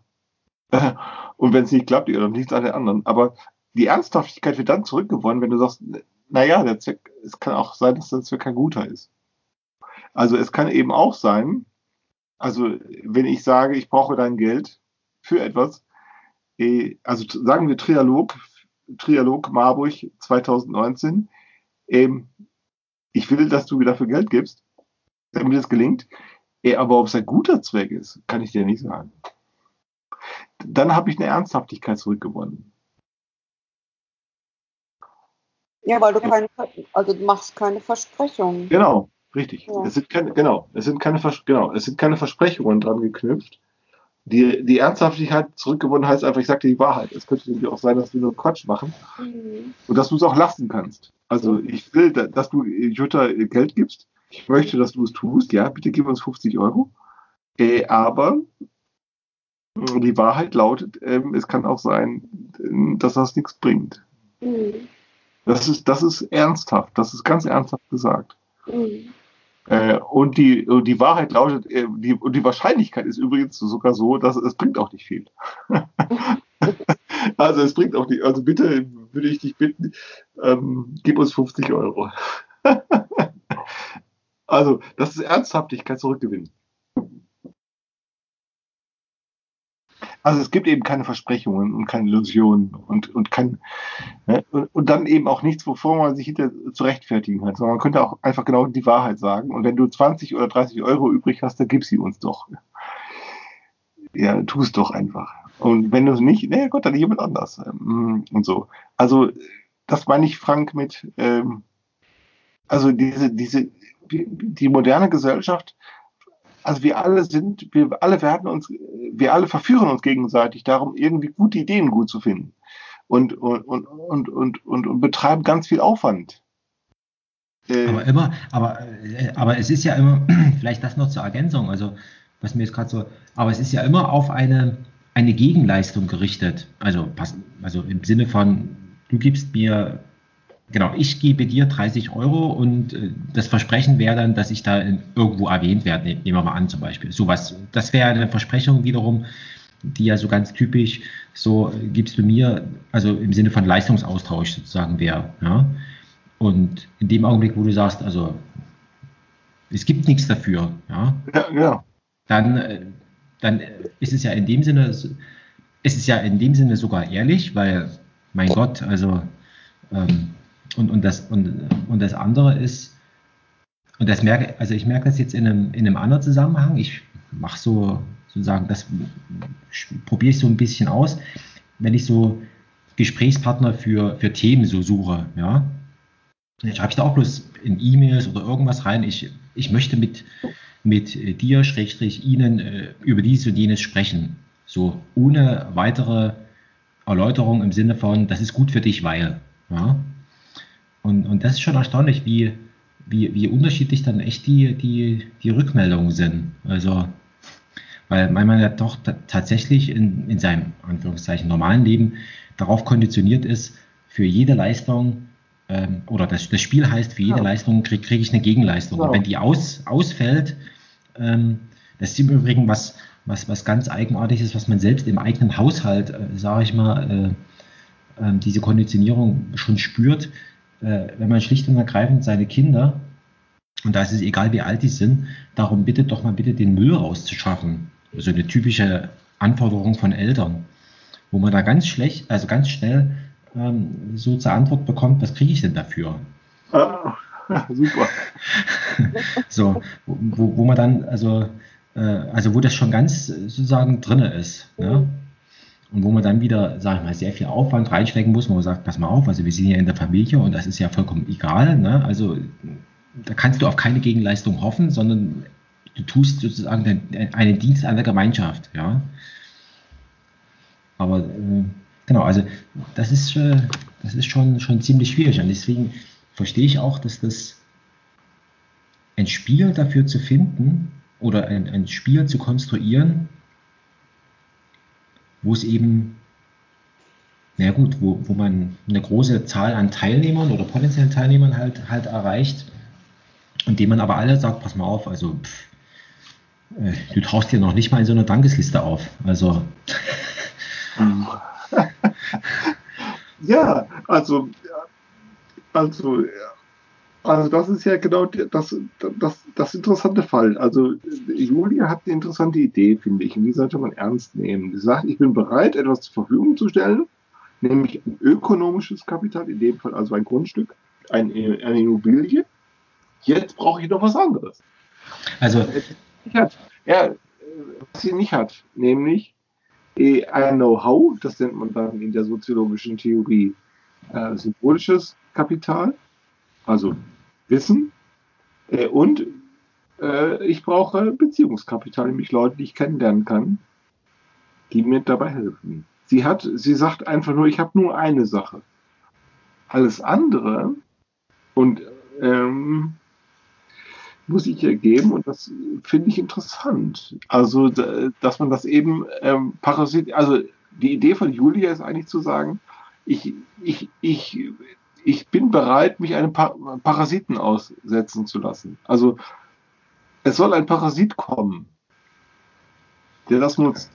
Und wenn es nicht klappt, dann liegt es an den anderen. Aber die Ernsthaftigkeit wird dann zurückgewonnen, wenn du sagst, naja, der Zweck, es kann auch sein, dass der Zweck kein guter ist. Also es kann eben auch sein, also wenn ich sage, ich brauche dein Geld für etwas, eh, also sagen wir Trialog, Trialog Marburg 2019, ähm, ich will, dass du mir dafür Geld gibst, damit es gelingt, eh, aber ob es ein guter Zweck ist, kann ich dir nicht sagen. Dann habe ich eine Ernsthaftigkeit zurückgewonnen. Ja, weil du keine, also du machst keine Versprechungen. Genau, richtig. Ja. Es sind keine, genau, es sind keine, Vers genau, es sind keine Versprechungen dran geknüpft. Die, die Ernsthaftigkeit zurückgewonnen heißt einfach, ich sage dir die Wahrheit. Es könnte nämlich auch sein, dass wir nur Quatsch machen Mhm. und dass du es auch lassen kannst. Also ich will, da- dass du Jutta Geld gibst. Ich möchte, dass du es tust. Ja, bitte gib uns 50 Euro. Äh, aber die Wahrheit lautet, ähm, es kann auch sein, äh, dass das nichts bringt. Mhm. Das ist, das ist ernsthaft. Das ist ganz ernsthaft gesagt. Mhm. Äh, und, die, und die Wahrheit lautet, äh, die, und die Wahrscheinlichkeit ist übrigens sogar so, dass es bringt auch nicht viel. also es bringt auch nicht, also bitte würde ich dich bitten, ähm, gib uns 50 Euro. also das ist Ernsthaftigkeit zurückgewinnen. Also es gibt eben keine Versprechungen und keine Illusionen und, und kein ne, und, und dann eben auch nichts, wovor man sich hinter zu rechtfertigen kann, sondern man könnte auch einfach genau die Wahrheit sagen. Und wenn du 20 oder 30 Euro übrig hast, dann gib sie uns doch. Ja, tu es doch einfach. Und wenn du es nicht, na Gott, dann jemand anders. Ähm, Und so. Also, das meine ich, Frank, mit, ähm, also diese, diese, die, die moderne Gesellschaft, also wir alle sind, wir alle werden uns, wir alle verführen uns gegenseitig darum, irgendwie gute Ideen gut zu finden. Und, und, und, und, und, und, und betreiben ganz viel Aufwand. Äh, Aber immer, aber, äh, aber es ist ja immer, vielleicht das noch zur Ergänzung, also was mir jetzt gerade so, aber es ist ja immer auf eine, eine Gegenleistung gerichtet. Also, also im Sinne von, du gibst mir, genau, ich gebe dir 30 Euro und äh, das Versprechen wäre dann, dass ich da irgendwo erwähnt werde. Ne- Nehmen wir mal an zum Beispiel. Sowas, das wäre eine Versprechung wiederum, die ja so ganz typisch so äh, gibst du mir, also im Sinne von Leistungsaustausch sozusagen wäre. Ja? Und in dem Augenblick, wo du sagst, also es gibt nichts dafür, ja, ja, ja. dann, äh, dann ist es ja in dem Sinne, es ist ja in dem Sinne sogar ehrlich, weil, mein Gott, also ähm, und, und, das, und, und das andere ist, und das merke, also ich merke das jetzt in einem, in einem anderen Zusammenhang, ich mache so sozusagen, das probiere ich so ein bisschen aus, wenn ich so Gesprächspartner für, für Themen so suche, ja, schreibe ich da auch bloß in E-Mails oder irgendwas rein, ich, ich möchte mit, mit dir, Schrägstrich, Ihnen äh, über dies und jenes sprechen. So, ohne weitere Erläuterung im Sinne von, das ist gut für dich, weil. Ja? Und, und das ist schon erstaunlich, wie, wie, wie unterschiedlich dann echt die, die, die Rückmeldungen sind. Also, weil man ja doch tatsächlich in, in seinem Anführungszeichen normalen Leben darauf konditioniert ist, für jede Leistung ähm, oder das, das Spiel heißt, für jede Ja. Leistung kriege krieg ich eine Gegenleistung. Genau. Und wenn die aus, ausfällt, ähm, das ist im Übrigen was, was, was ganz eigenartiges, was man selbst im eigenen Haushalt, äh, sage ich mal, äh, äh, diese Konditionierung schon spürt, äh, wenn man schlicht und ergreifend seine Kinder, und da ist es egal, wie alt die sind, darum bittet doch mal bitte den Müll rauszuschaffen. So eine typische Anforderung von Eltern, wo man da ganz schlecht, also ganz schnell ähm, so zur Antwort bekommt, was kriege ich denn dafür? Ah, super. So, wo, wo, man dann, also, äh, also wo das schon ganz sozusagen drinne ist. Ne? Und wo man dann wieder, sag ich mal, sehr viel Aufwand reinstecken muss, wo man sagt, pass mal auf, also wir sind ja in der Familie und das ist ja vollkommen egal. Ne? Also da kannst du auf keine Gegenleistung hoffen, sondern du tust sozusagen einen Dienst an der Gemeinschaft. Ja? Aber äh, genau, also das ist, äh, das ist schon, schon ziemlich schwierig und deswegen verstehe ich auch, dass das ein Spiel dafür zu finden oder ein, ein Spiel zu konstruieren, wo es eben, na gut, wo, wo man eine große Zahl an Teilnehmern oder potenziellen Teilnehmern halt, halt erreicht, und dem man aber alle sagt, pass mal auf, also pff, äh, du tauchst dir noch nicht mal in so einer Dankesliste auf. Also Ja, also, also, also das ist ja genau das, das, das interessante Fall. Also Julia hat eine interessante Idee, finde ich, und die sollte man ernst nehmen. Sie sagt, ich bin bereit, etwas zur Verfügung zu stellen, nämlich ein ökonomisches Kapital, in dem Fall also ein Grundstück, ein, eine Immobilie. Jetzt brauche ich noch was anderes. Also, hat. Ja, was sie nicht hat, nämlich ein Know-how, das nennt man dann in der soziologischen Theorie äh, symbolisches Kapital, also Wissen. Äh, und äh, ich brauche Beziehungskapital, nämlich Leute, die ich kennenlernen kann, die mir dabei helfen. Sie hat, sie sagt einfach nur, ich habe nur eine Sache. Alles andere und ähm, muss ich ihr geben und das finde ich interessant. Also, dass man das eben ähm, Parasit, also die Idee von Julia ist eigentlich zu sagen, ich, ich, ich, ich bin bereit, mich einem pa Parasiten aussetzen zu lassen. Also es soll ein Parasit kommen, der das nutzt.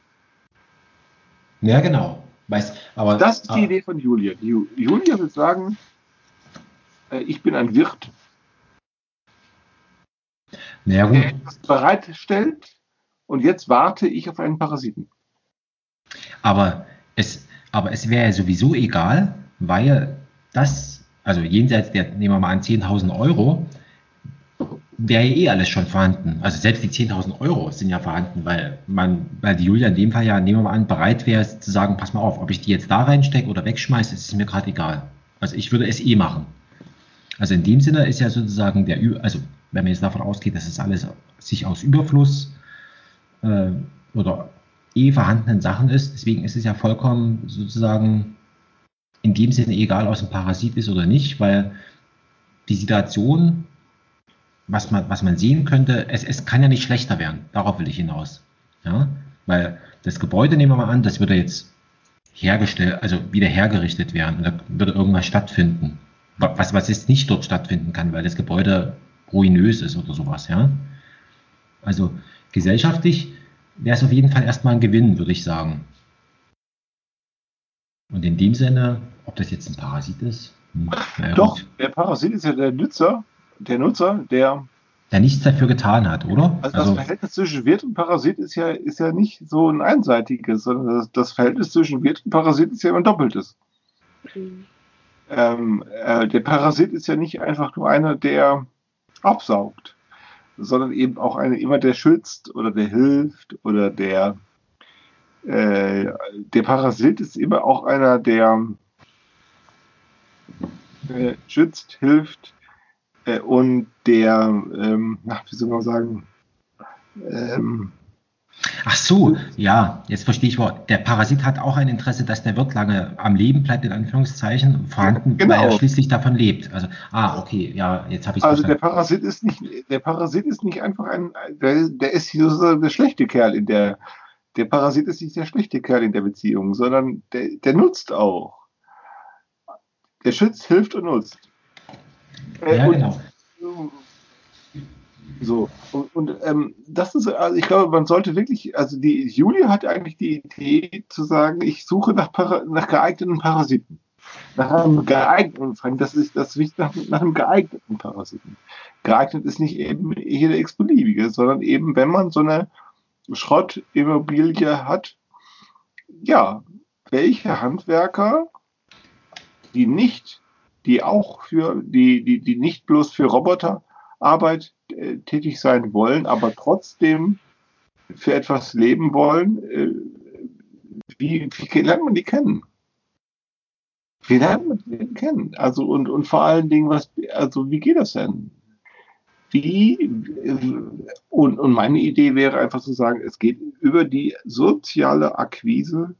Ja, genau. Weiß, aber, das ist die aber, Idee von Julia. Julia will sagen, äh, ich bin ein Wirt, ja, der etwas bereitstellt und jetzt warte ich auf einen Parasiten. Aber es, aber es wäre ja sowieso egal, weil das, also jenseits der, nehmen wir mal an, 10.000 Euro, wäre ja eh alles schon vorhanden. Also selbst die 10.000 Euro sind ja vorhanden, weil man, weil die Julia in dem Fall ja, nehmen wir mal an, bereit wäre zu sagen, pass mal auf, ob ich die jetzt da reinstecke oder wegschmeiße, ist mir gerade egal. Also ich würde es eh machen. Also in dem Sinne ist ja sozusagen der, also wenn man jetzt davon ausgeht, dass es alles sich aus Überfluss äh, oder eh vorhandenen Sachen ist, deswegen ist es ja vollkommen sozusagen in dem Sinne egal, ob es ein Parasit ist oder nicht, weil die Situation, was man, was man sehen könnte, es, es kann ja nicht schlechter werden. Darauf will ich hinaus. Ja? Weil das Gebäude, nehmen wir mal an, das würde jetzt hergestellt, also wieder hergerichtet werden und da würde irgendwas stattfinden. Was, was jetzt nicht dort stattfinden kann, weil das Gebäude ruinös ist oder sowas, ja. Also gesellschaftlich wäre es auf jeden Fall erstmal ein Gewinn, würde ich sagen. Und in dem Sinne, ob das jetzt ein Parasit ist? Hm, Doch, gut. der Parasit ist ja der Nutzer, der Nutzer, der der nichts dafür getan hat, oder? Also, also das Verhältnis zwischen Wirt und Parasit ist ja, ist ja nicht so ein einseitiges, sondern das, das Verhältnis zwischen Wirt und Parasit ist ja immer ein doppeltes. Mhm. Ähm, äh, der Parasit ist ja nicht einfach nur einer, der absaugt, sondern eben auch eine immer der schützt oder der hilft oder der äh, der Parasit ist immer auch einer, der äh, schützt, hilft äh, und der, ähm, ach, wie soll man sagen, ähm, Ach so, ja, jetzt verstehe ich mal. Der Parasit hat auch ein Interesse, dass der Wirt lange am Leben bleibt, in Anführungszeichen, vorhanden, genau. weil er schließlich davon lebt. Also, ah, okay, ja, jetzt habe ich Also verstanden. der Parasit ist nicht, der Parasit ist nicht einfach ein, der, der ist hier so der schlechte Kerl in der, der Parasit ist nicht der schlechte Kerl in der Beziehung, sondern der, der nutzt auch. Der schützt, hilft und nutzt. Äh, ja, und, genau. So, und, und ähm, das ist, also ich glaube, man sollte wirklich, also die Julia hat eigentlich die Idee zu sagen, ich suche nach, Para, nach geeigneten Parasiten. Nach einem geeigneten, das ist das wichtig, nach, nach einem geeigneten Parasiten. Geeignet ist nicht eben jeder x-beliebige, sondern eben, wenn man so eine Schrottimmobilie hat, ja, welche Handwerker, die nicht, die auch für, die, die, die nicht bloß für Roboterarbeit äh, tätig sein wollen, aber trotzdem für etwas leben wollen, äh, wie, wie lernt man die kennen? Wie lernt man die kennen? Also und, und vor allen Dingen, was, also wie geht das denn? Wie, und, und meine Idee wäre einfach zu sagen, es geht über die soziale Akquise,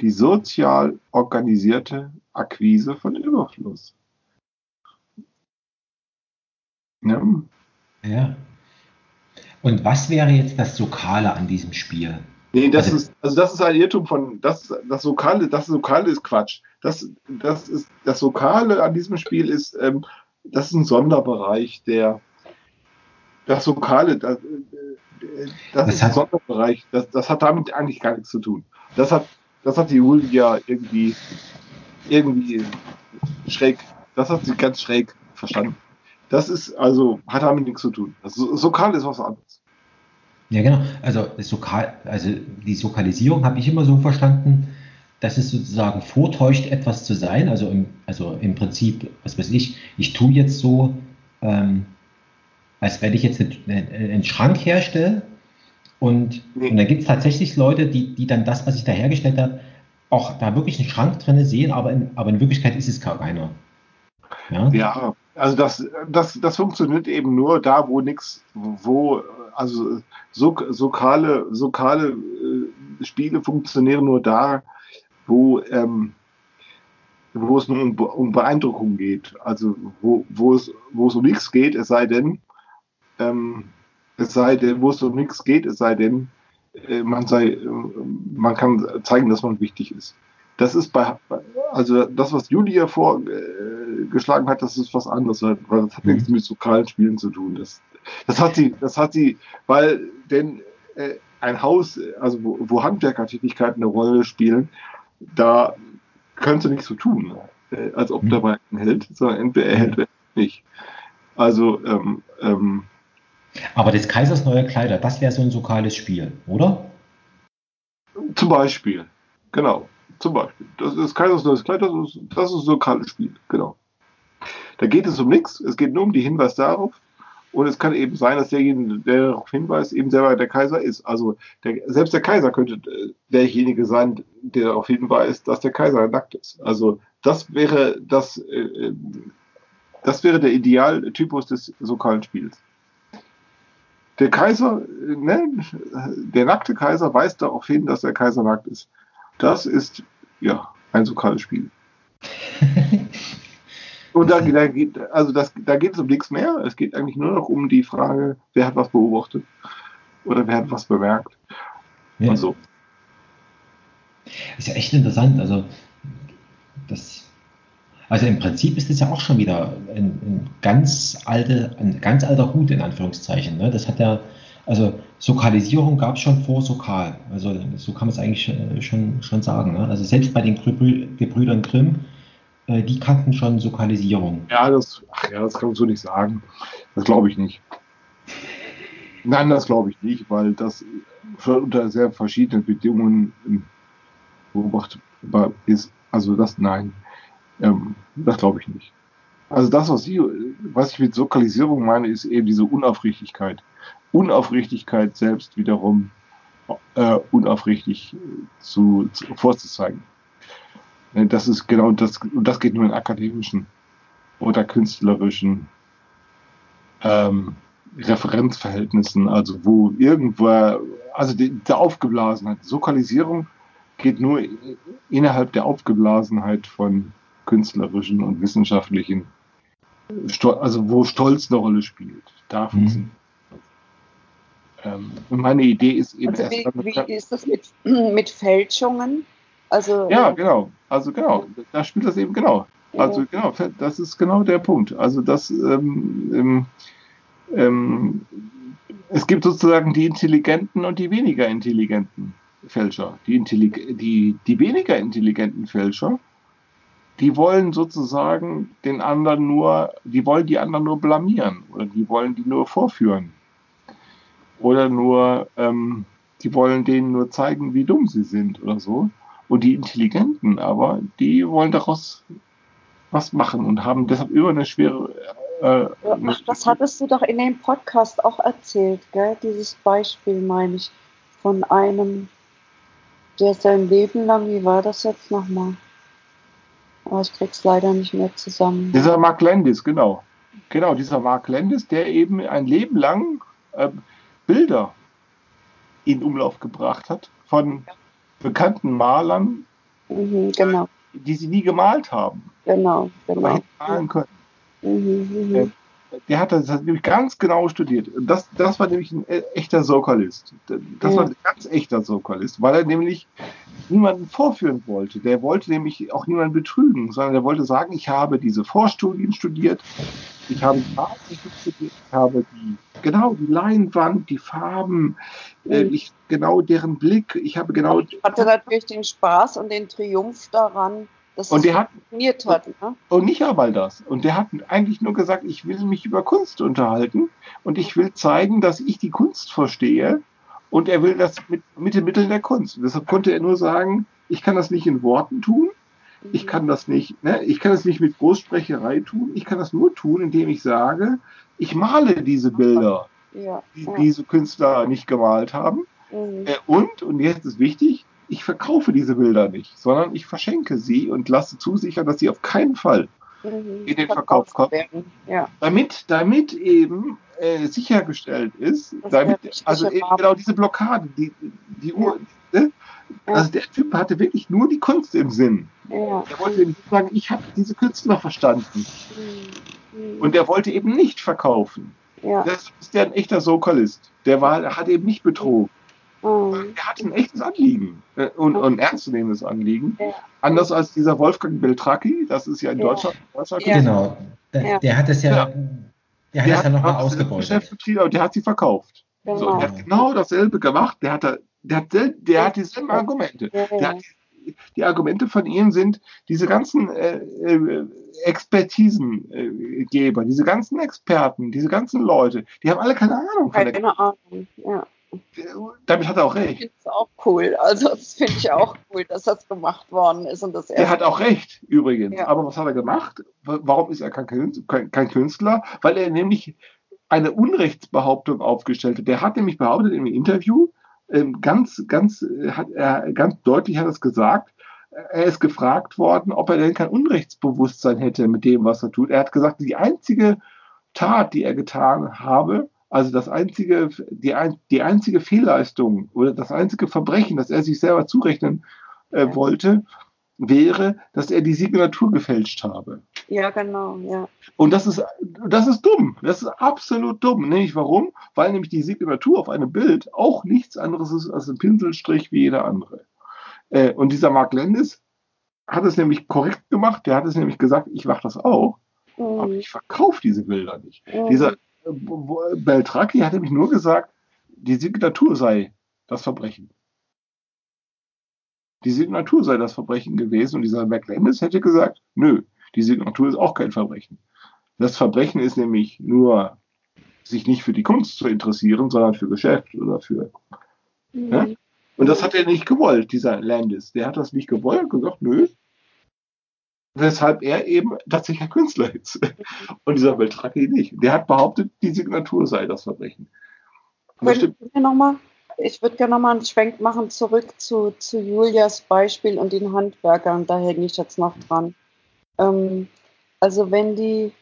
die sozial organisierte Akquise von Überfluss. Ja. Ja. Und was wäre jetzt das Lokale an diesem Spiel? Nee, das also, ist, also das ist ein Irrtum von, das, das Lokale, das Lokale ist Quatsch. Das, das ist, das Lokale an diesem Spiel ist, ähm, das ist ein Sonderbereich, der, das Lokale, das, das, das ist ein Sonderbereich, das, das hat damit eigentlich gar nichts zu tun. Das hat, das hat die Julia irgendwie, irgendwie schräg, das hat sie ganz schräg verstanden. Das ist also, hat damit nichts zu tun. Also, Sokal ist was anderes. Ja, genau. Also, Sokal, also die Sokalisierung habe ich immer so verstanden, dass es sozusagen vortäuscht, etwas zu sein. Also im, also im Prinzip, was weiß ich, ich tue jetzt so, ähm, als wenn ich jetzt einen, einen Schrank herstelle Und, Nee. und dann gibt es tatsächlich Leute, die, die dann das, was ich da hergestellt habe, auch da wirklich einen Schrank drin sehen, aber in, aber in Wirklichkeit ist es gar keiner. Ja? Ja, also das, das, das funktioniert eben nur da, wo nichts, wo, also so, sokale, sokale äh, Spiele funktionieren nur da, wo, ähm, wo es nur um, um Beeindruckung geht. Also wo, wo, es, wo es um nichts geht, es sei denn, ähm, es sei denn, wo es um nichts geht, es sei denn, äh, man sei, äh, man kann zeigen, dass man wichtig ist. Das ist bei, also das, was Julia vorgeschlagen hat, das ist was anderes, weil das hat Mhm. nichts mit lokalen Spielen zu tun. Das, das hat sie, das hat sie, weil denn äh, ein Haus, also wo, wo Handwerkertätigkeiten eine Rolle spielen, da könnte nichts so tun, äh, als ob Mhm. dabei ein hält, sondern entweder er hält nicht. Also ähm, ähm, Aber des Kaisers neue Kleider, das wäre so ein lokales Spiel, oder? Zum Beispiel. Genau. Zum Beispiel. Das ist Kaisers neues Kleid, das ist, das ist ein lokales Spiel. Genau. Da geht es um nichts. Es geht nur um die Hinweis darauf. Und es kann eben sein, dass derjenige, der darauf hinweist, eben selber der Kaiser ist. Also der, selbst der Kaiser könnte äh, derjenige sein, der darauf hinweist, dass der Kaiser nackt ist. Also das wäre das, äh, das wäre der Idealtypus des lokalen Spiels. Der Kaiser, ne, der nackte Kaiser weist darauf hin, dass der Kaiser nackt ist. Das ist ja ein lokales Spiel. Und da, da, geht, also das, da geht es um nichts mehr. Es geht eigentlich nur noch um die Frage, wer hat was beobachtet oder wer hat was bemerkt. Ja. Und so. Ist ja echt interessant. Also, das, also im Prinzip ist das ja auch schon wieder ein, ein ganz alte, ein ganz alter Hut in Anführungszeichen. Ne? Das hat ja, also Sokalisierung gab es schon vor Sokal. Also so kann man es eigentlich schon, schon sagen. Ne? Also selbst bei den Gebrü Gebrüdern Grimm, äh, die kannten schon Sokalisierung. Ja, das, ach ja, das kann man so nicht sagen. Das glaube ich nicht. Nein, das glaube ich nicht, weil das unter sehr verschiedenen Bedingungen beobachtbar ist. Also das, nein, ähm, das glaube ich nicht. Also das, was, Sie, was ich mit Sokalisierung meine, ist eben diese Unaufrichtigkeit. Unaufrichtigkeit selbst wiederum äh, unaufrichtig zu, zu, vorzuzeigen. Äh, Das ist genau das, und das geht nur in akademischen oder künstlerischen ähm, Referenzverhältnissen, also wo irgendwo, also die, der Aufgeblasenheit, Sokalisierung geht nur innerhalb der Aufgeblasenheit von künstlerischen und wissenschaftlichen, also wo Stolz eine Rolle spielt. Da funktioniert ähm, meine Idee ist eben Also erst wie, wie ist das mit, mit Fälschungen? Also Ja, genau. Also genau, da spielt das eben genau. Also genau, das ist genau der Punkt. Also das ähm, ähm, ähm, es gibt sozusagen die intelligenten und die weniger intelligenten Fälscher. Die, Intellig die, die weniger intelligenten Fälscher, die wollen sozusagen den anderen nur, die wollen die anderen nur blamieren oder die wollen die nur vorführen. Oder nur, ähm, die wollen denen nur zeigen, wie dumm sie sind oder so. Und die Intelligenten aber, die wollen daraus was machen und haben deshalb immer eine schwere. Äh, Ja, ach, das hattest du doch in dem Podcast auch erzählt, gell? Dieses Beispiel, meine ich, von einem, der sein Leben lang, wie war das jetzt nochmal? Aber ich krieg's leider nicht mehr zusammen. Dieser Mark Landis, genau. Genau, dieser Mark Landis, der eben ein Leben lang äh, Bilder in Umlauf gebracht hat von bekannten Malern, Mhm, genau, die sie nie gemalt haben, genau, aber genau. hätten malen können. Mhm, mhm. Der hat das, nämlich ganz genau studiert. Und das, das war nämlich ein äh, echter Sokalist. Das war ein ganz echter Sokalist, weil er nämlich niemanden vorführen wollte. Der wollte nämlich auch niemanden betrügen, sondern der wollte sagen, ich habe diese Vorstudien studiert, ich habe die Farbtechnik studiert, ich habe die, genau, die Leinwand, die Farben, äh, Mhm. ich, genau deren Blick, ich habe genau. Ich hatte natürlich den Spaß und den Triumph daran, dass Und der hat, funktioniert hat. Ne? Und nicht einmal das. Und der hat eigentlich nur gesagt, ich will mich über Kunst unterhalten und ich will zeigen, dass ich die Kunst verstehe. Und er will das mit, mit den Mitteln der Kunst. Und deshalb konnte er nur sagen, ich kann das nicht in Worten tun. Ich kann das nicht, ne, ich kann das nicht mit Großsprecherei tun. Ich kann das nur tun, indem ich sage, ich male diese Bilder. Ja, die ja. diese Künstler nicht gemalt haben. Mhm. Äh, und, und jetzt ist wichtig, ich verkaufe diese Bilder nicht, sondern ich verschenke sie und lasse zusichern, dass sie auf keinen Fall, Mhm. in den Verkauf kommen. Ja. damit, damit eben äh, sichergestellt ist, Das damit, also eben genau diese Blockade, die, die Uhr, ne? Ja. also der Typ hatte wirklich nur die Kunst im Sinn. Ja. Er wollte nämlich sagen, ich habe diese Künstler verstanden Mhm. und er wollte eben nicht verkaufen. ja. Das ist der ein echter Sokalist. Der war, der hat eben nicht betrogen. Mhm. Er hatte ein echtes Anliegen äh, und, und ein ernstzunehmendes Anliegen. Ja. Anders als dieser Wolfgang Beltracchi, das ist ja in Ja. Deutschland. Deutschland Ja. Genau. Der, Ja. der hat es ja, Ja. der hat das ja nochmal ausgebeutet. Aber der hat sie verkauft. So, Genau. der hat genau dasselbe gemacht. Der hat, da- der hat, der hat dieselben Argumente. Ja, Der hat die, die Argumente von ihm sind diese ganzen äh, äh, Expertisengeber, diese ganzen Experten, diese ganzen Leute, die haben alle keine Ahnung von der Keine Ahnung. Ja. Damit hat er auch recht. finde es auch cool. Also das finde ich auch cool, dass das gemacht worden ist und das Er hat auch recht, übrigens. Ja. Aber was hat er gemacht? Warum ist er kein Künstler? Kein, kein Künstler? Weil er nämlich eine Unrechtsbehauptung aufgestellt hat. Der hat nämlich behauptet im Interview, ähm, ganz, ganz, äh, hat er, ganz deutlich hat er es gesagt, er ist gefragt worden, ob er denn kein Unrechtsbewusstsein hätte mit dem, was er tut. Er hat gesagt, die einzige Tat, die er getan habe, also das einzige, die, ein, die einzige Fehlleistung oder das einzige Verbrechen, das er sich selber zurechnen äh, wollte, wäre, dass er die Signatur gefälscht habe. Ja, genau, ja. Und das ist, das ist dumm. Das ist absolut dumm. Nämlich warum? Weil nämlich die Signatur auf einem Bild auch nichts anderes ist als ein Pinselstrich wie jeder andere. Äh, und dieser Mark Landis hat es nämlich korrekt gemacht. Der hat es nämlich gesagt, ich mache das auch, aber Mhm. ich verkaufe diese Bilder nicht. Mhm. Dieser Beltracchi hat nämlich nur gesagt, die Signatur sei das Verbrechen. Die Signatur sei das Verbrechen gewesen und dieser McLandis hätte gesagt, nö, die Signatur ist auch kein Verbrechen. Das Verbrechen ist nämlich nur, sich nicht für die Kunst zu interessieren, sondern für Geschäft oder für. Mhm. Ja? Und das hat er nicht gewollt, dieser Landis. Der hat das nicht gewollt und gesagt, nö. Weshalb er eben tatsächlich ein Künstler ist. Und dieser Beltracchi nicht. Der hat behauptet, die Signatur sei das Verbrechen. Noch mal, ich würde gerne nochmal einen Schwenk machen zurück zu, zu Julias Beispiel und den Handwerkern. Da hänge ich jetzt noch dran. Ähm, also wenn die,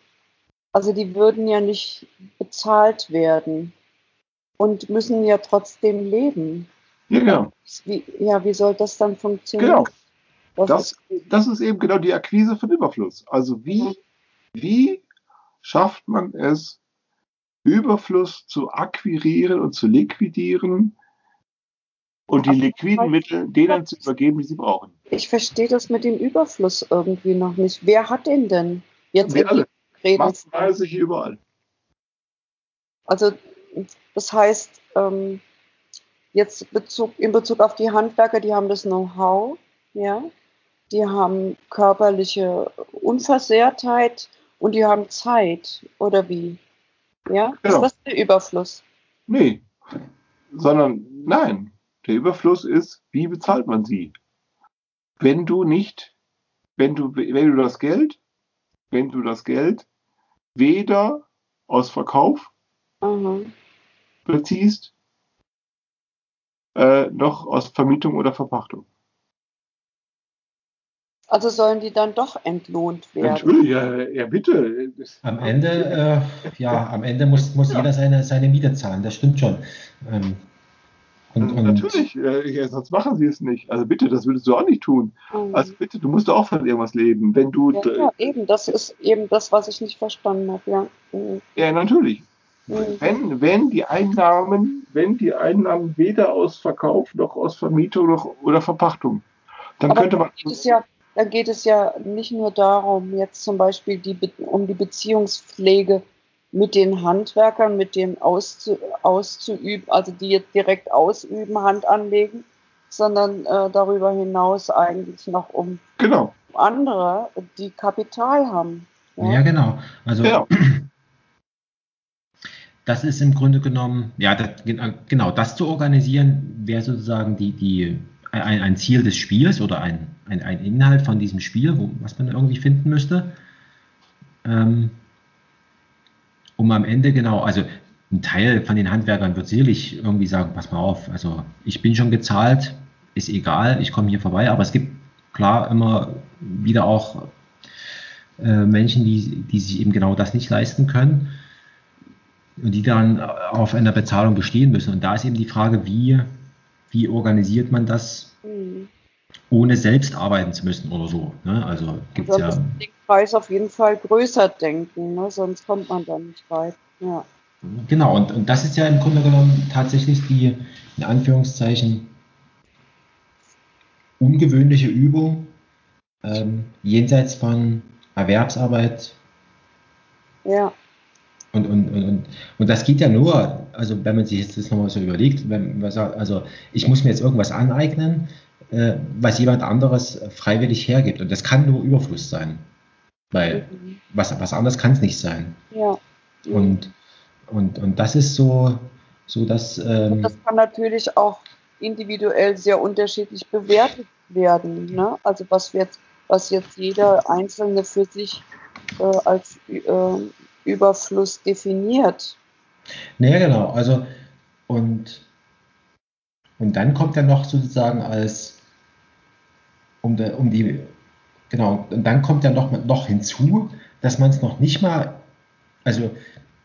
also die würden ja nicht bezahlt werden und müssen ja trotzdem leben. Ja, genau. Wie, ja, wie soll das dann funktionieren? Genau. Das Das, ist, eben genau die Akquise von Überfluss. Also wie, wie schafft man es, Überfluss zu akquirieren und zu liquidieren und die liquiden Mittel denen zu übergeben, die sie brauchen? ich verstehe das mit dem Überfluss irgendwie noch nicht. Wer hat den denn? Jetzt Wir alle. Massenweise hier überall. Also das heißt, ähm, jetzt Bezug, in Bezug auf die Handwerker, die haben das Know-how, ja, die haben körperliche Unversehrtheit und die haben Zeit, oder wie? Ja, Genau. ist das der Überfluss? Nee. Sondern nein. Der Überfluss ist, wie bezahlt man sie? Wenn du nicht, wenn du, wenn du das Geld, wenn du das Geld weder aus Verkauf Aha. beziehst, äh, noch aus Vermietung oder Verpachtung. Also sollen die dann doch entlohnt werden? Natürlich, ja, ja bitte. Das- Am Ende, äh, ja, am Ende muss, muss jeder seine, seine Miete zahlen, das stimmt schon. Ähm, und, und Natürlich, äh, ja, sonst machen sie es nicht. Also bitte, das würdest du auch nicht tun. Mhm. Also bitte, du musst auch von irgendwas leben. Wenn du, ja, ja, eben, das ist eben das, was ich nicht verstanden habe, ja. Mhm. ja natürlich. Mhm. Wenn, wenn die Einnahmen, wenn die Einnahmen weder aus Verkauf noch aus Vermietung noch, oder Verpachtung, dann Aber könnte man. dann geht es ja, dann geht es ja nicht nur darum, jetzt zum Beispiel die, um die Beziehungspflege mit den Handwerkern, mit dem auszu, auszuüben, also die jetzt direkt ausüben, Hand anlegen, sondern äh, darüber hinaus eigentlich noch um Genau. andere, die Kapital haben. ja, genau. Also Genau. das ist im Grunde genommen, ja, das, genau, das zu organisieren wäre sozusagen die, die, ein, ein Ziel des Spiels oder ein, ein, ein Inhalt von diesem Spiel, wo, was man irgendwie finden müsste. Ähm, um am Ende genau, also ein Teil von den Handwerkern wird sicherlich irgendwie sagen, pass mal auf, also ich bin schon gezahlt, ist egal, ich komme hier vorbei, aber es gibt klar immer wieder auch äh, Menschen, die, die sich eben genau das nicht leisten können und die dann auf einer Bezahlung bestehen müssen. Und da ist eben die Frage, wie, wie organisiert man das, mhm. ohne selbst arbeiten zu müssen oder so. Ne? Also gibt es also ja. Den Preis auf jeden Fall größer denken, ne? sonst kommt man da nicht weit. Ja. Genau, und, und das ist ja im Grunde genommen tatsächlich die, in Anführungszeichen, ungewöhnliche Übung ähm, jenseits von Erwerbsarbeit. Ja. Und, und, und, und das geht ja nur, also wenn man sich jetzt das nochmal so überlegt, wenn man sagt, also ich muss mir jetzt irgendwas aneignen, äh, was jemand anderes freiwillig hergibt. Und das kann nur Überfluss sein. Weil mhm. was, was anderes kann es nicht sein. Ja. Und, und, und das ist so, so dass. Ähm, das kann natürlich auch individuell sehr unterschiedlich bewertet werden. Ne? Also was jetzt, was jetzt jeder Einzelne für sich äh, als äh, Überfluss definiert. Naja, genau. Also und, und dann kommt er noch sozusagen als um, de, um die genau, und dann kommt ja noch, noch hinzu, dass man es noch nicht mal, also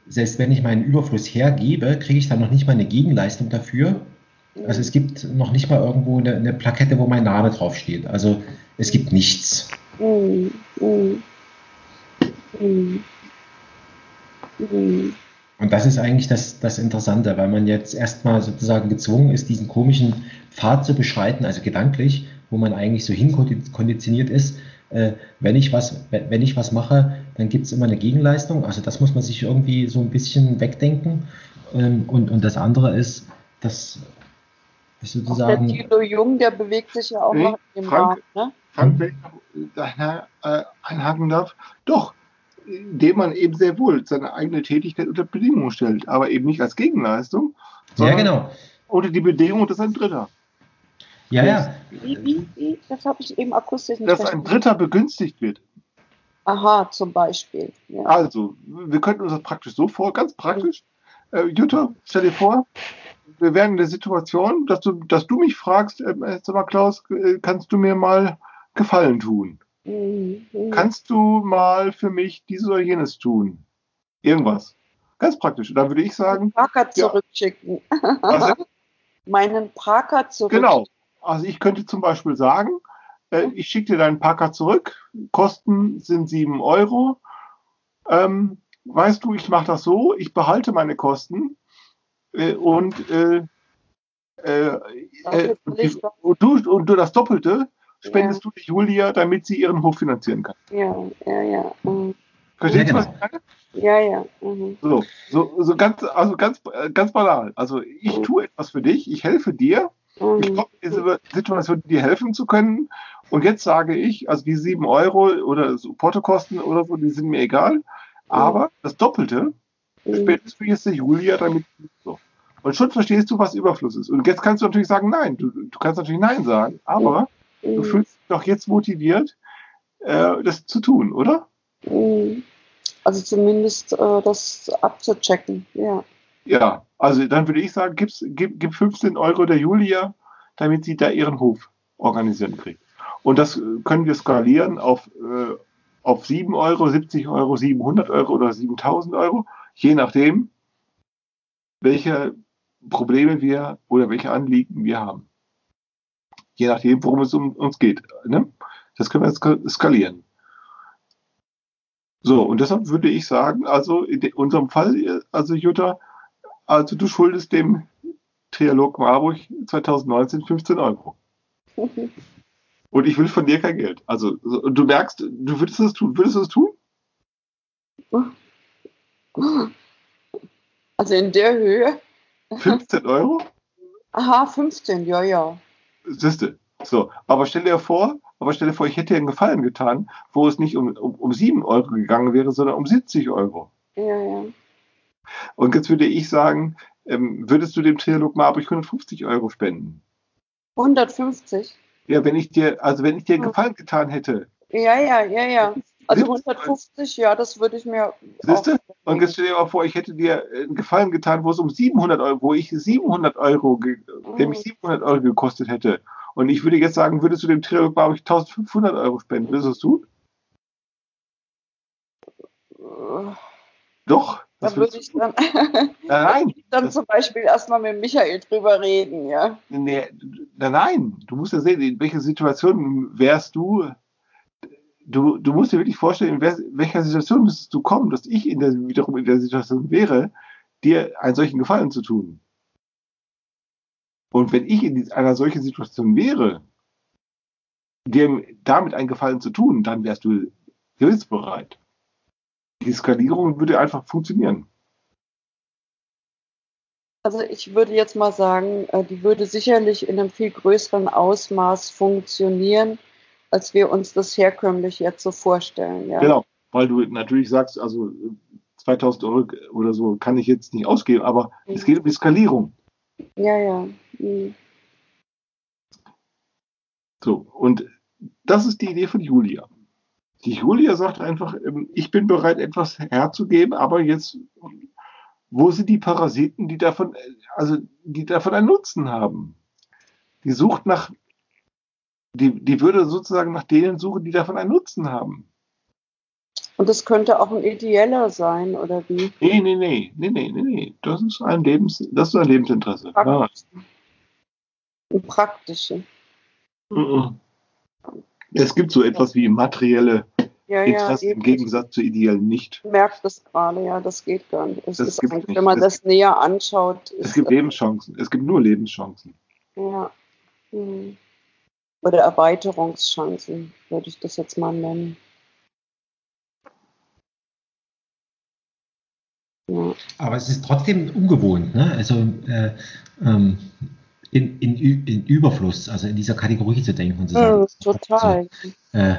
selbst wenn ich meinen Überfluss hergebe, kriege ich dann noch nicht mal eine Gegenleistung dafür. Also es gibt noch nicht mal irgendwo eine, eine Plakette, wo mein Name draufsteht. Also es gibt nichts. Mm, mm, mm. Und das ist eigentlich das, das Interessante, weil man jetzt erstmal sozusagen gezwungen ist, diesen komischen Pfad zu beschreiten, also gedanklich, wo man eigentlich so hinkonditioniert ist. Äh, wenn, ich was, wenn ich was mache, dann gibt es immer eine Gegenleistung. Also das muss man sich irgendwie so ein bisschen wegdenken. Ähm, und, und das andere ist, dass sozusagen. der Thilo Jung, der bewegt sich ja auch hey, noch im Frank, Markt, ne? Frank, wenn ich da äh, einhaken darf, doch, indem man eben sehr wohl seine eigene Tätigkeit unter Bedingungen stellt, aber eben nicht als Gegenleistung, sondern ja, genau. unter die Bedingung, dass ein Dritter. Ja, ja. Wie, wie, wie? Das habe ich eben akustisch nicht Dass verstanden. ein Dritter begünstigt wird. Aha, zum Beispiel. Ja. Also, wir könnten uns das praktisch so vor, ganz praktisch. Äh, Jutta, stell dir vor, wir wären in der Situation, dass du, dass du mich fragst, äh, sag mal, Klaus, äh, kannst du mir mal Gefallen tun? Kannst du mal für mich dieses oder jenes tun? Irgendwas. Ganz praktisch. Und dann würde ich sagen. Parker zurückschicken. Ja. Meinen Parker zurückschicken. Genau. Also ich könnte zum Beispiel sagen, äh, ich schicke dir deinen Parker zurück. Kosten sind 7 Euro. Ähm, weißt du, ich mache das so, ich behalte meine Kosten äh, und, äh, äh, äh und, du, und du das Doppelte spendest ja. du Julia, damit sie ihren Hof finanzieren kann. Ja, ja, ja. Mhm. Verstehst du, was ich meine? Ja, ja. Mhm. So, so, so ganz, also ganz, ganz banal. Also ich mhm. tue etwas für dich, ich helfe dir. Mhm. Ich komme in diese Situation, dir helfen zu können. Und jetzt sage ich, also die sieben Euro oder so Portokosten oder so, die sind mir egal. Mhm. Aber das Doppelte mhm. spendest du jetzt der Julia, damit so. Und schon verstehst du, was Überfluss ist. Und jetzt kannst du natürlich sagen, nein. Du, du kannst natürlich Nein sagen, aber Du mhm. fühlst dich doch jetzt motiviert, äh, das zu tun, oder? Mhm. Also zumindest äh, das abzuchecken, ja. Ja, also dann würde ich sagen, gib, gib 15 Euro der Julia, damit sie da ihren Hof organisieren kriegt. Und das können wir skalieren auf, äh, auf 7 Euro, 70 Euro, 700 Euro oder 7000 Euro, je nachdem, welche Probleme wir oder welche Anliegen wir haben je nachdem, worum es um uns geht. Ne? Das können wir skalieren. So, und deshalb würde ich sagen, also in unserem Fall, also Jutta, also du schuldest dem Trialog Marburg 2019 15 Euro. Und ich will von dir kein Geld. Also du merkst, du würdest es tun. Würdest du es tun? Also in der Höhe. 15 Euro? Aha, 15, ja, ja. Siehste. So, aber stell dir vor, aber stell dir vor, ich hätte dir einen Gefallen getan, wo es nicht um, um, um 7 Euro gegangen wäre, sondern um 70 Euro. Ja, ja. Und jetzt würde ich sagen, ähm, würdest du dem Trialog Marburg 150 Euro spenden? 150? Ja, wenn ich dir, also wenn ich dir einen Gefallen getan hätte. Ja, ja, ja, ja. Also 150, ja, das würde ich mir. Siehst du? Und jetzt stell dir mal vor, ich hätte dir einen Gefallen getan, wo es um 700 Euro, wo ich 700 Euro, der mich 700 Euro gekostet hätte. Und ich würde jetzt sagen, würdest du dem Trio, glaube ich, 1500 Euro spenden? Würdest du es tun? Doch. Da Was würde ich dann? Nein, dann zum Beispiel erstmal mit Michael drüber reden, ja. Nee, nein, nein, du musst ja sehen, in welcher Situation wärst du. Du, du musst dir wirklich vorstellen, in welcher Situation müsstest du kommen, dass ich in der, wiederum in der Situation wäre, dir einen solchen Gefallen zu tun. Und wenn ich in einer solchen Situation wäre, dir damit einen Gefallen zu tun, dann wärst du hilfsbereit. Die Skalierung würde einfach funktionieren. Also ich würde jetzt mal sagen, äh, die würde sicherlich in einem viel größeren Ausmaß funktionieren, als wir uns das herkömmlich jetzt so vorstellen. Ja. Genau, weil du natürlich sagst, also 2000 Euro oder so kann ich jetzt nicht ausgeben, aber es geht um die Skalierung. Ja, ja. Mhm. So, und das ist die Idee von Julia. Die Julia sagt einfach, ähm, ich bin bereit, etwas herzugeben, aber jetzt, wo sind die Parasiten, die davon, äh, also die davon einen Nutzen haben? Die sucht nach, die, die würde sozusagen nach denen suchen, die davon einen Nutzen haben. Und das könnte auch ein ideeller sein, oder wie? Nee, nee, nee, nee, nee, nee, nee. Das ist ein Lebens, das ist ein Lebensinteresse. Nein, nein. Ein praktische. Es gibt so etwas wie materielle Ja, ja, Interesse im. Gegensatz zu ideellen nicht. Ich merke das gerade, ja, das geht gar nicht. Es Das ist eigentlich, nicht. wenn man Es das näher anschaut, Es gibt Lebenschancen. Es gibt nur Lebenschancen. Ja. Hm. Oder Erweiterungschancen, würde ich das jetzt mal nennen. Ja. Aber es ist trotzdem ungewohnt. Ne? Also äh, ähm, in, in, in Überfluss, also in dieser Kategorie zu denken. Und zu sagen, Hm, total. äh,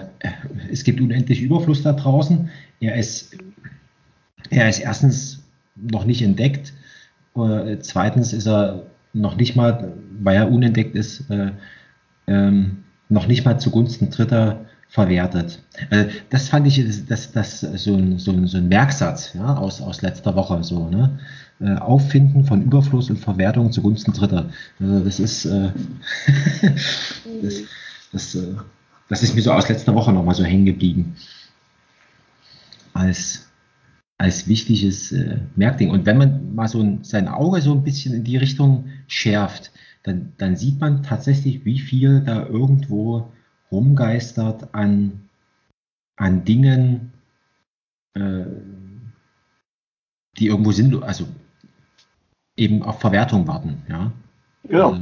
es gibt unendlich Überfluss da draußen. Er ist, er ist erstens noch nicht entdeckt. Äh, zweitens ist er noch nicht mal, weil er unentdeckt ist, äh, ähm, noch nicht mal zugunsten Dritter verwertet. Äh, das fand ich das, das so, ein, so, ein, so ein Merksatz ja, aus, aus letzter Woche. So, ne? Äh, Auffinden von Überfluss und Verwertung zugunsten Dritter. Also das ist äh, das, das, äh, das ist mir so aus letzter Woche nochmal so hängen geblieben. Als, als wichtiges äh, Merkding. Und wenn man mal so ein, sein Auge so ein bisschen in die Richtung schärft, dann, dann sieht man tatsächlich, wie viel da irgendwo rumgeistert an, an Dingen, äh, die irgendwo sinnlos, also eben auf Verwertung warten. Ja? Genau. Also,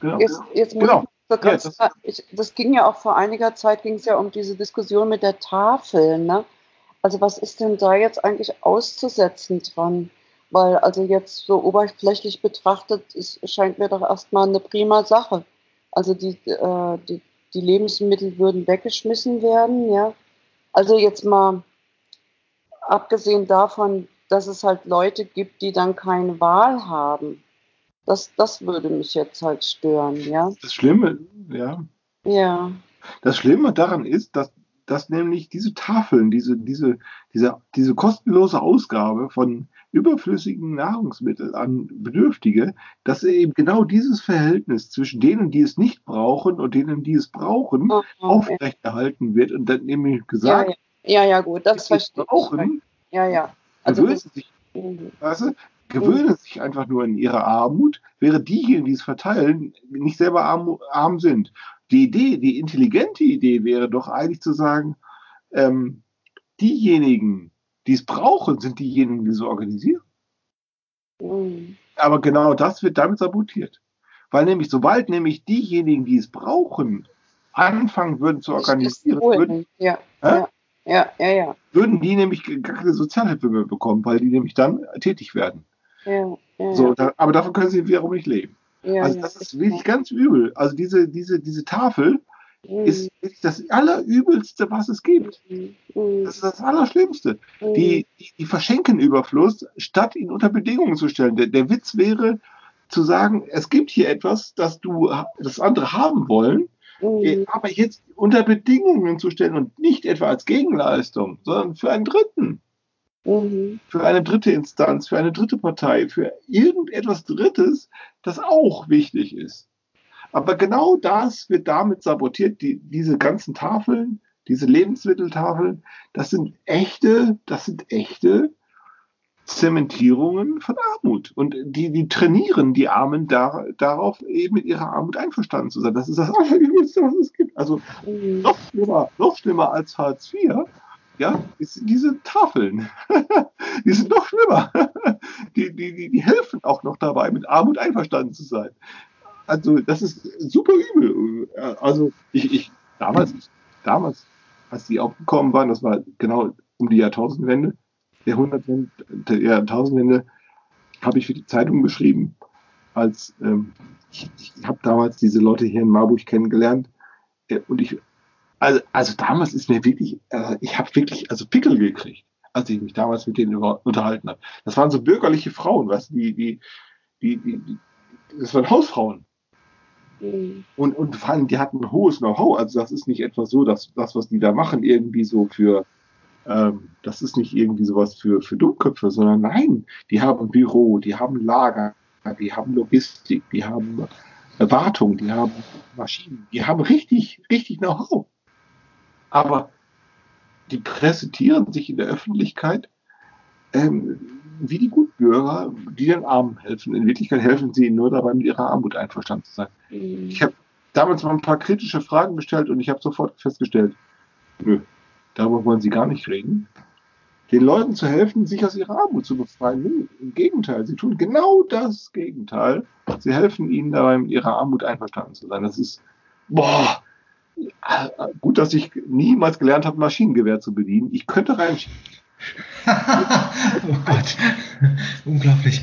genau. Jetzt, jetzt muss Genau. ich so ganz Ja, das- ich, das ging ja auch vor einiger Zeit, ging es ja um diese Diskussion mit der Tafel. Ne? Also was ist denn da jetzt eigentlich auszusetzen dran? Weil also jetzt so oberflächlich betrachtet, ist, scheint mir doch erstmal eine prima Sache. Also die, äh, die, die Lebensmittel würden weggeschmissen werden, ja. Also jetzt mal abgesehen davon, dass es halt Leute gibt, die dann keine Wahl haben. Das, das würde mich jetzt halt stören, ja. Das Schlimme, ja, Ja. das Schlimme daran ist, dass, dass nämlich diese Tafeln, diese, diese, diese, diese kostenlose Ausgabe von überflüssigen Nahrungsmitteln an Bedürftige, dass eben genau dieses Verhältnis zwischen denen, die es nicht brauchen und denen, die es brauchen, Mhm. aufrechterhalten wird und dann nämlich gesagt, ja. ja, ja, gut, das verstehe ich. brauchen, Ja, ja. Also gewöhnen sich Mhm. Weißt du? Gewöhnen sich einfach nur in ihrer Armut, während diejenigen, die es verteilen, nicht selber arm, arm sind. Die Idee, die intelligente Idee wäre doch eigentlich zu sagen, ähm, diejenigen, die es brauchen, sind diejenigen, die so organisieren. Mhm. Aber genau das wird damit sabotiert. Weil nämlich, sobald nämlich diejenigen, die es brauchen, anfangen würden zu organisieren, würden, Ja, ja, ja, ja, ja. würden die nämlich gar keine Sozialhilfe mehr bekommen, weil die nämlich dann tätig werden. ja, ja, So, da, aber davon können sie wiederum nicht leben. Ja, Also ja. das ist wirklich ganz übel. Also diese, diese, diese Tafel Mhm. ist wirklich das Allerübelste, was es gibt. Mhm. Das ist das Allerschlimmste. Mhm. Die, die, die verschenken Überfluss, statt ihn unter Bedingungen zu stellen. Der, der Witz wäre zu sagen, es gibt hier etwas, das du, das andere haben wollen, Mhm. aber jetzt unter Bedingungen zu stellen und nicht etwa als Gegenleistung, sondern für einen Dritten. Mhm. für eine dritte Instanz, für eine dritte Partei, für irgendetwas Drittes, das auch wichtig ist. Aber genau das wird damit sabotiert, die, diese ganzen Tafeln, diese Lebensmitteltafeln, das sind echte, das sind echte Zementierungen von Armut. Und die, die trainieren die Armen da, darauf, eben mit ihrer Armut einverstanden zu sein. Das ist das Allerübelste, was es gibt. Also mhm. noch schlimmer, noch schlimmer als Hartz IV, ja, diese Tafeln. die sind noch schlimmer. die, die, die, helfen auch noch dabei, mit Armut einverstanden zu sein. Also das ist super übel. Also ich, ich damals, damals, als die aufgekommen waren, das war genau um die Jahrtausendwende, Jahrhundertwende, der Jahrtausendwende, habe ich für die Zeitung geschrieben, als ähm, ich, ich habe damals diese Leute hier in Marburg kennengelernt äh, und ich, also, also damals ist mir wirklich, äh, ich habe wirklich also Pickel gekriegt, als ich mich damals mit denen über, unterhalten habe. Das waren so bürgerliche Frauen, weißt du, die, die, die, die, die das waren Hausfrauen. Mhm. Und, und vor allem, die hatten ein hohes Know-how. Also das ist nicht etwa so, dass das, was die da machen, irgendwie so für, ähm, das ist nicht irgendwie sowas für, für Dummköpfe, sondern nein, die haben ein Büro, die haben Lager, die haben Logistik, die haben Wartung, die haben Maschinen, die haben richtig, richtig Know-how. Aber die präsentieren sich in der Öffentlichkeit ähm, wie die Gutbürger, die den Armen helfen. In Wirklichkeit helfen sie ihnen nur dabei, mit ihrer Armut einverstanden zu sein. Mhm. Ich habe damals mal ein paar kritische Fragen gestellt und ich habe sofort festgestellt, nö, darüber wollen sie gar nicht reden. Den Leuten zu helfen, sich aus ihrer Armut zu befreien. Nö, Im Gegenteil, sie tun genau das Gegenteil. Sie helfen ihnen dabei, mit ihrer Armut einverstanden zu sein. Das ist, boah, gut, dass ich niemals gelernt habe, Maschinengewehr zu bedienen. Ich könnte reinschieben. oh Gott, unglaublich.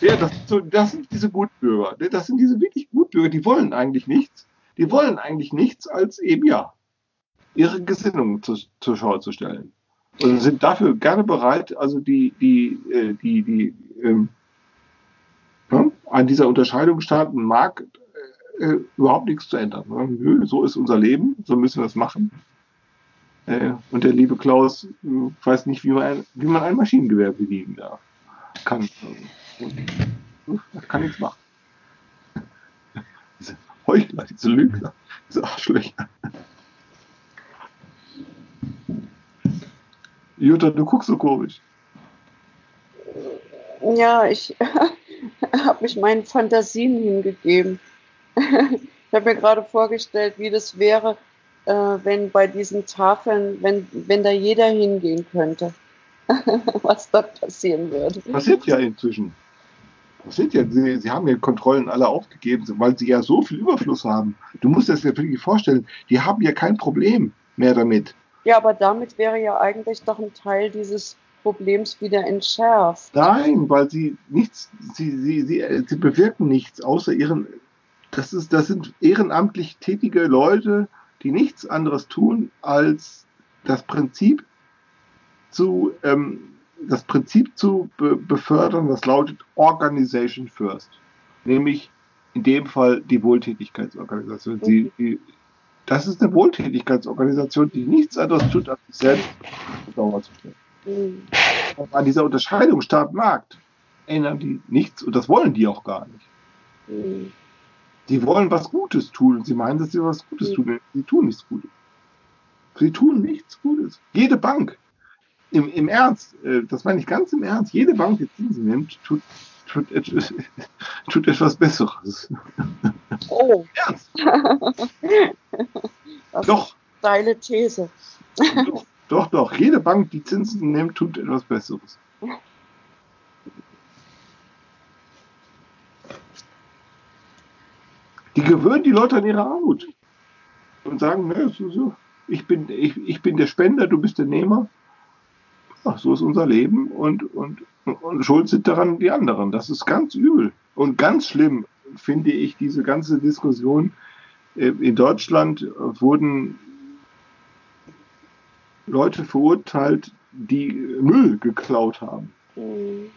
Ja, das, das sind diese Gutbürger. Das sind diese wirklich Gutbürger, die wollen eigentlich nichts. Die wollen eigentlich nichts als eben ja ihre Gesinnung zu, zur Schau zu stellen. Und sind dafür gerne bereit, also die, die, äh, die, die, ähm, ja, an dieser Unterscheidung starten mag, äh, überhaupt nichts zu ändern. Nö, so ist unser Leben, so müssen wir es machen. Äh, und der liebe Klaus äh, weiß nicht, wie man ein, wie man ein Maschinengewehr bedienen darf. Kann. Also, kann nichts machen. Diese Heuchler, diese Lügner, diese Arschlöcher. Jutta, du guckst so komisch. Ja, ich habe mich meinen Fantasien hingegeben. Ich habe mir gerade vorgestellt, wie das wäre, äh, wenn bei diesen Tafeln, wenn, wenn da jeder hingehen könnte, was dort passieren würde. Passiert ja inzwischen. Passiert ja. Sie, sie haben ja Kontrollen alle aufgegeben, weil sie ja so viel Überfluss haben. Du musst dir das wirklich vorstellen, die haben ja kein Problem mehr damit. Ja, aber damit wäre ja eigentlich doch ein Teil dieses Problems wieder entschärft. Nein, weil sie nichts, sie, sie, sie, sie bewirken nichts außer ihren, das ist, das sind ehrenamtlich tätige Leute, die nichts anderes tun, als das Prinzip zu, ähm, das Prinzip zu be befördern, das lautet Organization First. Nämlich in dem Fall die Wohltätigkeitsorganisation. Sie, die, das ist eine Wohltätigkeitsorganisation, die nichts anderes tut, als sich selbst Dauer zu stellen. Mhm. An dieser Unterscheidung Staat-Markt ändern die nichts und das wollen die auch gar nicht. Mhm. Die wollen was Gutes tun und sie meinen, dass sie was Gutes tun. Sie tun nichts Gutes. Sie tun nichts Gutes. Jede Bank, im, im Ernst, äh, das meine ich ganz im Ernst, jede Bank, die Zinsen nimmt, tut, tut, tut etwas Besseres. Oh. Ernst. Das doch. Steile These. Doch, doch, doch. Jede Bank, die Zinsen nimmt, tut etwas Besseres. Die gewöhnen die Leute an ihre Armut und sagen, ne, so, so, ich, bin, ich, ich bin der Spender, du bist der Nehmer. Ach, so ist unser Leben und, und, und schuld sind daran die anderen. Das ist ganz übel und ganz schlimm, finde ich, diese ganze Diskussion. Äh, in Deutschland wurden Leute verurteilt, die Müll geklaut haben. Mhm.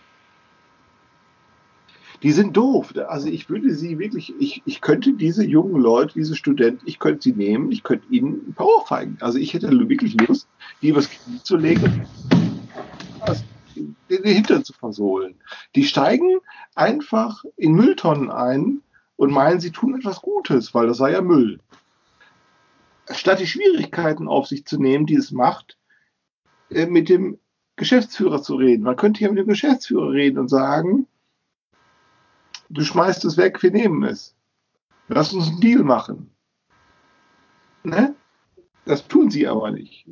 Die sind doof. Also ich würde sie wirklich, ich, ich könnte diese jungen Leute, diese Studenten, ich könnte sie nehmen, ich könnte ihnen Power feigen. Also ich hätte wirklich Lust, die übers Knie zu legen, den Hintern zu versohlen. Die steigen einfach in Mülltonnen ein und meinen, sie tun etwas Gutes, weil das sei ja Müll. Statt die Schwierigkeiten auf sich zu nehmen, die es macht, äh, mit dem Geschäftsführer zu reden. Man könnte ja mit dem Geschäftsführer reden und sagen, du schmeißt es weg, wir nehmen es. Lass uns einen Deal machen. Ne? Das tun sie aber nicht.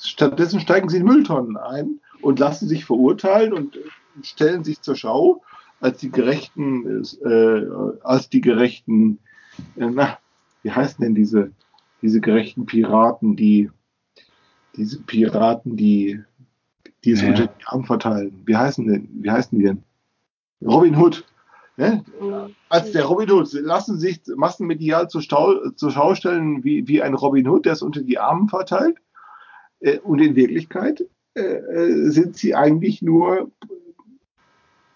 Stattdessen steigen sie in Mülltonnen ein und lassen sich verurteilen und stellen sich zur Schau als die gerechten, äh, als die gerechten, äh, na, wie heißen denn diese, diese gerechten Piraten, die, diese Piraten, die, die es ja. unter den Arm verteilen. Wie heißen denn, wie heißen die denn? Robin Hood. Ne? Als der Robin Hood lassen sich massenmedial zur, Stau, zur Schau stellen wie, wie ein Robin Hood, der es unter die Arme verteilt. Äh, und in Wirklichkeit äh, äh, sind sie eigentlich nur,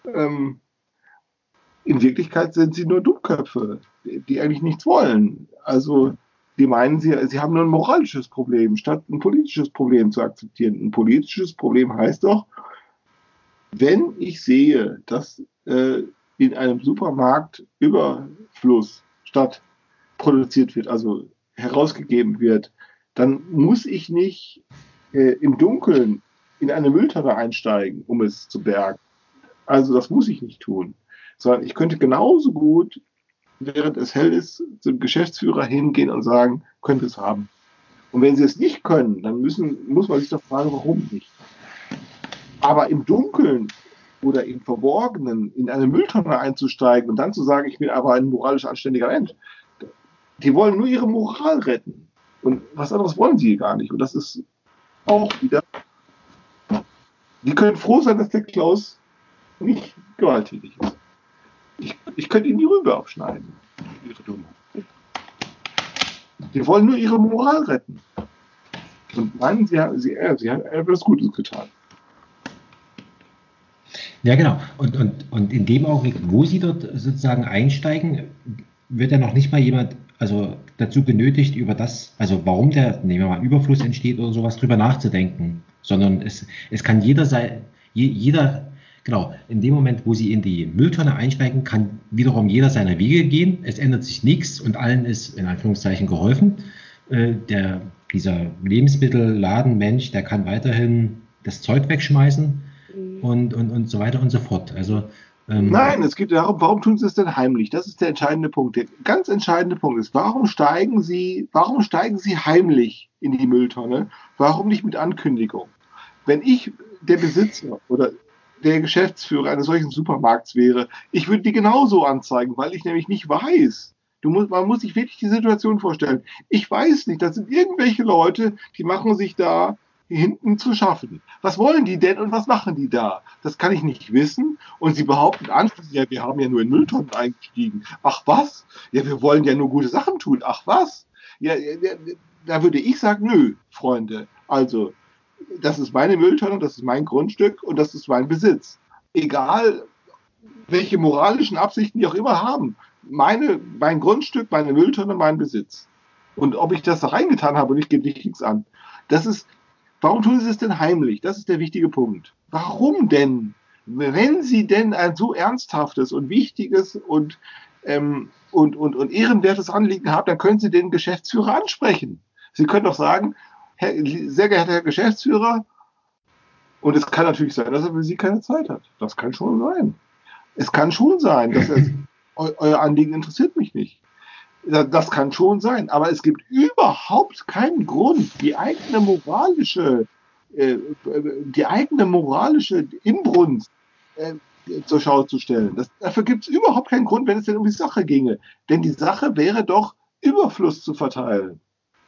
ähm, in Wirklichkeit sind sie nur Dummköpfe, die, die, eigentlich nichts wollen. Also die meinen, sie, sie haben nur ein moralisches Problem, statt ein politisches Problem zu akzeptieren. Ein politisches Problem heißt doch, wenn ich sehe, dass äh, in einem Supermarkt Überfluss statt produziert wird, also herausgegeben wird, dann muss ich nicht äh, im Dunkeln in eine Mülltonne einsteigen, um es zu bergen. Also das muss ich nicht tun, sondern ich könnte genauso gut, während es hell ist, zum Geschäftsführer hingehen und sagen, könnte es haben. Und wenn sie es nicht können, dann müssen, muss man sich doch fragen, warum nicht. Aber im Dunkeln oder im Verborgenen in eine Mülltonne einzusteigen und dann zu sagen, ich bin aber ein moralisch anständiger Mensch, die wollen nur ihre Moral retten. Und was anderes wollen sie gar nicht. Und das ist auch wieder. Die können froh sein, dass der Klaus nicht gewalttätig ist. Ich, ich könnte ihnen die Rübe abschneiden. Ihre Dummheit. Die wollen nur ihre Moral retten. Und meinen, sie, sie, sie haben etwas Gutes getan. Ja, genau. Und, und, und in dem Augenblick, wo Sie dort sozusagen einsteigen, wird ja noch nicht mal jemand also dazu genötigt, über das, also warum der, nehmen wir mal, Überfluss entsteht oder sowas drüber nachzudenken, sondern es, es kann jeder sein, jeder, genau, in dem Moment, wo Sie in die Mülltonne einsteigen, kann wiederum jeder seine Wege gehen, es ändert sich nichts und allen ist in Anführungszeichen geholfen. Äh, der, dieser Lebensmittelladenmensch, der kann weiterhin das Zeug wegschmeißen und, und, und so weiter und so fort. Also ähm, Nein, es geht darum, warum tun sie es denn heimlich? Das ist der entscheidende Punkt. Der ganz entscheidende Punkt ist, warum steigen sie, warum steigen sie heimlich in die Mülltonne? Warum nicht mit Ankündigung? Wenn ich der Besitzer oder der Geschäftsführer eines solchen Supermarkts wäre, ich würde die genauso anzeigen, weil ich nämlich nicht weiß. Du musst, man muss sich wirklich die Situation vorstellen. Ich weiß nicht, das sind irgendwelche Leute, die machen sich da hinten zu schaffen. Was wollen die denn und was machen die da? Das kann ich nicht wissen. Und sie behaupten anschließend, ja, wir haben ja nur in Mülltonnen eingestiegen. Ach was? Ja, wir wollen ja nur gute Sachen tun. Ach was? Ja, ja da würde ich sagen, nö, Freunde. Also, das ist meine Mülltonne, das ist mein Grundstück und das ist mein Besitz. Egal, welche moralischen Absichten die auch immer haben. Meine, mein Grundstück, meine Mülltonne, mein Besitz. Und ob ich das da reingetan habe und ich gebe nichts an. Das ist, Warum tun sie es denn heimlich? Das ist der wichtige Punkt. Warum denn? Wenn sie denn ein so ernsthaftes und wichtiges und, ähm, und, und, und ehrenwertes Anliegen haben, dann können sie den Geschäftsführer ansprechen. Sie können doch sagen, Herr, sehr geehrter Herr Geschäftsführer, und es kann natürlich sein, dass er für Sie keine Zeit hat. Das kann schon sein. Es kann schon sein, dass er, euer Anliegen interessiert mich nicht. Das kann schon sein, aber es gibt überhaupt keinen Grund, die eigene moralische, äh, die eigene moralische Inbrunst äh, zur Schau zu stellen. Das, dafür gibt es überhaupt keinen Grund, wenn es denn um die Sache ginge. Denn die Sache wäre doch, Überfluss zu verteilen.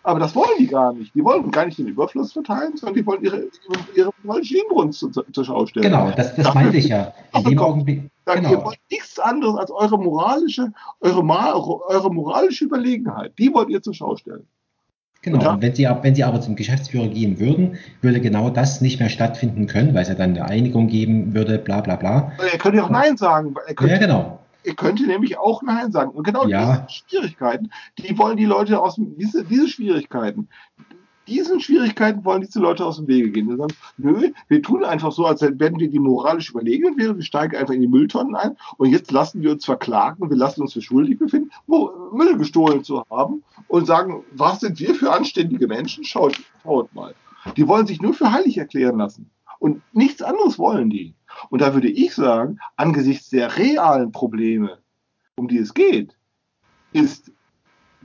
Aber das wollen die gar nicht. Die wollen gar nicht den Überfluss verteilen, sondern die wollen ihre, ihre moralische Inbrunst zur, zur Schau stellen. Genau, das, das meinte ich ja. In dem Augenblick, Sagen, genau. Ihr wollt nichts anderes als eure moralische, eure, eure moralische Überlegenheit. Die wollt ihr zur Schau stellen. Genau, Und wenn sie, wenn sie aber zum Geschäftsführer gehen würden, würde genau das nicht mehr stattfinden können, weil es ja dann eine Einigung geben würde, bla bla bla. Er könnte ja auch Nein sagen. Könnte, Ja, genau. er könnte nämlich auch Nein sagen. Und genau Ja. diese Schwierigkeiten, die wollen die Leute aus dem, diese, diese Schwierigkeiten, diesen Schwierigkeiten wollen diese Leute aus dem Wege gehen. Die sagen, nö, wir tun einfach so, als wären wir die moralisch überlegen wären, wir steigen einfach in die Mülltonnen ein und jetzt lassen wir uns verklagen, wir lassen uns für schuldig befinden, Müll gestohlen zu haben und sagen, was sind wir für anständige Menschen? Schaut, schaut mal. Die wollen sich nur für heilig erklären lassen. Und nichts anderes wollen die. Und da würde ich sagen, angesichts der realen Probleme, um die es geht, ist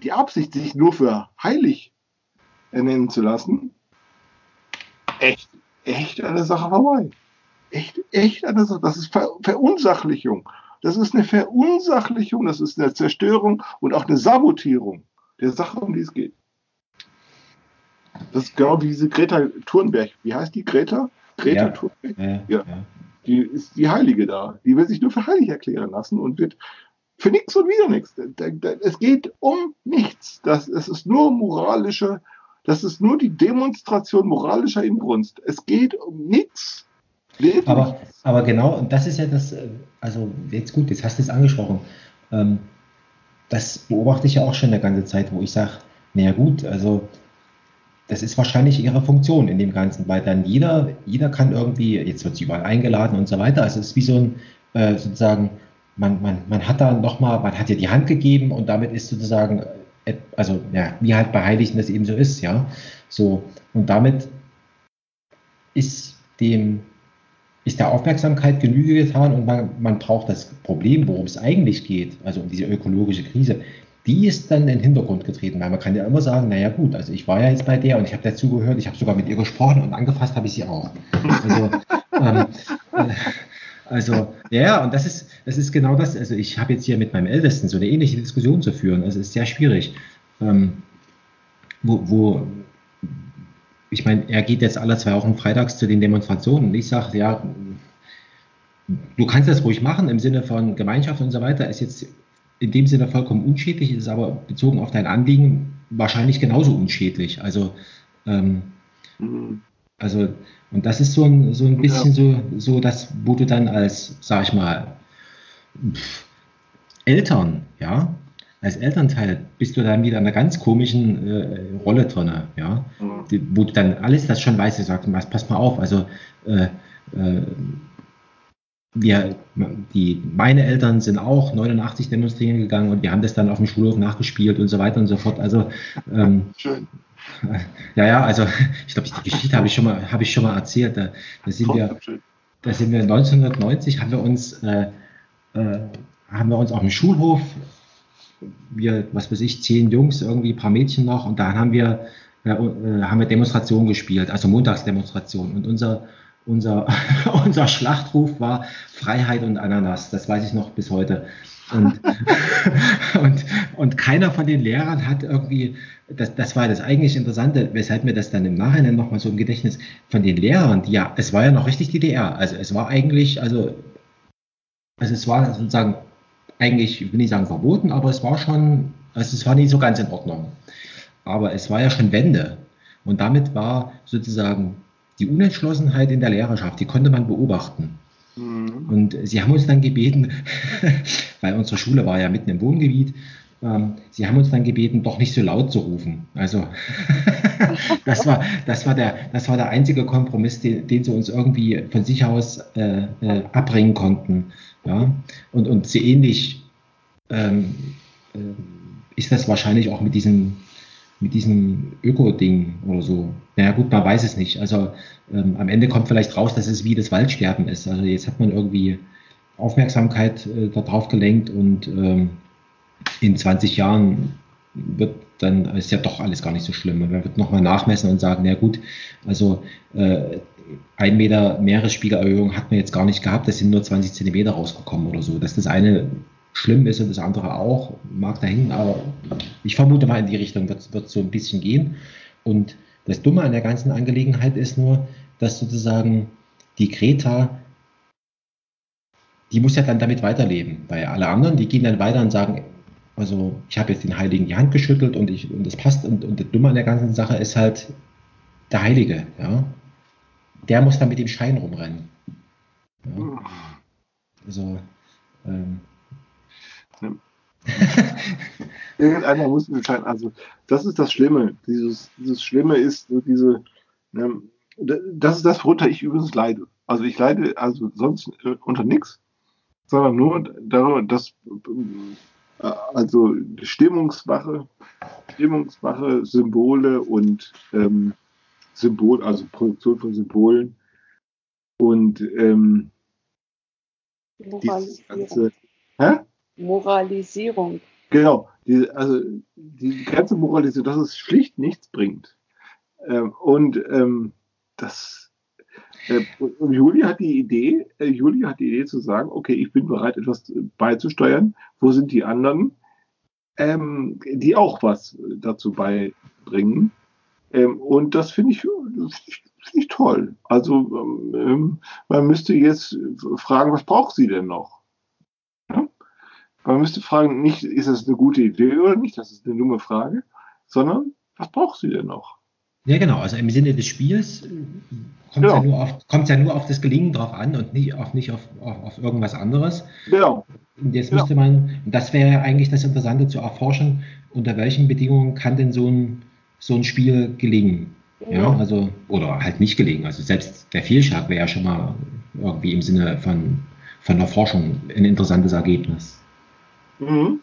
die Absicht, sich nur für heilig ernennen zu lassen, echt, echt an der Sache vorbei. Echt, echt an der Sache. Das ist Ver Verunsachlichung. Das ist eine Verunsachlichung, das ist eine Zerstörung und auch eine Sabotierung der Sache, um die es geht. Das ist genau wie diese Greta Thunberg. Wie heißt die? Greta? Greta Ja. Thunberg? Äh, Ja. Die ist die Heilige da. Die will sich nur für heilig erklären lassen und wird für nichts und wieder nichts. Es geht um nichts. Das, es ist nur moralische, das ist nur die Demonstration moralischer Inbrunst. Es geht um nichts. Aber, aber genau, und das ist ja das, äh, also jetzt gut, jetzt hast du es angesprochen. Ähm, das beobachte ich ja auch schon eine ganze Zeit, wo ich sage, naja gut, also das ist wahrscheinlich ihre Funktion in dem Ganzen, weil dann jeder, jeder kann irgendwie, jetzt wird sie überall eingeladen und so weiter. Also es ist wie so ein, äh, sozusagen, man, man, man hat da nochmal, man hat ihr die Hand gegeben und damit ist sozusagen, also ja, wie halt bei Heiligen das eben so ist, ja. So, und damit ist dem, ist der Aufmerksamkeit Genüge getan und man, man braucht das Problem, worum es eigentlich geht, also um diese ökologische Krise, die ist dann in den Hintergrund getreten, weil man kann ja immer sagen, naja gut, also ich war ja jetzt bei der und ich habe dazugehört, ich habe sogar mit ihr gesprochen und angefasst habe ich sie auch. Also, ähm, äh, also ja, und das ist, das ist genau das, also ich habe jetzt hier mit meinem Ältesten so eine ähnliche Diskussion zu führen, also es ist sehr schwierig, ähm, wo, wo ich meine, er geht jetzt alle zwei Wochen freitags zu den Demonstrationen. Und ich sage, ja, du kannst das ruhig machen im Sinne von Gemeinschaft und so weiter, ist jetzt in dem Sinne vollkommen unschädlich, ist aber bezogen auf dein Anliegen wahrscheinlich genauso unschädlich. Also, ähm, Mhm. also, und das ist so ein, so ein bisschen so, so das, wo du dann als, sag ich mal, pff, Eltern, ja, als Elternteil bist du dann wieder in einer ganz komischen äh, Rolle drin, ja, Mhm. die, wo du dann alles das schon weißt, du sagst, was, pass mal auf, also äh, äh, wir, die, meine Eltern sind auch 89 demonstrieren gegangen und wir haben das dann auf dem Schulhof nachgespielt und so weiter und so fort. Also ähm, Schön. Ja, ja, also ich glaube, die Geschichte habe ich schon mal, habe ich schon mal erzählt. Da, da sind wir, da sind wir 1990 haben wir uns, äh, äh, haben wir uns auf dem Schulhof, wir, was weiß ich, zehn Jungs, irgendwie ein paar Mädchen noch, und da haben wir, äh, äh, haben wir Demonstrationen gespielt, also Montagsdemonstrationen. Und unser, unser, unser Schlachtruf war Freiheit und Ananas. Das weiß ich noch bis heute. Und, und, und keiner von den Lehrern hat irgendwie, das, das war das eigentlich Interessante, weshalb mir das dann im Nachhinein nochmal so im Gedächtnis von den Lehrern, die ja, es war ja noch richtig DDR, also es war eigentlich, also, also es war sozusagen eigentlich, ich will nicht sagen verboten, aber es war schon, also es war nicht so ganz in Ordnung. Aber es war ja schon Wende. Und damit war sozusagen die Unentschlossenheit in der Lehrerschaft, die konnte man beobachten. Mhm. Und sie haben uns dann gebeten, weil unsere Schule war ja mitten im Wohngebiet, ähm, sie haben uns dann gebeten, doch nicht so laut zu rufen. Also das war, das war, der, das war der einzige Kompromiss, den, den sie uns irgendwie von sich aus äh, äh, abbringen konnten. Ja? Und, und so ähnlich ähm, äh, ist das wahrscheinlich auch mit diesem, mit diesem Öko-Ding oder so. Naja gut, man weiß es nicht. Also ähm, am Ende kommt vielleicht raus, dass es wie das Waldsterben ist. Also jetzt hat man irgendwie Aufmerksamkeit äh, darauf gelenkt und ähm, in 20 Jahren wird dann ist ja doch alles gar nicht so schlimm. Man wird nochmal nachmessen und sagen, na gut, also äh, ein Meter Meeresspiegelerhöhung hat man jetzt gar nicht gehabt, das sind nur 20 Zentimeter rausgekommen oder so. Dass das eine schlimm ist und das andere auch, mag dahin, aber ich vermute mal in die Richtung wird es so ein bisschen gehen. Und das Dumme an der ganzen Angelegenheit ist nur, dass sozusagen die Greta, die muss ja dann damit weiterleben, weil alle anderen, die gehen dann weiter und sagen, also ich habe jetzt den Heiligen die Hand geschüttelt und ich und das passt und, und das Dumme an der ganzen Sache ist halt der Heilige, ja. Der muss dann mit dem Schein rumrennen. Ja. Also ähm, Irgendeiner muss Schein, also das ist das Schlimme. Dieses, dieses Schlimme ist so diese, ähm, das ist das, worunter ich übrigens leide. Also ich leide also sonst äh, unter nichts, sondern nur darüber, dass äh, also stimmungswache, stimmungswache Symbole und ähm, Symbol, also Produktion von Symbolen und ähm, dieses ganze, hä? Moralisierung. Genau, die, also die ganze Moralisierung, dass es schlicht nichts bringt. Ähm, und ähm, das äh, und Juli hat die Idee, äh, Juli hat die Idee zu sagen, okay, ich bin bereit, etwas beizusteuern. Wo sind die anderen, ähm, die auch was dazu beibringen? Ähm, und das finde ich, find ich, toll. Also ähm, man müsste jetzt fragen, was braucht sie denn noch? Ja? Man müsste fragen, nicht, ist das eine gute Idee oder nicht, das ist eine dumme Frage, sondern was braucht sie denn noch? Ja, genau. Also im Sinne des Spiels kommt es ja. ja, nur auf, ja nur auf das Gelingen drauf an und nicht auf, nicht auf, auf, auf irgendwas anderes. Genau. Und jetzt genau. müsste man, das wäre ja eigentlich das Interessante zu erforschen, unter welchen Bedingungen kann denn so ein, so ein Spiel gelingen? Ja, ja also, oder halt nicht gelingen. Also selbst der Fehlschlag wäre ja schon mal irgendwie im Sinne von, von der Forschung ein interessantes Ergebnis. Mhm.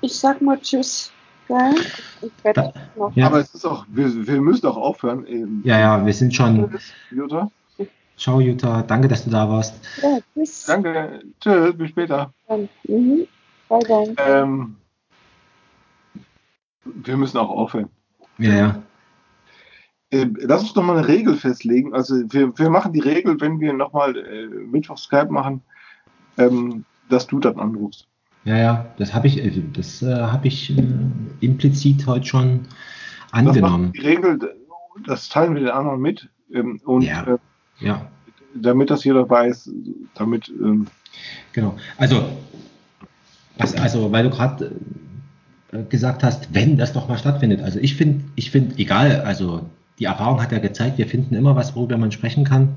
Ich sag mal Tschüss. Ja, ja. Aber es ist auch, wir, wir müssen auch aufhören. Eben. Ja, ja, wir sind schon. Jutta. Ciao, Jutta. Danke, dass du da warst. Ja, tschüss. Danke. Tschüss, bis später. Mhm. Bye, bye. Ähm, wir müssen auch aufhören. Ja, ja. Äh, lass uns doch mal eine Regel festlegen. Also wir, wir machen die Regel, wenn wir nochmal äh, Mittwoch Skype machen, ähm, dass du dann anrufst. Ja, ja, das habe ich, äh, das äh, habe ich äh, implizit heute schon angenommen. die Regel, das teilen wir den anderen mit. Ähm, und ja. Äh, ja. damit das jeder weiß, damit. Ähm, genau. Also, was, also, weil du gerade äh, gesagt hast, wenn das doch mal stattfindet. Also ich finde, ich finde, egal, also die Erfahrung hat ja gezeigt, wir finden immer was, worüber man sprechen kann.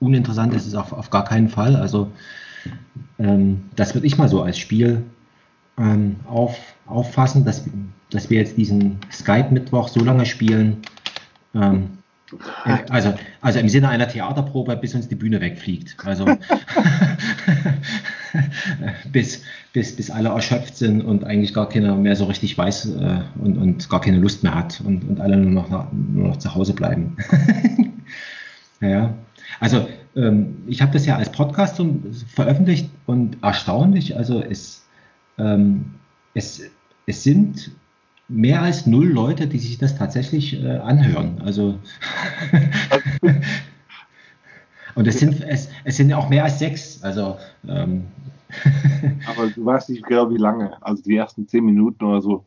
Uninteressant ist es auf, auf gar keinen Fall. Also ähm, das würde ich mal so als Spiel ähm, auf, auffassen, dass, dass wir jetzt diesen Skype-Mittwoch so lange spielen, ähm, äh, also, also im Sinne einer Theaterprobe, bis uns die Bühne wegfliegt. Also bis, bis, bis alle erschöpft sind und eigentlich gar keiner mehr so richtig weiß äh, und, und gar keine Lust mehr hat und, und alle nur noch, nur noch zu Hause bleiben. ja, also ähm, ich habe das ja als Podcast veröffentlicht und erstaunlich, also es, ähm, es, es sind mehr als null Leute, die sich das tatsächlich äh, anhören. Also und es sind es, es sind auch mehr als sechs. Also ähm, aber du weißt nicht genau wie lange. Also die ersten zehn Minuten oder so.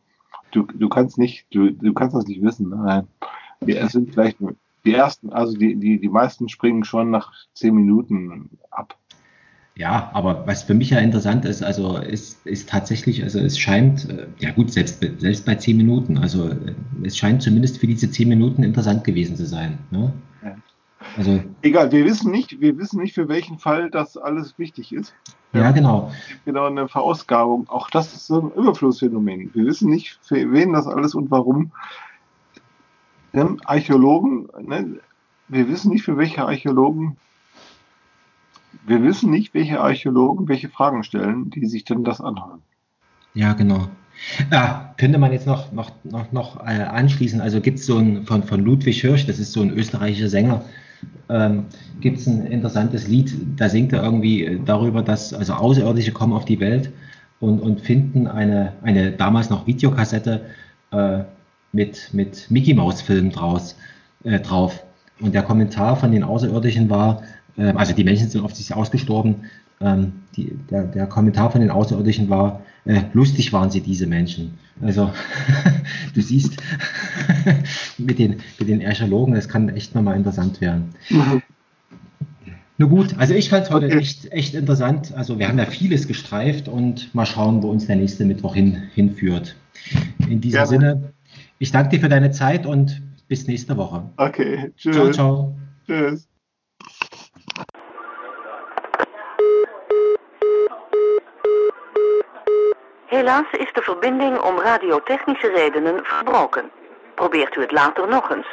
Du, du kannst nicht, du, du kannst das nicht wissen. Nein. Es sind vielleicht die ersten, also die, die, die meisten springen schon nach zehn Minuten ab. Ja, aber was für mich ja interessant ist, also ist, ist tatsächlich, also es scheint, äh, ja gut, selbst, selbst bei zehn Minuten, also äh, es scheint zumindest für diese zehn Minuten interessant gewesen zu sein. Ne? Ja. Also, Egal, wir wissen nicht, wir wissen nicht, für welchen Fall das alles wichtig ist. Ja, ja genau. Genau, eine Verausgabung. Auch das ist so ein Überflussphänomen. Wir wissen nicht, für wen das alles und warum. Ähm, Archäologen, ne, wir wissen nicht, für welche Archäologen wir wissen nicht, welche Archäologen welche Fragen stellen, die sich denn das anhören. Ja, genau. Ah, könnte man jetzt noch, noch, noch, noch äh, anschließen, also gibt es so ein, von, von Ludwig Hirsch, das ist so ein österreichischer Sänger, ähm, gibt es ein interessantes Lied, da singt er irgendwie darüber, dass also Außerirdische kommen auf die Welt und, und finden eine, eine damals noch Videokassette äh, mit, mit Mickey Maus Film draus, äh, drauf. Und der Kommentar von den Außerirdischen war, ähm, also die Menschen sind offensichtlich ausgestorben. Ähm, die, der, der, Kommentar von den Außerirdischen war, äh, lustig waren sie, diese Menschen. Also du siehst, mit, den, mit den Archäologen, das kann echt nochmal interessant werden. Mhm. Na gut, also ich fand es heute Okay. echt, echt interessant. Also wir haben ja vieles gestreift und mal schauen, wo uns der nächste Mittwoch hin, hinführt. In diesem Gerne. Sinne, ich danke dir für deine Zeit und bis nächste Woche. Okay, tschüss. Ciao, ciao. Tschüss. Helaas is de verbinding om radiotechnische redenen verbroken. Probeert u het later nog eens.